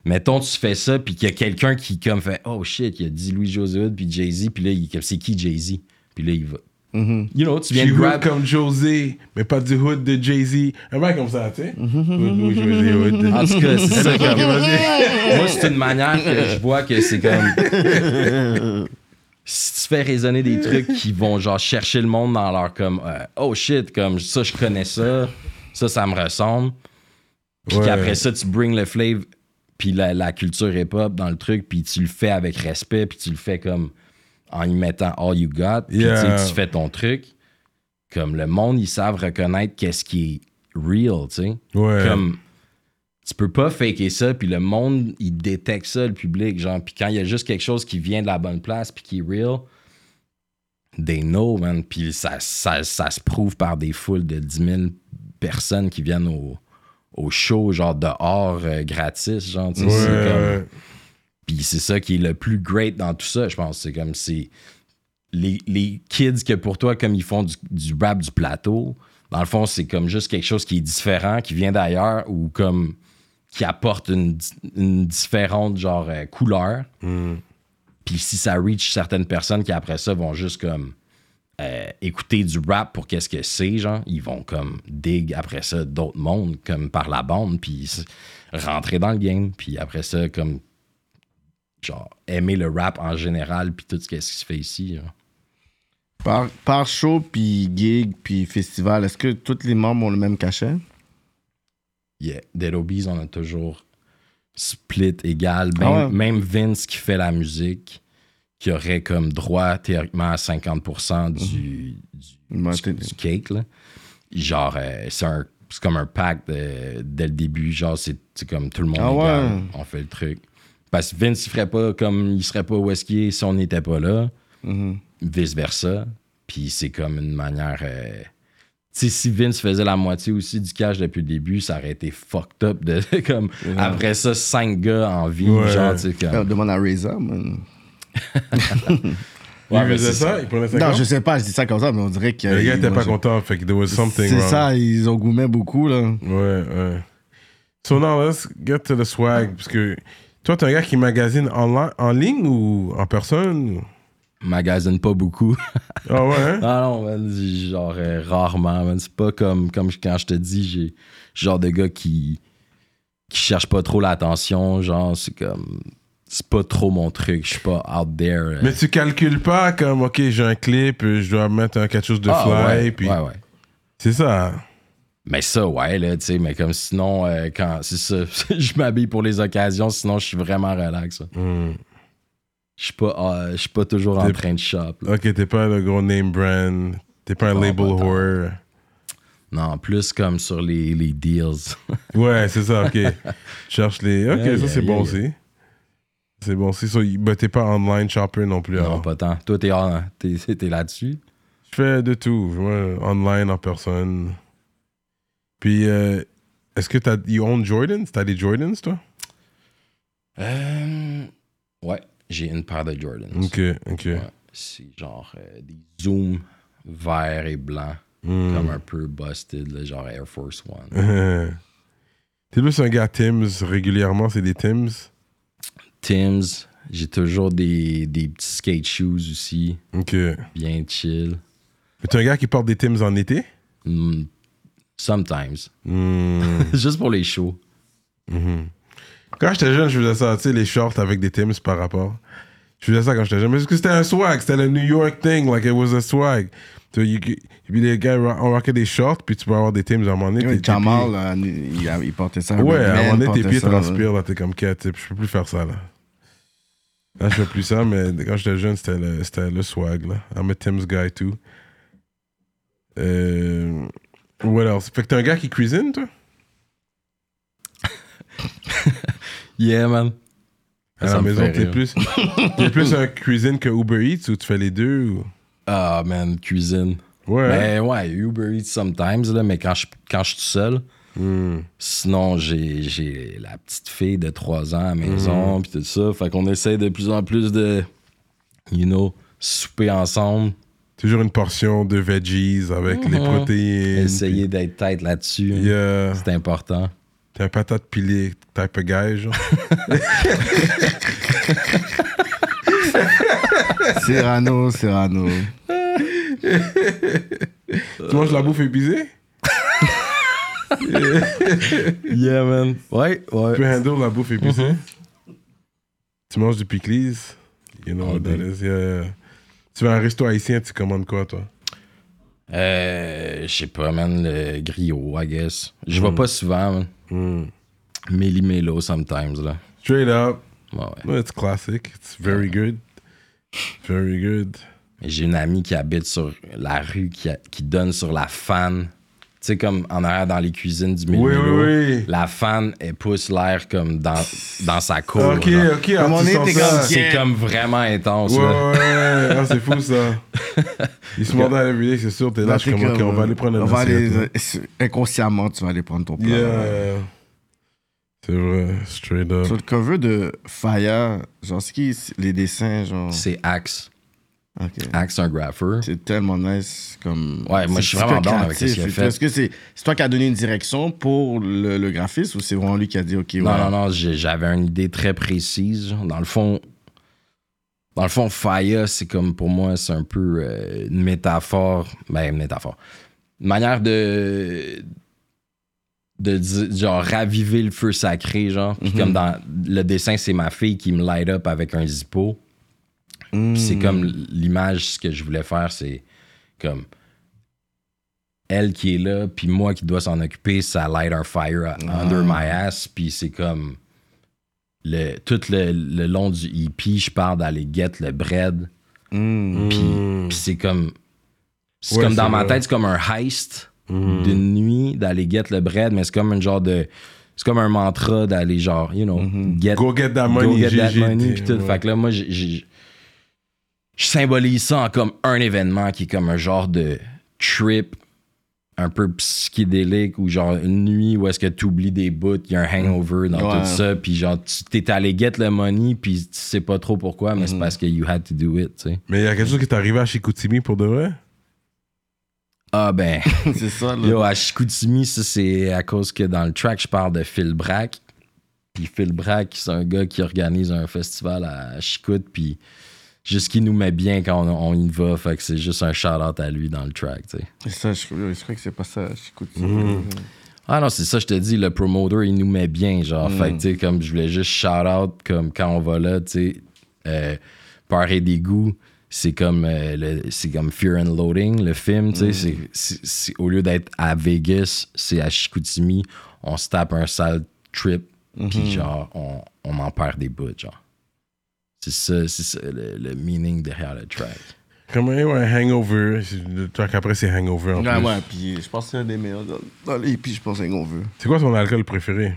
Speaker 3: Mettons, tu fais ça, puis qu'il y a quelqu'un qui comme fait Oh shit, il a dit Louis-José Hood, puis Jay-Z, puis là, il- comme, c'est qui Jay-Z? Puis là, il va. You know, tu viens
Speaker 1: Du
Speaker 3: grab.
Speaker 1: comme José, mais pas du hood de Jay-Z. Un mec comme ça, tu sais. Hood, Louis José Hood.
Speaker 3: En tout cas, c'est ça. Comme, moi, c'est une manière que je vois que c'est comme. Si tu fais résonner des trucs qui vont genre chercher le monde dans leur comme euh, oh shit, comme ça, je connais ça, ça, ça me ressemble. Puis
Speaker 1: Ouais.
Speaker 3: qu'après ça, tu bring le flavor puis la, la culture hip-hop dans le truc, puis tu le fais avec respect, puis tu le fais comme en y mettant all you got, puis
Speaker 1: Yeah.
Speaker 3: tu fais ton truc. Comme le monde, ils savent reconnaître qu'est-ce qui est real, tu sais.
Speaker 1: Ouais.
Speaker 3: Comme tu peux pas faker ça, puis le monde, il détecte ça, le public, genre. Puis quand il y a juste quelque chose qui vient de la bonne place, puis qui est real, they know, man. Puis ça, ça, ça se prouve par des foules de 10 000 personnes qui viennent au, au show, genre dehors, euh, gratis, genre. tu sais, c'est
Speaker 1: Ouais.
Speaker 3: Puis c'est ça qui est le plus great dans tout ça, je pense. C'est comme c'est les, les kids que pour toi, comme ils font du, du rap du plateau, dans le fond, c'est comme juste quelque chose qui est différent, qui vient d'ailleurs ou comme qui apporte une, une différente genre euh, couleur. Puis si ça reach certaines personnes qui après ça vont juste comme euh, écouter du rap pour qu'est-ce que c'est, genre, ils vont comme dig après ça d'autres mondes comme par la bande, puis rentrer dans le game, puis après ça comme genre, aimer le rap en général, puis tout ce qui se fait ici. genre.
Speaker 2: Par, par show, puis gig, puis festival, est-ce que tous les membres ont le même cachet?
Speaker 3: Yeah. Dead Obies, on a toujours split égal. Même,
Speaker 2: Ah ouais.
Speaker 3: même Vince qui fait la musique, qui aurait comme droit théoriquement à 50% du, du, cake. Là. Genre, euh, c'est un- c'est comme un pacte de- dès le début. Genre, c'est comme tout le monde
Speaker 2: Ah
Speaker 3: égal.
Speaker 2: ouais.
Speaker 3: On fait le truc. Parce que Vince, il ferait pas comme il serait pas où est-ce qu'il est si on n'était pas là.
Speaker 2: Mhm.
Speaker 3: Vice-versa. Puis c'est comme une manière. euh, sais, si Vince faisait la moitié aussi du cash depuis le début, ça aurait été fucked up. De, comme, Après ça, cinq gars en vie.
Speaker 1: Ouais.
Speaker 3: Genre, tu sais, comme.
Speaker 2: On demande à Reza, man.
Speaker 1: Il
Speaker 3: Ouais,
Speaker 1: faisait ça,
Speaker 3: ça.
Speaker 1: il prenait ça
Speaker 2: Non, je sais pas, je dis ça comme ça, mais on dirait que.
Speaker 1: Le gars était
Speaker 2: moi,
Speaker 1: pas
Speaker 2: je-
Speaker 1: content, fait que there was something
Speaker 2: C'est ça, ils ont goumé beaucoup, là.
Speaker 1: Ouais, ouais. So now, let's get to the swag. Parce que toi, t'es un gars qui magasine en, en ligne ou en personne
Speaker 3: Magasine pas beaucoup.
Speaker 1: Ah ouais, hein?
Speaker 3: Ah non, man, genre euh, rarement. man. C'est pas comme, comme quand je te dis, j'ai genre de gars qui, qui cherchent pas trop l'attention. Genre, c'est comme. C'est pas trop mon truc. Je suis pas out there. euh.
Speaker 1: Mais tu calcules pas comme, ok, j'ai un clip, euh, je dois mettre un- quelque chose de
Speaker 3: Ah,
Speaker 1: fly,
Speaker 3: ouais,
Speaker 1: puis
Speaker 3: ouais, ouais.
Speaker 1: c'est ça.
Speaker 3: Mais ça, ouais, là, tu sais, mais comme sinon, euh, quand. C'est ça. je m'habille pour les occasions, sinon je suis vraiment relax. Je suis pas, ah, je suis pas toujours en train de shop. là.
Speaker 1: Ok, t'es pas le gros name brand, t'es pas un
Speaker 3: Non,
Speaker 1: label whore.
Speaker 3: Non, plus comme sur les, les deals.
Speaker 1: Ouais, c'est ça, ok. Tu cherches les. Ok,
Speaker 3: Yeah,
Speaker 1: ça
Speaker 3: yeah,
Speaker 1: c'est bon
Speaker 3: yeah,
Speaker 1: aussi. C'est bon aussi. So, mais t'es pas online shopper non plus.
Speaker 3: non,
Speaker 1: alors.
Speaker 3: pas tant. Toi, t'es, t'es, t'es là-dessus?
Speaker 1: Je fais de tout. Moi, online, en personne. Puis, euh, est-ce que t'as. You own Jordans? T'as des Jordans, toi?
Speaker 3: Euh, ouais, j'ai une paire de Jordans.
Speaker 1: Ok, ok.
Speaker 3: Ouais, c'est genre euh, des zooms verts et blancs,
Speaker 1: Hmm.
Speaker 3: comme un peu busted, là, genre Air Force One.
Speaker 1: T'es plus un gars Tim's régulièrement, c'est des Tim's?
Speaker 3: Tim's, j'ai toujours des, des petits skate shoes aussi,
Speaker 1: Ok.
Speaker 3: Bien chill.
Speaker 1: t'es un gars qui porte des Tim's en été?
Speaker 3: Hmm, sometimes.
Speaker 1: Hmm.
Speaker 3: Juste pour les shows.
Speaker 1: Mhm. Quand j'étais jeune, je faisais ça, tu sais, les shorts avec des Tim's par rapport. Je faisais ça quand j'étais jeune. Mais parce que c'était un swag, c'était le New York thing, like it was a swag. So you, you- puis les gars, on rockait des shorts, puis tu peux avoir des Tim's à un moment donné.
Speaker 2: Oui, Jamal,
Speaker 1: pieds-
Speaker 2: là, il, a- il portait ça.
Speaker 1: Ouais, à un moment donné, tes pieds transpirent, là, t'es comme quête, je peux plus faire ça, là. Là, je fais plus ça, mais quand j'étais jeune, c'était le, c'était le swag, là. I'm a Tim's guy, too. Euh, what else? Fait que t'es un gars qui cuisine, toi?
Speaker 3: Yeah, man.
Speaker 1: À
Speaker 3: Ça
Speaker 1: la
Speaker 3: me
Speaker 1: maison,
Speaker 3: fait
Speaker 1: t'es
Speaker 3: rire.
Speaker 1: plus, t'es plus un cuisine que Uber Eats ou tu fais les deux? Ou...
Speaker 3: Ah, man, cuisine.
Speaker 1: Ouais.
Speaker 3: Mais ouais, Uber Eats sometimes, là, mais quand je, quand je suis tout seul,
Speaker 1: Hmm.
Speaker 3: sinon j'ai, j'ai la petite fille de 3 ans à la maison, puis tout ça. Fait qu'on essaie de plus en plus de, you know, souper ensemble,
Speaker 1: Toujours une portion de veggies avec les
Speaker 3: Mhm.
Speaker 1: protéines.
Speaker 3: essayer d'être tête là-dessus.
Speaker 1: Yeah.
Speaker 3: C'est important.
Speaker 1: T'es un patate pilée type of guy, genre.
Speaker 2: Cyrano, Cyrano.
Speaker 1: tu manges la bouffe épicée?
Speaker 3: Yeah, man. Ouais, ouais.
Speaker 1: Tu peux handle la bouffe épicée?
Speaker 3: Mhm.
Speaker 1: Tu manges du pickles? You know what that is, yeah. Tu vas à un resto haïtien, tu commandes quoi, toi?
Speaker 3: Euh, je sais pas, man, le griot, I guess. Je vais pas souvent, man.
Speaker 1: Hmm.
Speaker 3: Méli-mélo, sometimes, là.
Speaker 1: Straight up.
Speaker 3: Ouais, ouais.
Speaker 1: No, it's classic. It's very good. Very good.
Speaker 3: J'ai une amie qui habite sur la rue qui, a- qui donne sur la fan. Tu sais, comme en arrière dans les cuisines du
Speaker 1: Oui,
Speaker 3: méli-mélo.
Speaker 1: oui, oui.
Speaker 3: La fan, elle pousse l'air comme dans, dans sa cour.
Speaker 1: Ok,
Speaker 3: genre.
Speaker 1: ok.
Speaker 2: Comme on est, comme-
Speaker 3: C'est comme vraiment intense,
Speaker 1: Ouais,
Speaker 3: là.
Speaker 1: ouais, ah, c'est fou ça. Ils se demandent à la vidéo, c'est sûr, t'es là,
Speaker 2: Là,
Speaker 1: je suis comme, ok, on va aller prendre un
Speaker 2: on va aller-
Speaker 1: assiette.
Speaker 2: Inconsciemment, tu vas aller prendre ton plat.
Speaker 1: Yeah. C'est vrai, straight up.
Speaker 2: Sur le cover de Fire, genre, c'est qui les dessins, genre?
Speaker 3: C'est Axe.
Speaker 2: Ok.
Speaker 3: Axe, un grapher.
Speaker 2: C'est tellement nice comme.
Speaker 3: Ouais, moi,
Speaker 2: c'est
Speaker 3: je suis vraiment down avec ce qu'il a fait.
Speaker 2: Est-ce que c'est c'est toi qui as donné une direction pour le, le graphisme ou c'est vraiment lui qui a dit OK, ouais.
Speaker 3: Non, non, non, j'avais une idée très précise. Dans le fond, dans le fond, Faya, c'est comme pour moi, c'est un peu euh, une métaphore. Ben, une métaphore. Une manière de de di- genre raviver le feu sacré, genre. Puis comme dans le dessin, c'est ma fille qui me light up avec un zippo. Puis c'est comme l'image, ce que je voulais faire, c'est comme elle qui est là, puis moi qui dois s'en occuper, ça light our fire under my ass, puis c'est comme le, tout le, le long du EP, je pars d'aller get le bread,
Speaker 2: Mm.
Speaker 3: puis puis c'est comme c'est
Speaker 1: Ouais,
Speaker 3: comme dans ma tête, c'est comme un heist d'une nuit d'aller get le bread, mais c'est comme un genre de c'est comme un mantra d'aller genre, you know, get
Speaker 1: Go get that
Speaker 3: go
Speaker 1: money,
Speaker 3: get that money, puis tout.
Speaker 1: ouais.
Speaker 3: Fait que là, moi, j'ai- je symbolise ça en comme un événement qui est comme un genre de trip un peu psychédélique ou genre une nuit où est-ce que tu oublies des bouts, il y a un hangover dans
Speaker 2: Ouais.
Speaker 3: tout ça, puis genre tu t'es allé get le money, puis tu sais pas trop pourquoi, mais c'est parce que you had to do it, tu sais.
Speaker 1: Mais il y a quelque chose qui est arrivé à Chicoutimi pour de vrai?
Speaker 3: Ah ben,
Speaker 2: c'est ça, là.
Speaker 3: yo, à Chicoutimi, ça c'est à cause que dans le track, je parle de Phil Brack. Puis Phil Brack, c'est un gars qui organise un festival à Chicout, puis juste qu'il nous met bien quand on, on y va, fait que c'est juste un shout-out à lui dans le track, tu sais.
Speaker 2: C'est ça, je, je crois que c'est pas ça. J'écoute.
Speaker 3: Ah non, c'est ça, je te dis, le promoter, il nous met bien, genre. Fait que, tu sais, comme je voulais juste shout-out, comme quand on va là, tu sais, euh, Peur et dégoût, c'est comme, euh, le- c'est comme Fear and Loading, le film, tu sais. c'est- c'est- c'est- Au lieu d'être à Vegas, c'est à Chicoutimi, on se tape un sale trip, puis genre, on, on en perd des bouts, genre. C'est ça, c'est ça le, le meaning derrière le track.
Speaker 1: Comme ouais, Hangover. Le track après, c'est Hangover en
Speaker 2: Ouais,
Speaker 1: plus.
Speaker 2: ouais, puis je pense que c'est un des meilleurs dans, dans les puis je pense qu'on veut.
Speaker 1: C'est quoi ton alcool préféré?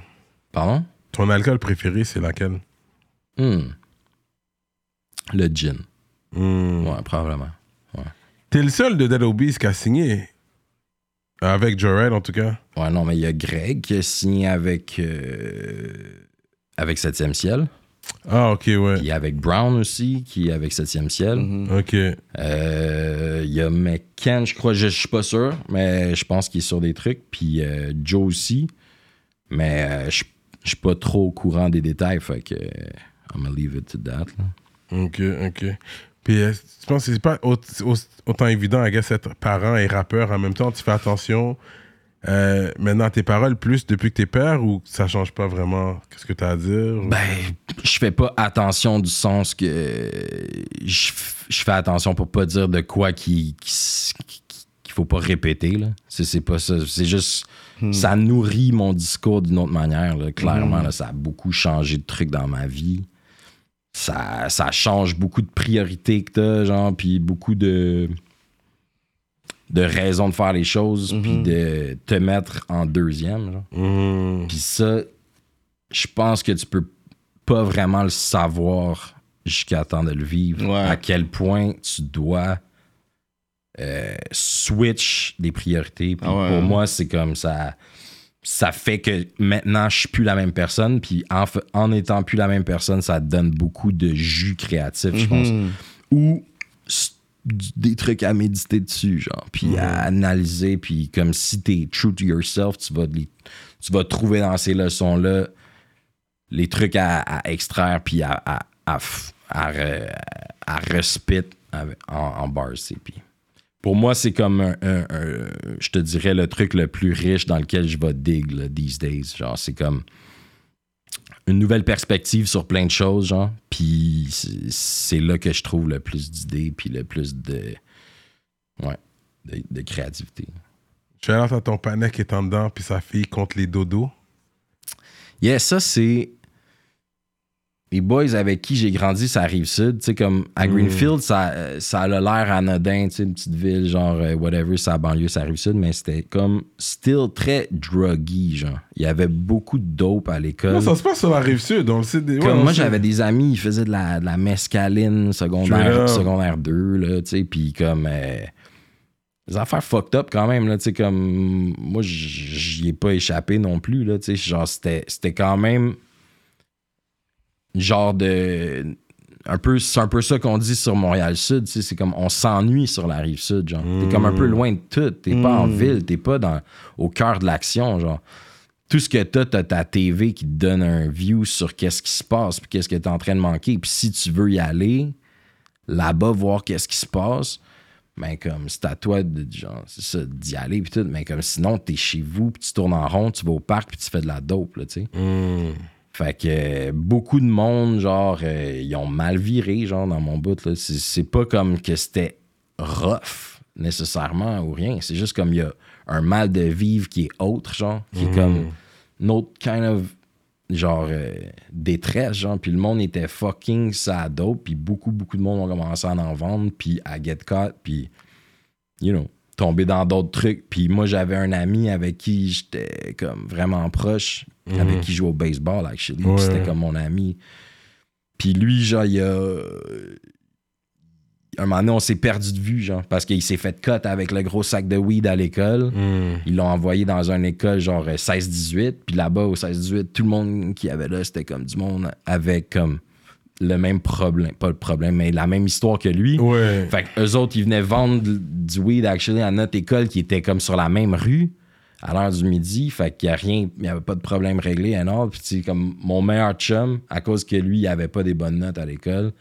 Speaker 3: Pardon?
Speaker 1: Ton alcool préféré, c'est laquelle?
Speaker 3: Hmm. Le gin.
Speaker 1: Hmm.
Speaker 3: Ouais, probablement.
Speaker 1: T'es le seul de Dead Obies qui a signé. Avec Jored, en tout cas.
Speaker 3: Ouais, non, mais il y a Greg qui a signé avec, euh, avec 7e ciel.
Speaker 1: Ah, ok, ouais.
Speaker 3: Puis avec Brown aussi, qui est avec 7e ciel.
Speaker 1: Ok.
Speaker 3: Euh, Il y a McKen, je crois, je, je suis pas sûr, mais je pense qu'il est sur des trucs. Puis euh, Joe aussi. Mais euh, je je suis pas trop au courant des détails, fait que I'm gonna leave it to that. là.
Speaker 1: Ok, ok. Puis, tu penses que c'est pas au- au- autant évident, à guess, être parent et rappeur en même temps? Tu fais attention euh, maintenant tes paroles plus depuis que t'es père ou ça change pas vraiment? Qu'est-ce que t'as à dire?
Speaker 3: Ben, je fais pas attention du sens que je, fais attention pour pas dire de quoi qui, qui s- qui- qu'il faut pas répéter. Là. C'est, c'est pas ça. C'est juste. Ça nourrit mon discours d'une autre manière. là. Clairement, là, ça a beaucoup changé de trucs dans ma vie. Ça, ça change beaucoup de priorités que t'as, genre, puis beaucoup de de raisons de faire les choses, puis de te mettre en deuxième.
Speaker 1: Hmm.
Speaker 3: Puis ça, je pense que tu peux pas vraiment le savoir jusqu'à temps de le vivre.
Speaker 2: Ouais.
Speaker 3: À quel point tu dois euh, switch des priorités. Puis
Speaker 2: Ah ouais.
Speaker 3: pour moi, c'est comme ça. Ça fait que maintenant, je suis plus la même personne. Puis en, en étant plus la même personne, ça te donne beaucoup de jus créatif, je pense. Ou des trucs à méditer dessus, genre. Puis à analyser. Puis comme si t'es true to yourself, tu vas, les- tu vas trouver dans ces leçons-là les trucs à, à extraire puis à, à, à, f- à, re- à respit avec- en, en bars. Puis pour moi, c'est comme un, un- un- je te dirais, le truc le plus riche dans lequel je vais dig là, these days. Genre, c'est comme une nouvelle perspective sur plein de choses, genre. Puis c'est- là que je trouve le plus d'idées puis le plus de... Ouais, de, de créativité.
Speaker 1: Je à ton panais qui est en dedans, puis sa fille contre les dodos.
Speaker 3: Yeah, ça, c'est. Les boys avec qui j'ai grandi, ça arrive sud. Tu sais, comme à Greenfield, ça, ça a l'air anodin, tu sais, une petite ville, genre, euh, whatever, ça banlieue, ça arrive sud, mais c'était comme still très druggy, genre. Il y avait beaucoup de dope à l'école.
Speaker 1: Non, ça se passe sur la rive sud, on le sait. des- ouais,
Speaker 3: Comme moi, j'avais des amis, ils faisaient de la, de la mescaline secondaire, secondaire 2, là, tu sais, puis comme... euh, des affaires fucked up quand même, là, tu sais, comme... Moi, j'y ai pas échappé non plus, là, tu sais, genre, c'était quand même... Genre de... Un peu, c'est un peu ça qu'on dit sur Montréal-Sud, tu sais, c'est comme on s'ennuie sur la rive sud, genre. T'es comme un peu loin de tout, t'es pas en ville, t'es pas dans, au cœur de l'action, genre tout ce que t'as, t'as ta TV qui te donne un view sur qu'est-ce qui se passe, puis qu'est-ce que t'es en train de manquer. Puis si tu veux y aller, là-bas, voir qu'est-ce qui se passe, Mais comme, c'est à toi de, genre, d'y aller, puis tout. Mais comme, sinon, t'es chez vous, puis tu tournes en rond, tu vas au parc, puis tu fais de la dope, là, tu sais.
Speaker 1: Hmm.
Speaker 3: Fait que euh, beaucoup de monde, genre, euh, ils ont mal viré, genre, dans mon bout. là. C'est, c'est pas comme que c'était rough, nécessairement, ou rien. C'est juste comme il y a un mal de vivre qui est autre, genre, qui est comme une autre kind of, genre, euh, détresse, genre. Puis le monde était fucking dope, puis beaucoup, beaucoup de monde ont commencé à en vendre, puis à get caught, puis, you know, tomber dans d'autres trucs. Puis moi, j'avais un ami avec qui j'étais comme vraiment proche, avec qui je jouais au baseball, actually.
Speaker 1: Ouais.
Speaker 3: C'était comme mon ami. Puis lui, genre, il a. Un moment donné, on s'est perdu de vue, genre, parce qu'il s'est fait cut avec le gros sac de weed à l'école.
Speaker 1: Hmm.
Speaker 3: Ils l'ont envoyé dans une école, genre euh, 16-18. Puis là-bas, au 16-18, tout le monde qui avait là, c'était comme du monde avec comme le même problème. Pas le problème, mais la même histoire que lui.
Speaker 1: Ouais.
Speaker 3: Fait que eux autres, ils venaient vendre du weed actually à notre école qui était comme sur la même rue à l'heure du midi. Fait qu'il y a rien, il n'y avait pas de problème réglé et all. Puis comme mon meilleur chum, à cause que lui, il avait pas des bonnes notes à l'école.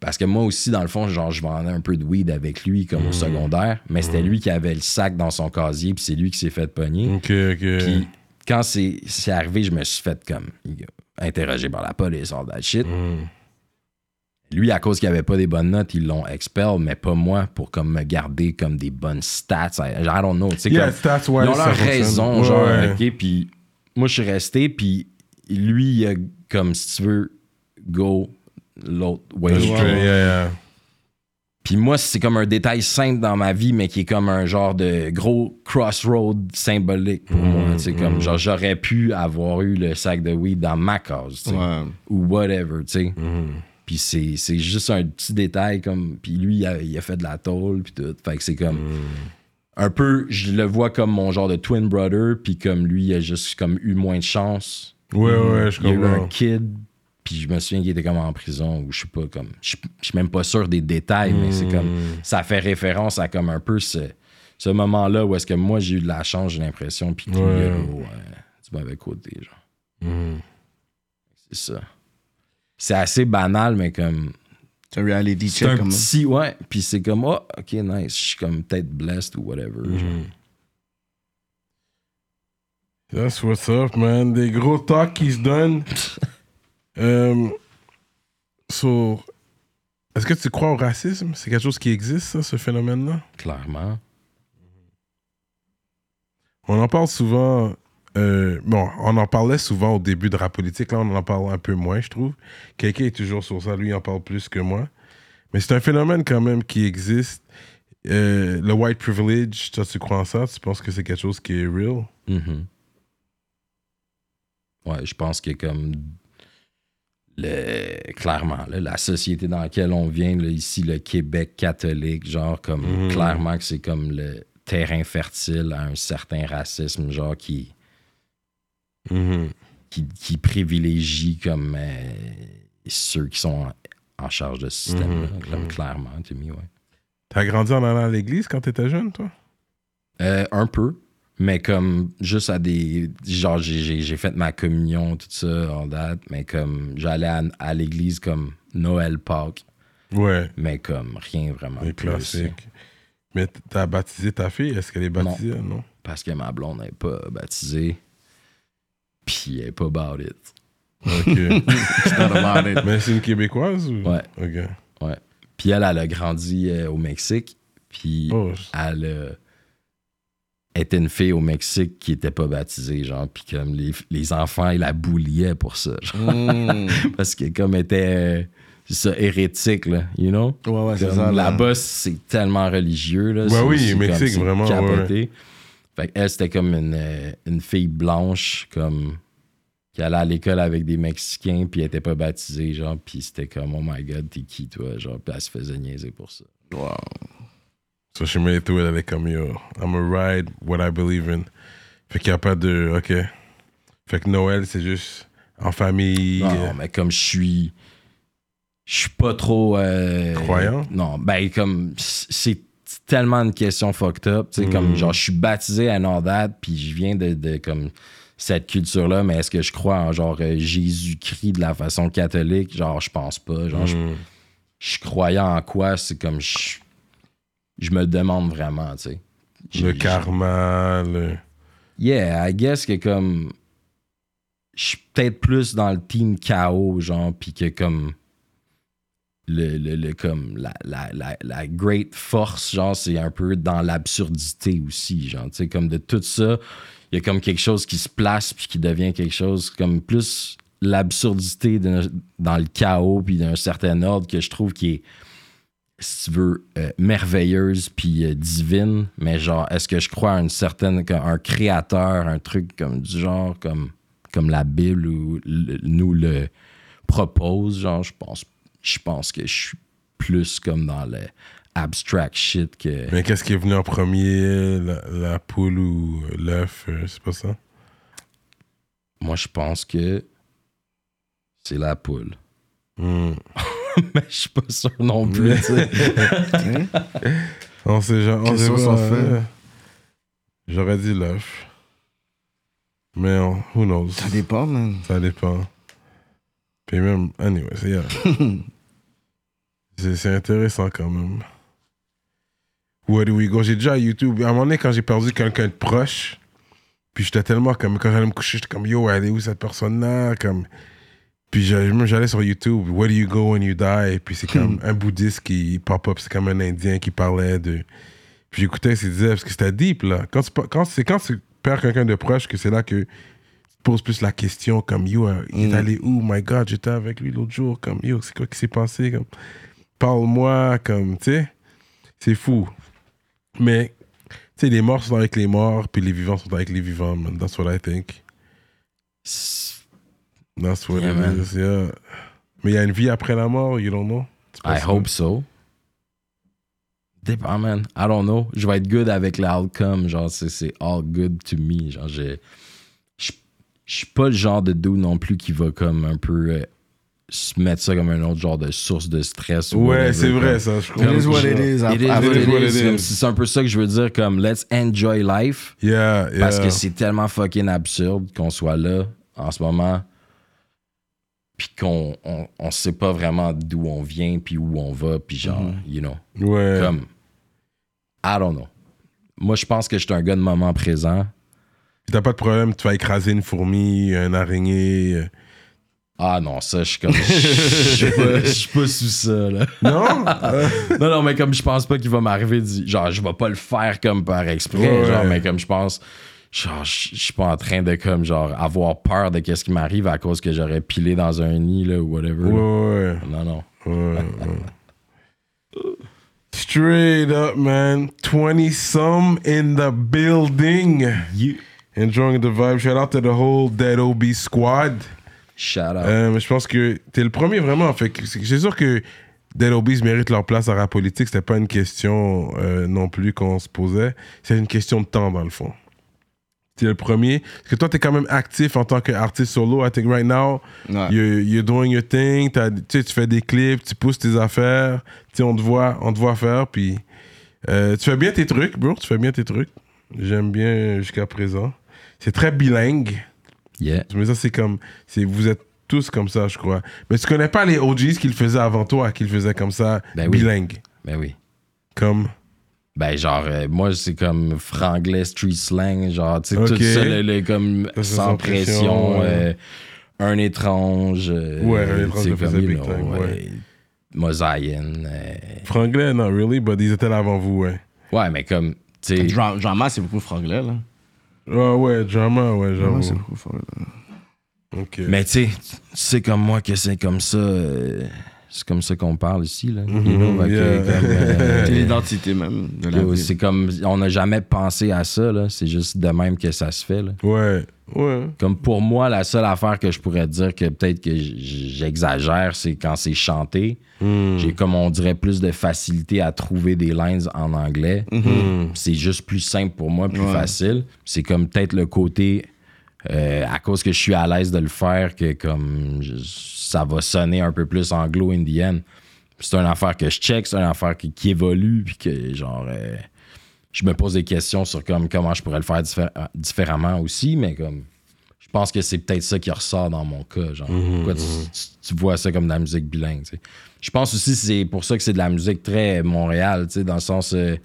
Speaker 3: Parce que moi aussi, dans le fond, genre, je vendais un peu de weed avec lui comme au secondaire, mais c'était lui qui avait le sac dans son casier, puis c'est lui qui s'est fait pogner.
Speaker 1: Ok, ok.
Speaker 3: Puis quand c'est arrivé, je me suis fait comme interroger par la police, all that shit.
Speaker 1: Hmm.
Speaker 3: Lui, à cause qu'il avait pas des bonnes notes, ils l'ont expel, mais pas moi pour comme me garder comme des bonnes stats. I, don't know.
Speaker 1: Yeah,
Speaker 3: comme-
Speaker 1: stats
Speaker 3: ils ont leur raison,
Speaker 1: Ouais,
Speaker 3: genre,
Speaker 1: ouais.
Speaker 3: ok. Puis moi, je suis resté, puis lui, il a comme si tu veux, go l'autre way.
Speaker 1: Yeah, yeah.
Speaker 3: Puis moi, c'est comme un détail simple dans ma vie, mais qui est comme un genre de gros crossroad symbolique pour
Speaker 1: Mm,
Speaker 3: moi. C'est comme genre j'aurais pu avoir eu le sac de weed dans ma
Speaker 2: Ouais.
Speaker 3: ou whatever, tu sais.
Speaker 1: Mm.
Speaker 3: Puis c'est, c'est juste un petit détail comme. Puis lui, il a, il a fait de la tôle, puis tout. Fait que c'est comme. Un peu, je le vois comme mon genre de twin brother, puis comme lui, il a juste comme eu moins de chance.
Speaker 1: Ouais, ouais, je
Speaker 3: Il y a eu un
Speaker 1: comprends.
Speaker 3: kid, puis je me souviens qu'il était comme en prison, ou je sais pas, comme. Je je suis même pas sûr des détails, mais c'est comme. Ça fait référence à comme un peu ce, ce moment-là où est-ce que moi j'ai eu de la chance, j'ai l'impression, puis qu'il y a
Speaker 1: Ouais.
Speaker 3: du mauvais côté, genre.
Speaker 1: Hmm.
Speaker 3: C'est ça. C'est assez banal, mais comme.
Speaker 2: C'est un reality
Speaker 3: C'est
Speaker 2: check
Speaker 3: un
Speaker 2: comme ça.
Speaker 3: petit, ouais. Puis c'est comme, oh, ok, nice. Je suis comme peut-être blessed ou whatever. genre.
Speaker 1: Hmm. That's what's up, man. Des gros talks qui se donnent. Euh, so, est-ce que tu crois au racisme? C'est quelque chose qui existe, ça, ce phénomène-là?
Speaker 3: Clairement.
Speaker 1: On en parle souvent. Euh, bon, on en parlait souvent au début de rap politique. Là, on en parle un peu moins, je trouve. Quelqu'un est toujours sur ça. Lui, il en parle plus que moi. Mais c'est un phénomène quand même qui existe. Euh, le white privilege, toi, tu crois en ça? Tu penses que c'est quelque chose qui est real?
Speaker 3: Mhm. Ouais, je pense que comme le clairement là, la société dans laquelle on vient là, ici le Québec catholique genre comme
Speaker 1: Mhm.
Speaker 3: clairement que c'est comme le terrain fertile à un certain racisme genre qui
Speaker 1: Mhm.
Speaker 3: qui, qui privilégie comme euh, ceux qui sont en, en charge de ce système
Speaker 1: Mhm,
Speaker 3: comme
Speaker 1: mhm.
Speaker 3: clairement tu ouais
Speaker 1: T'as grandi en allant à l'église quand t'étais jeune, toi?
Speaker 3: Euh, un peu, mais comme juste à des. Genre, j'ai- fait ma communion, tout ça, all that, mais comme j'allais à, à l'église comme Noël, Pâques,
Speaker 1: Ouais,
Speaker 3: mais comme rien vraiment.
Speaker 1: les
Speaker 3: plus,
Speaker 1: classiques. Mais t'as baptisé ta fille? Est-ce qu'elle est baptisée? Non.
Speaker 3: Parce que ma blonde n'est pas baptisée, puis elle est pas about it.
Speaker 1: Ok. Mais c'est une Québécoise ou?
Speaker 3: Ouais.
Speaker 1: Ok.
Speaker 3: Puis elle, elle a grandi euh, au Mexique, puis
Speaker 1: Oh,
Speaker 3: elle euh, était une fille au Mexique qui était pas baptisée, genre, puis comme les, les enfants, ils la bouliaient pour ça, genre.
Speaker 2: Mm.
Speaker 3: parce que comme elle était euh, c'est ça hérétique là you know?
Speaker 2: Ouais, ouais, c'est ça. là.
Speaker 3: là-bas c'est tellement religieux là
Speaker 1: Ouais,
Speaker 3: C'est-
Speaker 1: oui, Mexique, vraiment,
Speaker 3: capoté. Fait qu'elle c'était comme une, euh, une fille blanche comme qui allait à l'école avec des Mexicains puis elle était pas baptisée genre puis c'était comme oh my god t'es qui toi genre puis elle se faisait niaiser pour ça
Speaker 1: So she made it through it, elle est comme yo, I'm a ride what I believe in. Fait qu'il n'y a pas de. Ok. Fait que Noël, c'est juste en famille.
Speaker 3: non,
Speaker 1: euh,
Speaker 3: mais comme je suis je suis pas trop euh,
Speaker 1: Croyant?
Speaker 3: non ben comme c'est tellement une question fucked up tu sais
Speaker 1: Mm.
Speaker 3: comme genre je suis baptisé à that puis je viens de, de comme cette culture là mais est-ce que je crois en genre euh, Jésus-Christ de la façon catholique? Genre je pense pas genre je-
Speaker 1: mm.
Speaker 3: je, croyais en quoi? C'est comme je je me demande vraiment, tu sais.
Speaker 1: Le karma, le...
Speaker 3: Yeah, I guess que comme. Je suis peut-être plus dans le team KO, genre, puis que comme. Le, le, le- comme la, la, la, la great force, genre, c'est un peu dans l'absurdité aussi, genre, tu sais, comme de tout ça, il y a comme quelque chose qui se place puis qui devient quelque chose comme plus l'absurdité dans le chaos puis d'un certain ordre que je trouve qui est si tu veux, euh, merveilleuse puis euh, divine, mais genre, est-ce que je crois à une certaine, un créateur, un truc comme du genre, comme, comme la Bible ou nous le propose, genre, je pense, je pense que je suis plus comme dans le abstract shit que.
Speaker 1: Mais qu'est-ce qui est venu en premier, la, la poule ou l'œuf, euh, c'est pas ça?
Speaker 3: Moi, je pense que c'est la poule.
Speaker 1: Hmm.
Speaker 3: mais je suis pas sûr non plus, tu sais.
Speaker 1: On sait jamais. on sait pas,
Speaker 2: fait?
Speaker 1: J'aurais dit l'œuf. Mais on- who knows?
Speaker 2: Ça dépend, man.
Speaker 1: Ça dépend. Puis même, anyway, c'est yeah. c'est intéressant quand même. Where do we go? J'ai déjà YouTube. À un moment donné, quand j'ai perdu quelqu'un de proche, puis j'étais tellement comme, quand j'allais me coucher, j'étais comme, yo, elle est où cette personne-là? Comme, puis j'allais même j'allais sur YouTube, Where do you go when you die? Puis c'est comme un bouddhiste qui pop up, c'est comme un indien qui parlait de. Puis j'écoutais ce qu'il disait, parce que c'était deep, là. Quand tu, quand, c'est quand tu perds quelqu'un de proche que c'est là que tu te poses plus la question, comme, yo, il est
Speaker 2: Mm.
Speaker 1: allé où? My God, j'étais avec lui l'autre jour, comme, yo, c'est quoi qui s'est passé? Comme, parle-moi, comme, tu sais, c'est fou. Mais, tu sais, les morts sont avec les morts, puis les vivants sont avec les vivants, man. That's what I think. That's what
Speaker 3: Yeah,
Speaker 1: it
Speaker 3: man.
Speaker 1: is, yeah. Mais il y a une vie après la mort, you don't know?
Speaker 3: I hope so. Dépend, man. I don't know. Je vais être good avec l'outcome. Genre, c'est, all good to me. Genre, je, je, suis pas le genre de dude non plus qui va comme un peu euh, mettre ça comme un autre genre de source de stress. ou
Speaker 1: Ouais, c'est vrai, ça. Je
Speaker 2: It
Speaker 1: comprends.
Speaker 2: is what it is.
Speaker 3: It is
Speaker 2: Après-
Speaker 3: what it is.
Speaker 1: it is.
Speaker 3: C'est un peu ça que je veux dire, comme let's enjoy life.
Speaker 1: Yeah, yeah.
Speaker 3: Parce que c'est tellement fucking absurde qu'on soit là en ce moment. Puis qu'on on, on sait pas vraiment d'où on vient, puis où on va, puis genre,
Speaker 1: Mm-hmm.
Speaker 3: you know.
Speaker 1: Ouais.
Speaker 3: Comme, I don't know. Moi, je pense que je suis un gars de moment présent.
Speaker 1: Si t'as pas de problème, tu vas écraser une fourmi, un araignée.
Speaker 3: Ah non, ça, je suis comme. Je suis pas, sous ça, là.
Speaker 1: Non?
Speaker 3: Non, non, mais comme je pense pas qu'il va m'arriver. Genre, je vais pas le faire comme par exprès.
Speaker 1: Ouais.
Speaker 3: Genre, mais comme je pense. Genre, je suis pas en train de comme genre avoir peur de qu'est-ce qui m'arrive à cause que j'aurais pilé dans un nid là ou whatever. là.
Speaker 1: ouais, ouais.
Speaker 3: Non, non.
Speaker 1: Ouais. Straight up, man. 20 some in the building. Enjoying the vibe. Shout out to the whole Dead OB squad.
Speaker 3: Shout out.
Speaker 1: Euh, je pense que t'es le premier vraiment. Fait c'est sûr que Dead Obies méritent leur place à rap politique. C'était pas une question euh, non plus qu'on se posait. C'est une question de temps, dans le fond. T'es le premier. Parce que toi, t'es quand même actif en tant qu'artiste solo. I think right now,
Speaker 2: Ouais.
Speaker 1: you're, you're doing your thing. Tu fais des clips, tu pousses tes affaires. Tu sais, on te voit, on te voit faire. Puis euh, tu fais bien tes trucs, bro. Tu fais bien tes trucs. J'aime bien jusqu'à présent. C'est très bilingue.
Speaker 3: Yeah.
Speaker 1: Mais ça, c'est comme. c'est Vous êtes tous comme ça, je crois. Mais tu connais pas les OGs qui le faisaient avant toi, qui le faisaient comme ça,
Speaker 3: Ben oui.
Speaker 1: bilingue?
Speaker 3: Ben oui.
Speaker 1: Comme?
Speaker 3: Ben, genre, euh, moi, c'est comme franglais, street slang, genre, tu sais,
Speaker 1: Ok.
Speaker 3: tout ça, le, le comme
Speaker 1: Ça,
Speaker 3: sans pression,
Speaker 1: pression, ouais.
Speaker 3: euh, un étrange. euh,
Speaker 1: Ouais, un étrange faisait
Speaker 3: comme, you
Speaker 1: big
Speaker 3: know,
Speaker 1: time, ouais.
Speaker 3: ouais. Mosaïen. euh,
Speaker 1: Franglais, non, really, but ils étaient là avant vous, ouais.
Speaker 3: ouais, mais comme, tu sais,
Speaker 2: Dra- Drama, c'est beaucoup franglais, là.
Speaker 1: Ouais, ouais, drama, ouais, j'avoue.
Speaker 2: c'est.
Speaker 1: Ok.
Speaker 3: mais tu sais, c'est comme moi que c'est comme ça, euh, c'est comme ça qu'on parle ici, là.
Speaker 1: Mhm,
Speaker 3: you know, fait que,
Speaker 1: yeah.
Speaker 3: comme, euh,
Speaker 2: C'est l'identité même
Speaker 3: c'est comme, on n'a jamais pensé à ça, là, c'est juste de même que ça se fait, là.
Speaker 1: Ouais, ouais.
Speaker 3: Comme pour moi, la seule affaire que je pourrais dire que peut-être que j'exagère, c'est quand c'est chanté.
Speaker 1: Hmm.
Speaker 3: J'ai comme on dirait plus de facilité à trouver des lines en anglais.
Speaker 1: Hmm.
Speaker 3: C'est juste plus simple pour moi, plus
Speaker 2: Ouais.
Speaker 3: facile. C'est comme peut-être le côté euh, à cause que je suis à l'aise de le faire que comme je- ça va sonner un peu plus anglo-indienne. C'est une affaire que je check, c'est une affaire qui, qui évolue, puis que genre euh, je me pose des questions sur comme comment je pourrais le faire diffé- différemment aussi, mais comme Je pense que c'est peut-être ça qui ressort dans mon cas. Genre, pourquoi tu, tu- tu vois ça comme de la musique bilingue. tu sais. Je pense aussi que c'est pour ça que c'est de la musique très Montréal, tu sais, dans le sens. euh,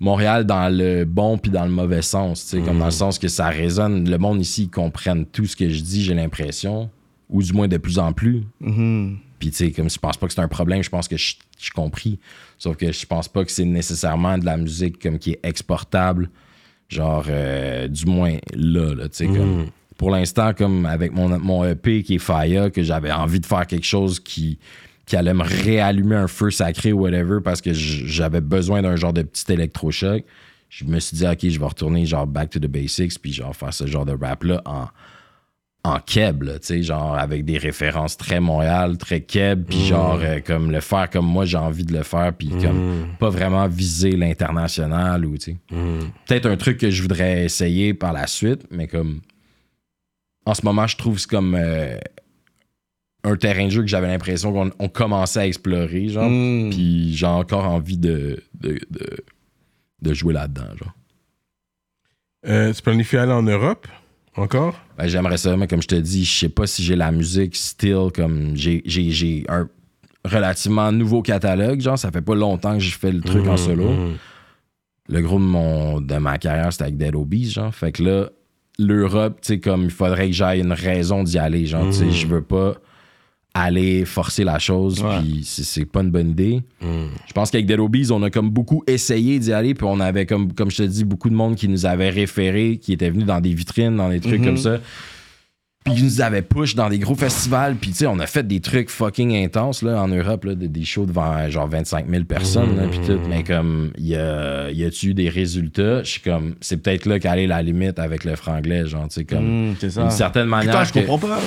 Speaker 3: Montréal dans le bon puis dans le mauvais sens, tu sais, comme dans le sens que ça résonne. Le monde ici, ils comprennent tout ce que je dis, j'ai l'impression, ou du moins de plus en plus.
Speaker 2: Mhm.
Speaker 3: Puis, tu sais, comme je pense pas que c'est un problème, je pense que je suis compris. Sauf que je pense pas que c'est nécessairement de la musique comme qui est exportable, genre, euh, du moins là, là tu sais, comme. Pour l'instant, comme avec mon, mon EP qui est Faya, que j'avais envie de faire quelque chose qui, qui allait me réallumer un feu sacré ou whatever parce que j'avais besoin d'un genre de petit électrochoc. Je me suis dit, OK, je vais retourner genre back to the basics puis genre faire ce genre de rap-là en, en keb, là, tu sais, genre avec des références très Montréal, très keb, puis genre euh, comme le faire comme moi j'ai envie de le faire, puis comme pas vraiment viser l'international ou, tu sais. Peut-être un truc que je voudrais essayer par la suite, mais comme en ce moment, je trouve c'est comme euh, un terrain de jeu que j'avais l'impression qu'on on commençait à explorer, genre,
Speaker 2: Mm.
Speaker 3: puis j'ai encore envie de, de, de, de jouer là-dedans, genre.
Speaker 1: Euh, tu planifies aller en Europe encore?
Speaker 3: Ben, j'aimerais ça, mais comme je te dis, je sais pas si j'ai la musique still comme j'ai j'ai- j'ai un relativement nouveau catalogue, genre ça fait pas longtemps que je fais le truc en solo.
Speaker 1: Mhm.
Speaker 3: Le gros de mon de ma carrière c'était avec Dead Obies, genre. Fait que là l'Europe, tu sais comme il faudrait que j'aille une raison d'y aller, genre tu sais, je veux pas aller forcer la chose
Speaker 2: Ouais.
Speaker 3: puis c'est pas une bonne idée.
Speaker 1: Mhm.
Speaker 3: Je pense qu'avec Dead Obies, on a comme beaucoup essayé d'y aller, puis on avait, comme, comme je te dis, beaucoup de monde qui nous avait référé, qui était venu dans des vitrines, dans des trucs
Speaker 2: Mhm.
Speaker 3: comme ça. Puis qui nous avait push dans des gros festivals. Puis, tu sais, on a fait des trucs fucking intenses, là, en Europe, là, des, shows devant genre 25 000 personnes, là, puis tout. Mais comme, y a, y a-tu eu des résultats? Je suis comme, c'est peut-être là qu'elle est la limite avec le franglais, genre, tu sais, comme,
Speaker 2: Mm,
Speaker 3: d'une certaine manière.
Speaker 2: Putain, je
Speaker 3: que-
Speaker 2: comprends pas.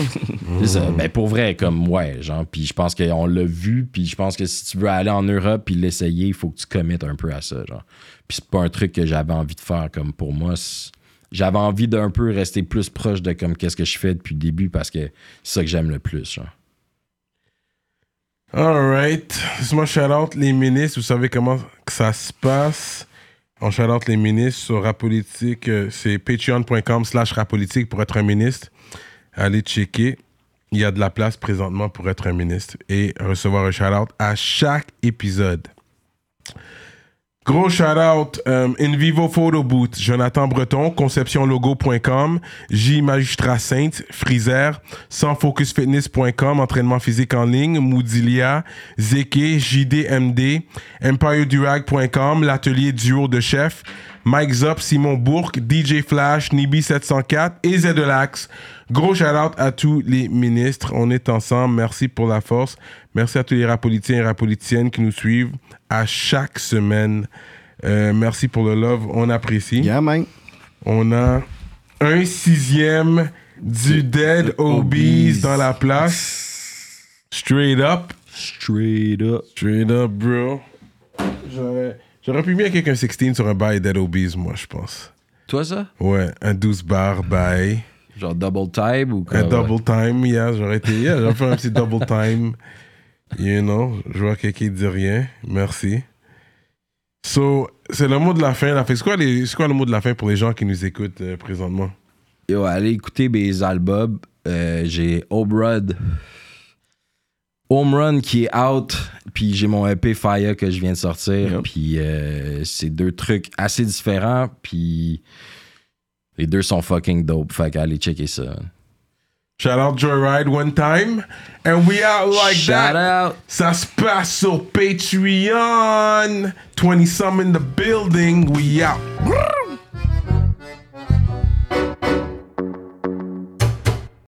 Speaker 3: c'est ça. Ben, pour vrai, comme, ouais, genre, puis je pense qu'on l'a vu, puis je pense que si tu veux aller en Europe puis l'essayer, il faut que tu commettes un peu à ça, genre. Puis c'est pas un truc que j'avais envie de faire, comme, pour moi, c'est- j'avais envie d'un peu rester plus proche de, comme, qu'est-ce que je fais depuis le début, parce que c'est ça que j'aime le plus, genre.
Speaker 1: Alright. Laisse-moi shout-out les ministres. Vous savez comment que ça se passe. On shout-out les ministres sur Rapolitique. euh, C'est patreon.com slash rapolitique pour être un ministre. Allez checker. Il y a de la place présentement pour être un ministre et recevoir un shout-out à chaque épisode. Gros shout-out, euh, In Vivo Photo Booth, Jonathan Breton, conceptionlogo.com, J Magistrat Sainte, Freezer, sansfocusfitness.com, entraînement physique en ligne, Moodilia, Zeke, JDMD, EmpireDurag.com, l'atelier duo de chef, Mike Zop, Simon Bourque, DJ Flash, Nibi704 et Zedelax. Gros shout-out à tous les ministres. On est ensemble. Merci pour la force. Merci à tous les rapolitiens et rapolitiennes qui nous suivent à chaque semaine. Euh, merci pour le love. On apprécie.
Speaker 2: Yeah, man.
Speaker 1: On a un sixième du Dead Obies dans la place. Straight up.
Speaker 3: Straight up.
Speaker 1: Straight up, bro. J'aurais, j'aurais pu bien avec un 16 sur un bail Dead Obies, moi, je pense.
Speaker 3: Toi, ça?
Speaker 1: Ouais, un 12 bar bail.
Speaker 3: Genre double time ou quoi?
Speaker 1: Un double time, yeah, j'aurais été, yeah, j'aurais fait un petit double time. You know, je vois quelqu'un qui dit rien. Merci. So, c'est le mot de la fin. La fin. C'est, quoi les, quoi le mot de la fin pour les gens qui nous écoutent euh, présentement?
Speaker 3: Yo, allez écouter mes albums. Euh, j'ai Run. Home Run qui est out. Puis j'ai mon EP Fire que je viens de sortir.
Speaker 2: Yep.
Speaker 3: Puis euh, c'est deux trucs assez différents. Puis les deux sont fucking dope. Fait qu'allez checker ça.
Speaker 1: Shout out Joyride one time. And we out like
Speaker 3: Shout
Speaker 1: that.
Speaker 3: out!
Speaker 1: Ça se passe sur Patreon. 20 some in the building. We out.